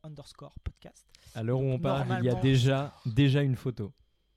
underscore podcast. À l'heure où on parle, il y a déjà, déjà une photo.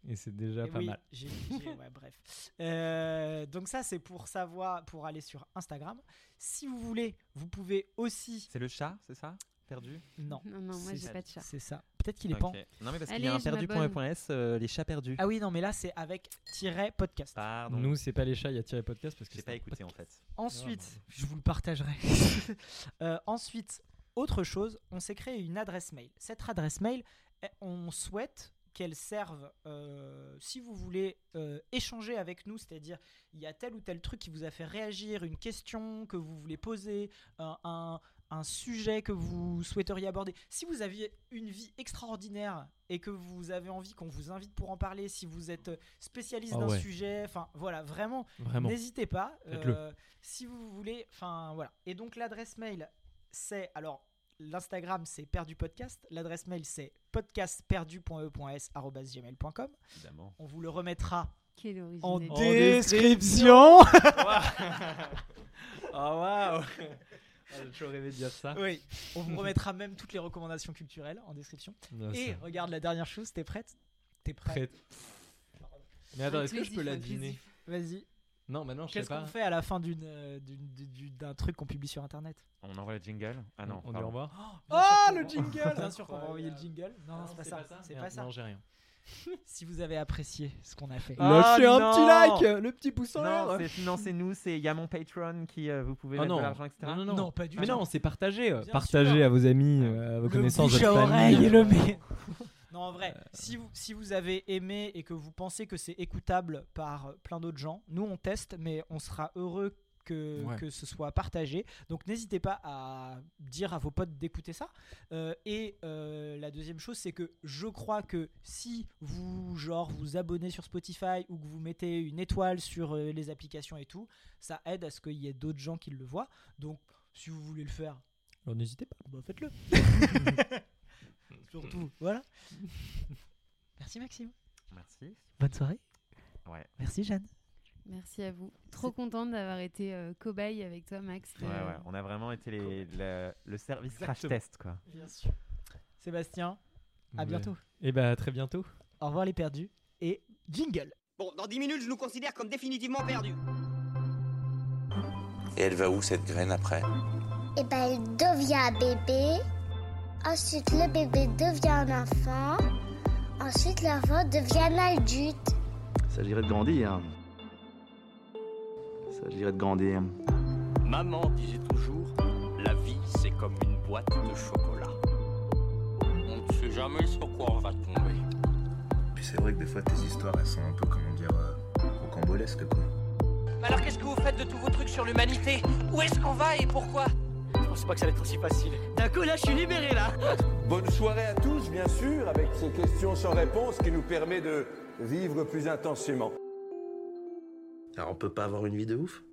Et c'est déjà Et pas oui, mal. j'ai- j'ai- ouais, bref. Euh, donc ça, c'est pour savoir, pour aller sur Instagram. Si vous voulez, vous pouvez aussi. C'est le chat, c'est ça? Perdu? Non. Non, non, moi, c'est- j'ai pas de chat. C'est ça. Peut-être qu'il est pas. en- Non, mais parce qu'il y a un je m'abonne. euh, les chats perdus. Ah oui, non, mais là, c'est avec tiret podcast. Pardon. Nous, c'est pas les chats, il y a tiré podcast parce que J'ai c'est pas un écouté en podcast. fait. Ensuite, je vous le partagerai. Euh, ensuite, autre chose, on s'est créé une adresse mail. Cette adresse mail, eh, on souhaite qu'elle serve, euh, si vous voulez euh, échanger avec nous, c'est-à-dire il y a tel ou tel truc qui vous a fait réagir, une question que vous voulez poser, un, un- un sujet que vous souhaiteriez aborder. Si vous aviez une vie extraordinaire et que vous avez envie qu'on vous invite pour en parler, si vous êtes spécialiste Ah d'un ouais. sujet, enfin voilà, vraiment, Vraiment. n'hésitez pas. Euh, si vous voulez, enfin voilà. Et donc l'adresse mail, c'est alors l'Instagram c'est perdu podcast, l'adresse mail c'est podcastperdu.e.s@gmail.com. Évidemment. On vous le remettra Quelle en description. Oh waouh J'ai toujours rêvé de dire ça. oui, on vous remettra même toutes les recommandations culturelles en description. Et regarde la dernière chose, t'es prête? T'es prête Prête. Mais attends, est-ce que je peux la deviner Vas-y. Non, maintenant, je sais Qu'est-ce pas. qu'on fait à la fin d'une, euh, d'une- d'une- d'un truc qu'on publie sur internet? On envoie le jingle Ah non. On dit pardon. au revoir. Ah, bien le qu'on- jingle Bien sûr qu'on va envoyer le jingle. Non, non, c'est pas ça. C'est pas ça. Non, j'ai rien. Si vous avez apprécié ce qu'on a fait. Lâchez un petit non like, le petit pouce en Non, l'air. c'est financez-nous, c'est il y a mon Patreon qui euh, vous pouvez Ah mettre non. de l'argent, etc. non, non, non, Non, pas du Mais tout. non, c'est partagé. euh, sûr. à vos amis, euh, à vos Le connaissances, votre famille. oreille et le mais. Non, en vrai, si vous, si vous avez aimé et que vous pensez que c'est écoutable par plein d'autres gens, nous on teste, mais on sera heureux que, Ouais. que ce soit partagé. Donc n'hésitez pas à dire à vos potes d'écouter ça. Euh, et euh, la deuxième chose, c'est que je crois que si vous genre vous abonnez sur Spotify ou que vous mettez une étoile sur euh, les applications et tout, ça aide à ce qu'il y ait d'autres gens qui le voient. Donc si vous voulez le faire, Alors n'hésitez pas. bah faites-le. Surtout, voilà. Merci Maxime. Merci. Bonne soirée. Ouais. Merci Jeanne. Merci à vous. Trop contente d'avoir été euh, cobaye avec toi, Max. Ouais, Euh, ouais. On a vraiment été les, le, le service crash Exactement. test, quoi. Bien sûr. Sébastien, à Ouais. bientôt. Et bah, à très bientôt. Au revoir les perdus et jingle. Bon, dans 10 minutes, je nous considère comme définitivement perdus. Et elle va où cette graine après? Et ben elle devient bébé. Ensuite le bébé devient un enfant. Ensuite l'enfant devient un adulte. Il s'agirait de grandir. Il s'agirait de grandir. Maman disait toujours, la vie c'est comme une boîte de chocolat. On ne sait jamais sur quoi on va tomber. Puis c'est vrai que des fois tes histoires elles sont un peu, comment dire, euh, rocambolesques quoi. Mais alors qu'est-ce que vous faites de tous vos trucs sur l'humanité? Où est-ce qu'on va et pourquoi? Je pensais pas que ça allait être aussi facile. D'un coup, là, je suis libéré, là. Bonne soirée à tous, bien sûr, avec ces questions sans réponse qui nous permet de vivre plus intensément. Alors on peut pas avoir une vie de ouf?